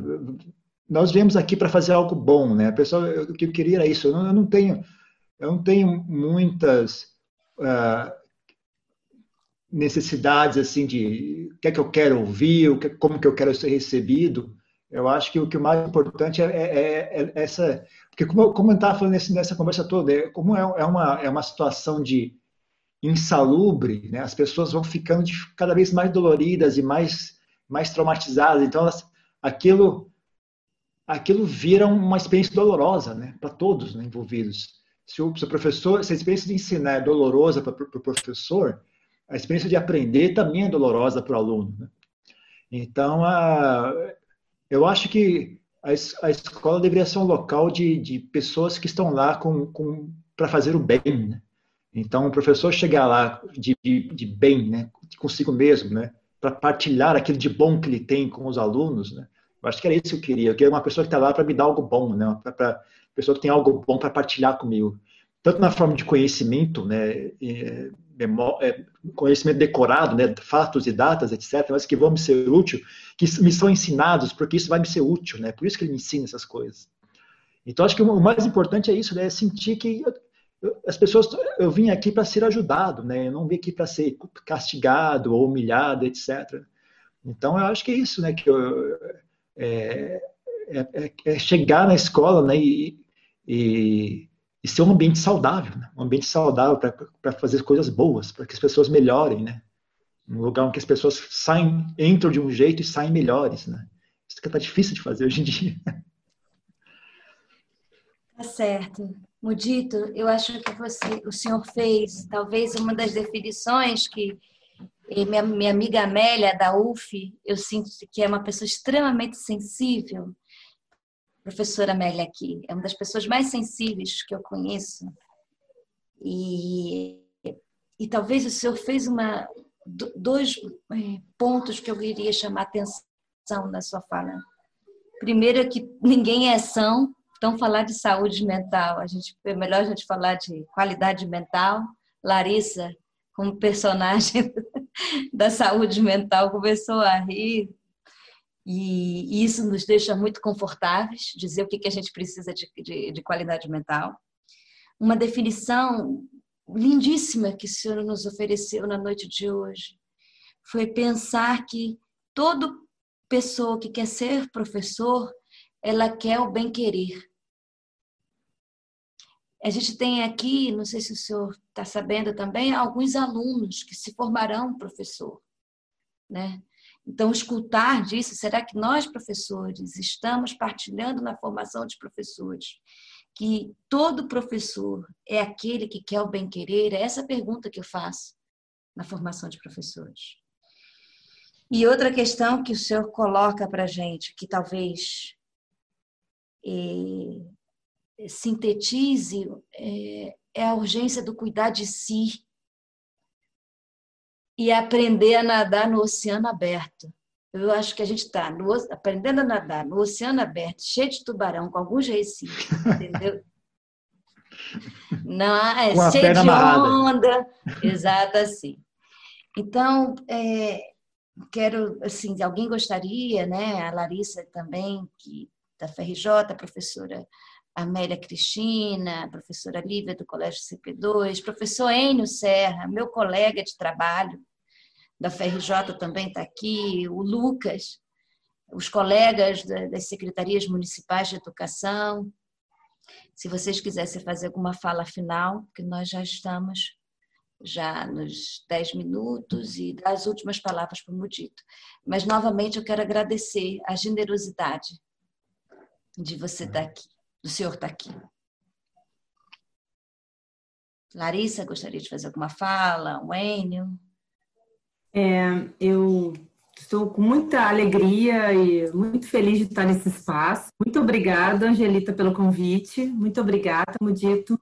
nós viemos aqui para fazer algo bom, né? A pessoa, o que eu queria era isso. Eu não, eu não tenho, eu não tenho muitas uh, necessidades assim de o que é que eu quero ouvir, o que, como que eu quero ser recebido. Eu acho que o que mais importante é, é, é, é essa, porque como, como eu estava falando nesse, nessa conversa toda, é, como é, é, uma é uma situação de insalubre, né? As pessoas vão ficando de, cada vez mais doloridas e mais mais traumatizadas. Então, elas, aquilo aquilo vira uma experiência dolorosa né, para todos né, envolvidos. Se o, se o, professor, se a experiência de ensinar é dolorosa para o pro professor, a experiência de aprender também é dolorosa para o aluno. Né? Então, a, eu acho que a, a, escola deveria ser um local de, de pessoas que estão lá com, com para fazer o bem. Né? Então, o professor chegar lá de, de, de bem, né, consigo mesmo, né, para partilhar aquilo de bom que ele tem com os alunos, né, eu acho que era isso que eu queria. Eu queria uma pessoa que está lá para me dar algo bom, né? Para pessoa que tem algo bom para partilhar comigo. Tanto na forma de conhecimento, né? É, conhecimento decorado, né? Fatos e datas, etc. Mas que vão me ser útil, que me são ensinados, porque isso vai me ser útil, né? Por isso que ele me ensina essas coisas. Então, acho que o mais importante é isso, né? É sentir que as pessoas, eu vim aqui para ser ajudado, né? Eu não vim aqui para ser castigado ou humilhado, etc. Então, eu acho que é isso, né? Que eu, é, é, é, chegar na escola né, e, e, e, ser um ambiente saudável, né? um ambiente saudável para fazer coisas boas, para que as pessoas melhorem, né? Um lugar onde as pessoas saem, entram de um jeito e saem melhores, né? Isso que está difícil de fazer hoje em dia. Tá certo. Mudito, eu acho que você, o senhor fez talvez uma das definições que e minha, minha amiga Amélia, da UF, eu sinto que é uma pessoa extremamente sensível. Professora Amélia aqui, é uma das pessoas mais sensíveis que eu conheço. E, e talvez o senhor fez uma, dois é, pontos que eu queria chamar atenção na sua fala. Primeiro é que ninguém é são, então falar de saúde mental, a gente é melhor a gente falar de qualidade mental. Larissa, como personagem da saúde mental começou a rir e isso nos deixa muito confortáveis, dizer o que a gente precisa de, de, de qualidade mental. Uma definição lindíssima que o Senhor nos ofereceu na noite de hoje foi pensar que toda pessoa que quer ser professor, ela quer o bem-querer. A gente tem aqui, não sei se o senhor está sabendo também, alguns alunos que se formarão professor. Né? Então, escutar disso, será que nós, professores, estamos partilhando na formação de professores? Que todo professor é aquele que quer o bem-querer? É essa pergunta que eu faço na formação de professores. E outra questão que o senhor coloca para a gente, que talvez eh, sintetize é, é a urgência do cuidar de si e aprender a nadar no oceano aberto. Eu acho que a gente está aprendendo a nadar no oceano aberto, cheio de tubarão, com alguns recifes, entendeu? Não, é Com cheio de amarrada. onda, exato assim. Então, é, quero, assim, alguém gostaria, né? A Larissa também, que da FRJ, a professora Amélia Cristina, a professora Lívia do Colégio CP2, professor Enio Serra, meu colega de trabalho da FRJ também está aqui, o Lucas, os colegas da- das secretarias municipais de educação. Se vocês quisessem fazer alguma fala final, porque nós já estamos já nos 10 minutos e dar as últimas palavras para o Mudito. Mas, novamente, eu quero agradecer a generosidade de você estar aqui, do senhor estar aqui. Larissa, gostaria de fazer alguma fala? O Enio? É, eu estou com muita alegria e muito feliz de estar nesse espaço. Muito obrigada, Angelita, pelo convite. Muito obrigada, Mudito.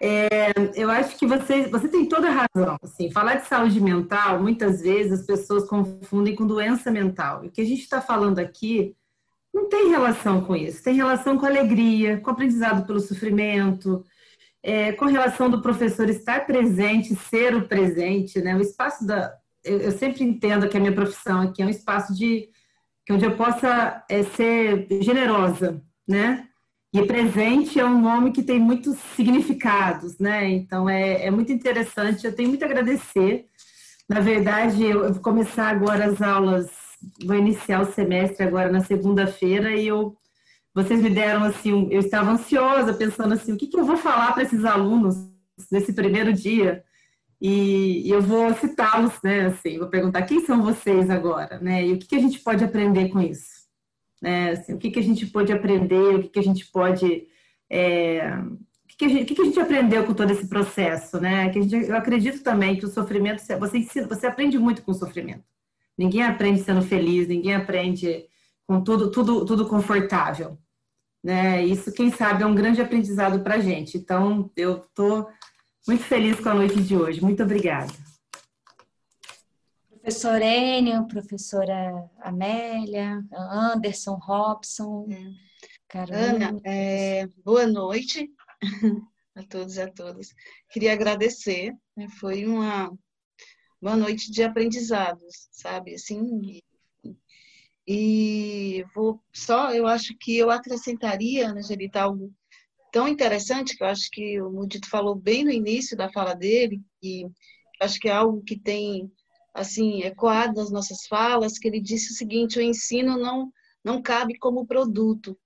É, eu acho que você, você tem toda a razão. Assim, falar de saúde mental, muitas vezes as pessoas confundem com doença mental. E o que a gente está falando aqui não tem relação com isso. Tem relação com alegria, com aprendizado pelo sofrimento, é, com relação do professor estar presente, ser o presente, né? O espaço da, eu, eu sempre entendo que a minha profissão aqui é um espaço de que onde eu possa é, ser generosa, né? E presente é um nome que tem muitos significados, né? Então é, é muito interessante. Eu tenho muito a agradecer. Na verdade, eu, eu vou começar agora as aulas, vou iniciar o semestre agora na segunda-feira e eu vocês me deram assim, um- eu estava ansiosa pensando assim, o que, que eu vou falar para esses alunos nesse primeiro dia? E, eu vou citá-los, né? Assim, vou perguntar quem são vocês agora, né? E o que, que a gente pode aprender com isso? Né? Assim, o que, que a gente pode aprender? O que, que a gente pode é, o que, que a gente, o que, a gente aprendeu com todo esse processo, né? Que a gente, eu acredito também que o sofrimento, você, ensina, você aprende muito com o sofrimento. Ninguém aprende sendo feliz, ninguém aprende com tudo, tudo, tudo confortável, né? Isso, quem sabe, é um grande aprendizado para gente. Então, eu estou muito feliz com a noite de hoje. Muito obrigada. Professor Enio, professora Amélia, Anderson, Robson, Carolina. Ana, é, boa noite a todos e a todas. Queria agradecer, né, foi uma, uma noite de aprendizados, sabe? Assim, e, vou só, eu acho que eu acrescentaria, né, Angelita, algo tão interessante que eu acho que o Mudito falou bem no início da fala dele, e acho que é algo que tem assim ecoado nas nossas falas, que ele disse o seguinte: o ensino não não cabe como produto.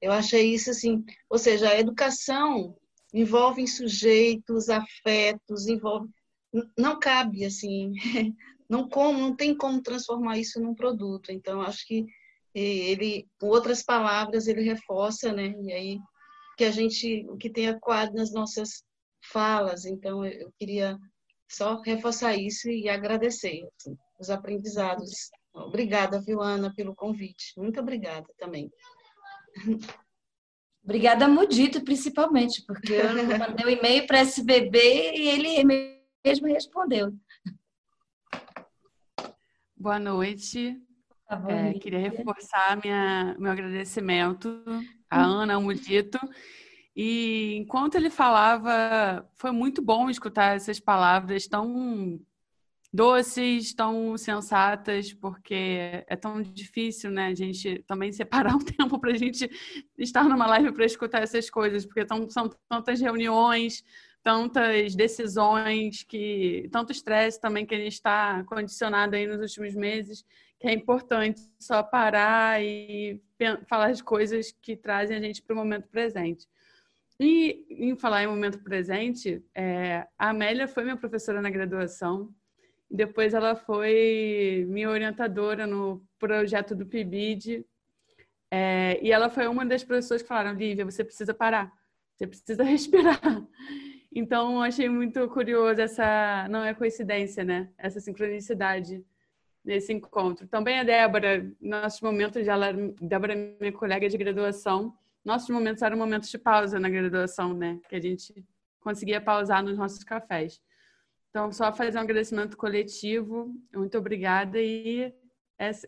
Eu achei isso assim, ou seja, a educação envolve sujeitos, afetos, envolve não cabe assim, não como, não tem como transformar isso num produto. Então acho que ele, com outras palavras, ele reforça, né? E aí que a gente, o que tem ecoado nas nossas falas. Então eu queria só reforçar isso e agradecer assim, os aprendizados. Obrigada, viu, Ana, pelo convite. Muito obrigada também. Obrigada, Mudito, principalmente, porque eu mandei um e-mail para SBB e ele mesmo respondeu. Boa noite. Tá É, queria reforçar minha, meu agradecimento à Ana, ao Mudito. E enquanto ele falava, foi muito bom escutar essas palavras tão doces, tão sensatas, porque é tão difícil, né, a gente também separar um tempo para a gente estar numa live para escutar essas coisas, porque tão, são tantas reuniões, tantas decisões, que tanto estresse também que a gente está condicionado aí nos últimos meses, que é importante só parar e falar de coisas que trazem a gente para o momento presente. E em falar em momento presente, é, a Amélia foi minha professora na graduação, depois ela foi minha orientadora no projeto do PIBID. É, e ela foi uma das professoras que falaram, Lívia, você precisa parar, você precisa respirar. Então, achei muito curioso essa, não é coincidência, né? Essa sincronicidade nesse encontro. Também a Débora, nossos momentos, ela, Débora é minha colega de graduação, nossos momentos eram momentos de pausa na graduação, né? Que a gente conseguia pausar nos nossos cafés. Então, só fazer um agradecimento coletivo. Muito obrigada e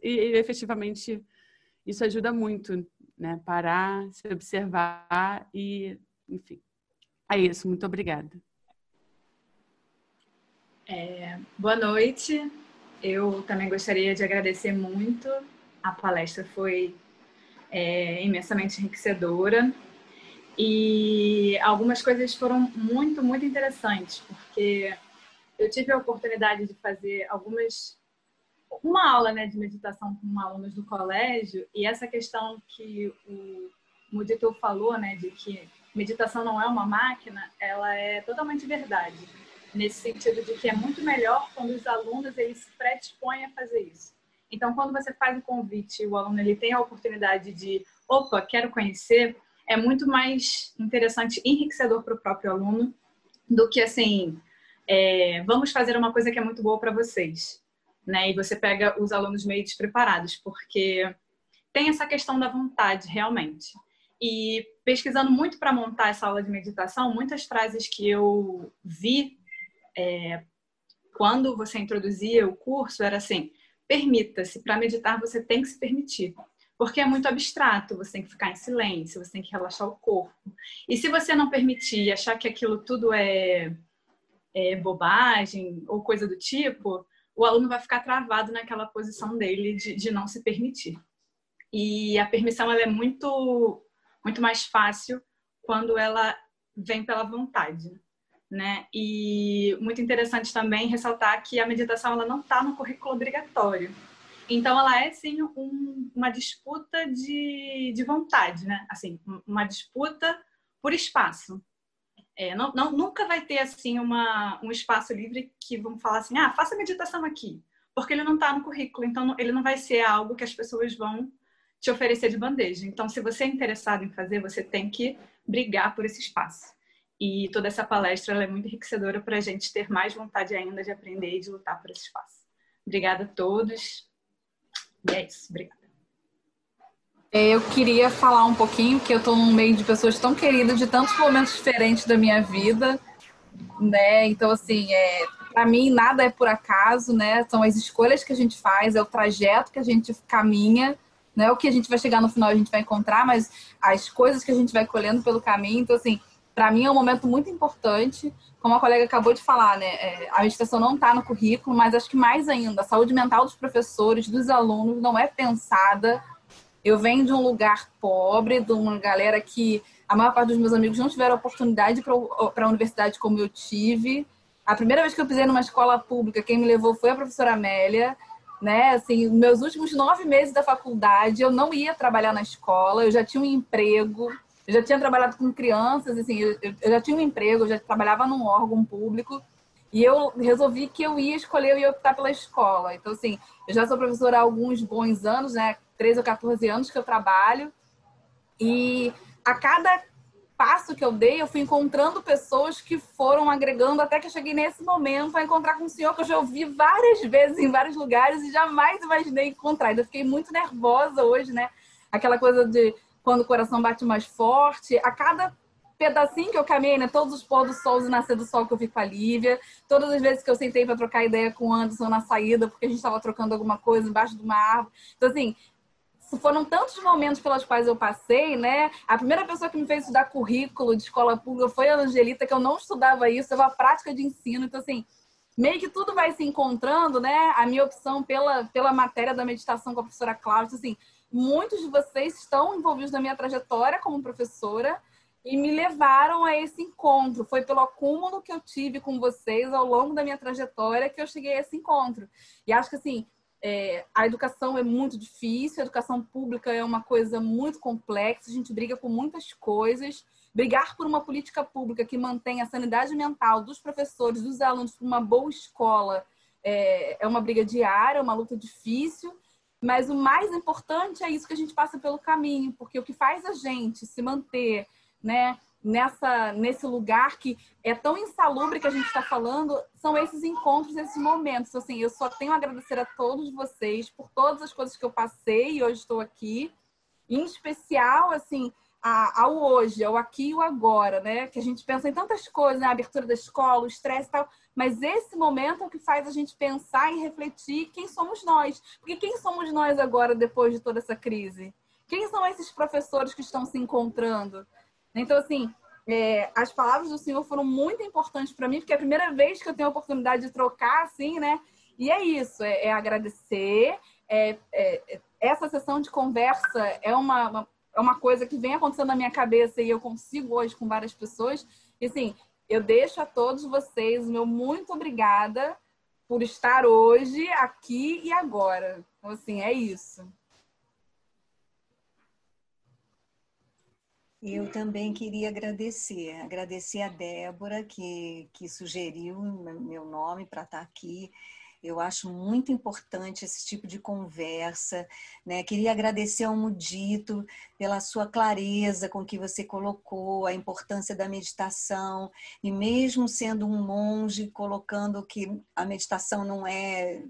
e, e efetivamente isso ajuda muito, né? Parar, se observar e, enfim. É isso, muito obrigada. É, boa noite. Eu também gostaria de agradecer muito. A palestra foi é, imensamente enriquecedora e algumas coisas foram muito, muito interessantes, porque eu tive a oportunidade de fazer algumas uma aula né, de meditação com alunos do colégio e essa questão que o Mudito falou, né, de que meditação não é uma máquina, ela é totalmente verdade nesse sentido de que é muito melhor quando os alunos eles se predispõem a fazer isso. Então, quando você faz o convite, o aluno ele tem a oportunidade de, opa, quero conhecer, é muito mais interessante, enriquecedor para o próprio aluno do que assim, é, vamos fazer uma coisa que é muito boa para vocês né? E você pega os alunos meio despreparados, porque tem essa questão da vontade, realmente. E pesquisando muito para montar essa aula de meditação, muitas frases que eu vi é, quando você introduzia o curso era assim: permita-se, para meditar você tem que se permitir. Porque é muito abstrato, você tem que ficar em silêncio, você tem que relaxar o corpo. E se você não permitir achar que aquilo tudo é, é bobagem ou coisa do tipo, o aluno vai ficar travado naquela posição dele de, de não se permitir. E a permissão é muito, muito mais fácil quando ela vem pela vontade. Né? E muito interessante também ressaltar que a meditação ela não está no currículo obrigatório. Então, ela é, sim, um, uma disputa de, de vontade, né? Assim, uma disputa por espaço. É, não, não, nunca vai ter assim uma, um espaço livre que vão falar assim, ah, faça meditação aqui, porque ele não está no currículo, então ele não vai ser algo que as pessoas vão te oferecer de bandeja. Então, se você é interessado em fazer, você tem que brigar por esse espaço. E toda essa palestra é muito enriquecedora para a gente ter mais vontade ainda de aprender e de lutar por esse espaço. Obrigada a todos. E é isso. Obrigada. É, eu queria falar um pouquinho que eu estou num meio de pessoas tão queridas de tantos momentos diferentes da minha vida, né? Então assim, é, para mim nada é por acaso, né? São as escolhas que a gente faz, é o trajeto que a gente caminha, não é o que a gente vai chegar no final a gente vai encontrar, mas as coisas que a gente vai colhendo pelo caminho. Então assim, para mim é um momento muito importante, como a colega acabou de falar, né? É, a meditação não está no currículo, mas acho que mais ainda, a saúde mental dos professores, dos alunos, não é pensada eu venho de um lugar pobre, de uma galera que a maior parte dos meus amigos não tiveram oportunidade para a universidade como eu tive. A primeira vez que eu pisei numa escola pública, quem me levou foi a professora Amélia. Né? Assim, meus últimos nove meses da faculdade, eu não ia trabalhar na escola, eu já tinha um emprego, eu já tinha trabalhado com crianças, assim, eu, eu já tinha um emprego, eu já trabalhava num órgão público. E eu resolvi que eu ia escolher, eu ia optar pela escola. Então, assim, eu já sou professora há alguns bons anos, né? 13 ou 14 anos que eu trabalho. E a cada passo que eu dei, eu fui encontrando pessoas que foram agregando até que eu cheguei nesse momento a encontrar com um senhor que eu já ouvi várias vezes em vários lugares e jamais imaginei encontrar. Eu fiquei muito nervosa hoje, né? Aquela coisa de quando o coração bate mais forte. A cada pedacinho que eu caminhei, né? Todos os pôr do sol e nascer do sol que eu vi com a Lívia, todas as vezes que eu sentei para trocar ideia com o Anderson na saída, porque a gente estava trocando alguma coisa embaixo de uma árvore. Então, assim, foram tantos momentos pelos quais eu passei, né? A primeira pessoa que me fez estudar currículo de escola pública foi a Angelita, que eu não estudava isso, eu a prática de ensino. Então, assim, meio que tudo vai se encontrando, né? A minha opção pela, pela matéria da meditação com a professora Cláudia, assim, muitos de vocês estão envolvidos na minha trajetória como professora e me levaram a esse encontro. Foi pelo acúmulo que eu tive com vocês ao longo da minha trajetória que eu cheguei a esse encontro. E acho que, assim, é, a educação é muito difícil, a educação pública é uma coisa muito complexa, a gente briga por muitas coisas. Brigar por uma política pública que mantenha a sanidade mental dos professores, dos alunos, por uma boa escola, é, é uma briga diária, é uma luta difícil. Mas o mais importante é isso que a gente passa pelo caminho, porque o que faz a gente se manter né, nessa nesse lugar que é tão insalubre que a gente está falando são esses encontros, esses momentos. Assim, eu só tenho a agradecer a todos vocês por todas as coisas que eu passei e hoje estou aqui. Em especial, assim, a, ao hoje, ao aqui e o agora, né? Que a gente pensa em tantas coisas, né? a abertura da escola, o estresse e tal, mas esse momento é o que faz a gente pensar e refletir quem somos nós. Porque quem somos nós agora, depois de toda essa crise? Quem são esses professores que estão se encontrando? Então, assim, é, as palavras do Senhor foram muito importantes para mim, porque é a primeira vez que eu tenho a oportunidade de trocar, assim, né? E é isso, é, é agradecer. É, é, essa sessão de conversa é uma, uma, é uma coisa que vem acontecendo na minha cabeça e eu consigo hoje com várias pessoas. E assim, eu deixo a todos vocês o meu muito obrigada por estar hoje, aqui e agora. Então, assim, é isso. Eu também queria agradecer, agradecer a Débora que, que sugeriu meu nome para estar aqui. Eu acho muito importante esse tipo de conversa. Né? Queria agradecer ao Mudito pela sua clareza com que você colocou a importância da meditação, e mesmo sendo um monge, colocando que a meditação não é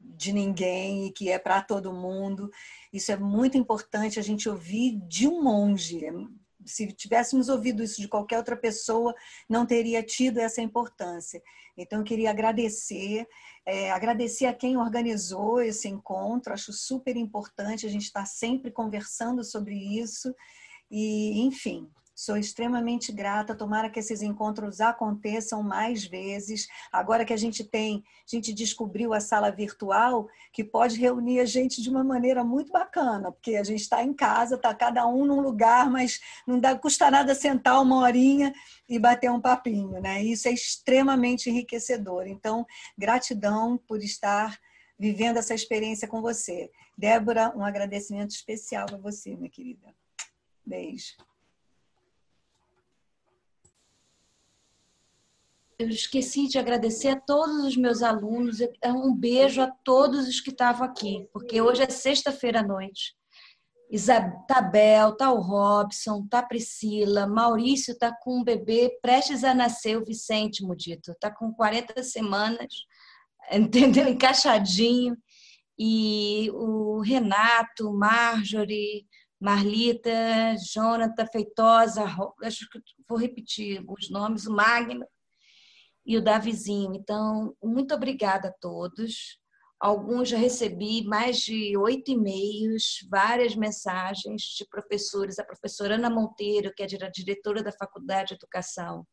de ninguém e que é para todo mundo. Isso é muito importante a gente ouvir de um monge se tivéssemos ouvido isso de qualquer outra pessoa, não teria tido essa importância. Então, eu queria agradecer, é, agradecer a quem organizou esse encontro, acho super importante a gente estar sempre conversando sobre isso. E, enfim, Sou extremamente grata. Tomara que esses encontros aconteçam mais vezes. Agora que a gente tem, a gente descobriu a sala virtual, que pode reunir a gente de uma maneira muito bacana, porque a gente está em casa, está cada um num lugar, mas não dá, custa nada sentar uma horinha e bater um papinho, né? Isso é extremamente enriquecedor. Então, gratidão por estar vivendo essa experiência com você. Débora, um agradecimento especial para você, minha querida. Beijo. Eu esqueci de agradecer a todos os meus alunos. Um beijo a todos os que estavam aqui, porque hoje é sexta-feira à noite. Isabel, tá o Robson, tá a Priscila, Maurício tá com um bebê prestes a nascer, o Vicente Mudito, tá com 40 semanas, entendeu? Encaixadinho. E o Renato, Marjorie, Marlita, Jonathan, Feitosa, acho que vou repetir os nomes, o Magno, e o Davizinho. Então, muito obrigada a todos. Alguns já recebi mais de oito e-mails, várias mensagens de professores, a professora Ana Monteiro, que é a diretora da Faculdade de Educação,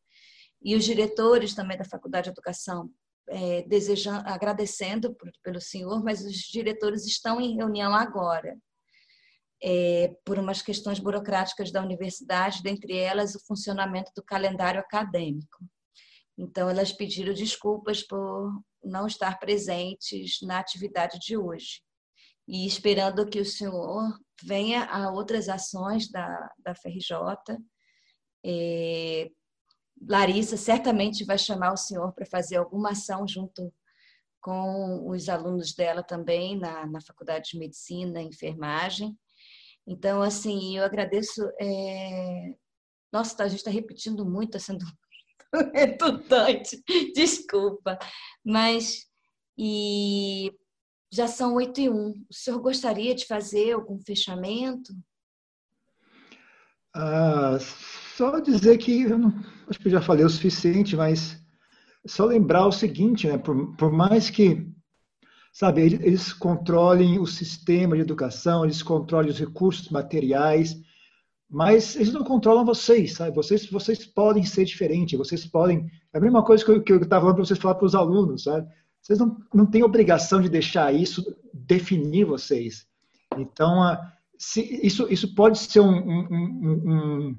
e os diretores também da Faculdade de Educação, é, desejando, agradecendo por, pelo senhor, mas os diretores estão em reunião agora, é, por umas questões burocráticas da universidade, dentre elas o funcionamento do calendário acadêmico. Então, elas pediram desculpas por não estar presentes na atividade de hoje. E esperando que o senhor venha a outras ações da, da FRJ. É, Larissa certamente vai chamar o senhor para fazer alguma ação junto com os alunos dela também na, na Faculdade de Medicina, Enfermagem. Então, assim, eu agradeço. É... Nossa, a gente está repetindo muito, está sendo redundante, desculpa. Mas, e já são oito e um. O senhor gostaria de fazer algum fechamento? Ah, só dizer que, eu não, acho que eu já falei o suficiente, mas só lembrar o seguinte, né? Por, por mais que, sabe, eles, eles controlem o sistema de educação, eles controlem os recursos materiais, mas eles não controlam vocês, sabe? Vocês, vocês podem ser diferentes, vocês podem. É a mesma coisa que eu estava falando para vocês falar para os alunos, sabe? Vocês não, não têm obrigação de deixar isso definir vocês. Então, se, isso, isso pode ser um, um, um, um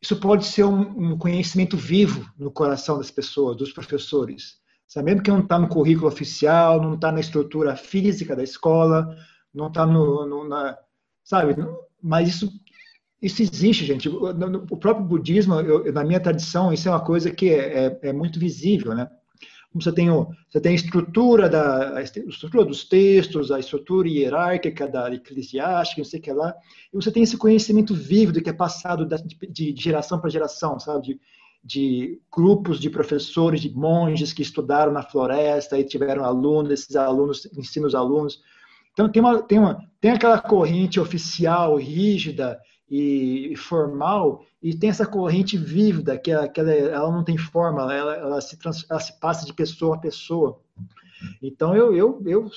isso pode ser um, conhecimento vivo no coração das pessoas, dos professores. Sabe? Mesmo que não está no currículo oficial, não está na estrutura física da escola, não está no, no, na, sabe? Mas isso isso existe, gente. O próprio budismo, eu, na minha tradição, isso é uma coisa que é, é, é muito visível, né? Você tem, o, você tem a estrutura, da, a estrutura dos textos, a estrutura hierárquica da eclesiástica, não sei o que lá, e você tem esse conhecimento vívido que é passado de, de geração para geração, sabe? De, de grupos de professores, de monges que estudaram na floresta e tiveram alunos, esses alunos ensinam os alunos. Então tem uma, tem uma, tem aquela corrente oficial, rígida e formal, e tem essa corrente vívida que, ela, que ela, ela não tem forma, ela, ela, se trans, ela se passa de pessoa a pessoa. Então eu, eu, eu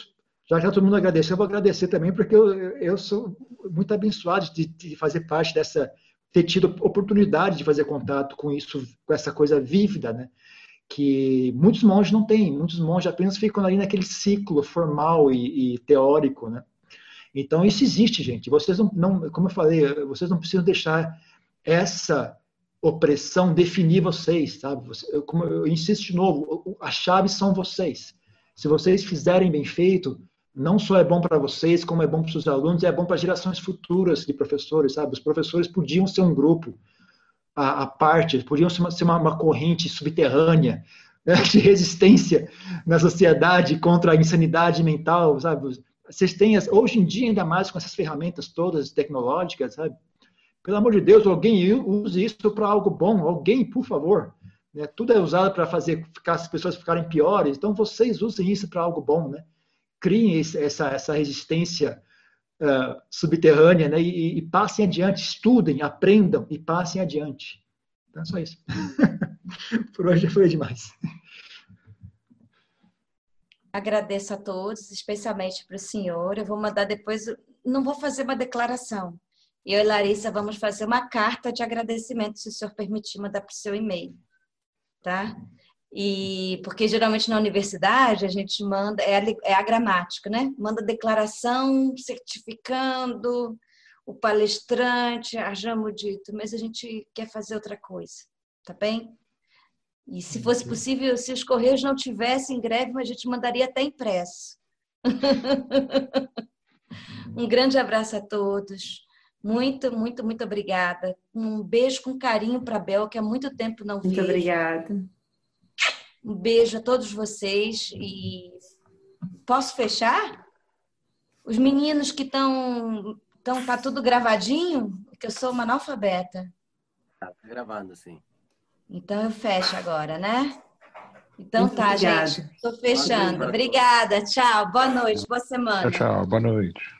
já que todo mundo agradeceu, eu vou agradecer também, porque eu, eu sou muito abençoado de, de fazer parte dessa, ter tido oportunidade de fazer contato com isso, com essa coisa vívida, né? Que muitos monges não têm, muitos monges apenas ficam ali naquele ciclo formal e, e teórico, né? Então isso existe, gente. Vocês não, não, como eu falei, vocês não precisam deixar essa opressão definir vocês, sabe? Eu, como eu insisto de novo, as chaves são vocês. Se vocês fizerem bem feito, não só é bom para vocês, como é bom para os seus alunos, é bom para gerações futuras de professores, sabe? Os professores podiam ser um grupo à, parte, podiam ser, uma, ser uma, uma, corrente subterrânea né, de resistência na sociedade contra a insanidade mental, sabe? Vocês têm, hoje em dia, ainda mais com essas ferramentas todas tecnológicas, sabe? Pelo amor de Deus, alguém use isso para algo bom, alguém, por favor. Né? Tudo é usado para fazer ficar, as pessoas ficarem piores, então vocês usem isso para algo bom, né? criem essa, essa resistência uh, subterrânea né? E, e, passem adiante, estudem, aprendam e passem adiante. Então é só isso. Por hoje foi demais. Agradeço a todos, especialmente para o senhor. Eu vou mandar depois, não vou fazer uma declaração. Eu e Larissa vamos fazer uma carta de agradecimento, se o senhor permitir mandar para o seu e-mail. Tá? E porque geralmente na universidade a gente manda é a, é a gramática, né? Manda declaração certificando o palestrante, arjamo dito, mas a gente quer fazer outra coisa, tá bem? E se fosse possível, se os correios não tivessem greve, a gente mandaria até impresso. um grande abraço a todos. Muito, muito, muito obrigada. Um beijo com carinho para a Bel, que há muito tempo não vi. Muito obrigada. Um beijo a todos vocês e posso fechar? Os meninos que estão estão tá tudo gravadinho, que eu sou uma analfabeta. Tá, tá gravando sim. Então eu fecho agora, né? Então Muito tá, obrigada. gente. Estou fechando. Obrigada. Tchau. Boa noite. Boa semana. Tchau, tchau. Boa noite.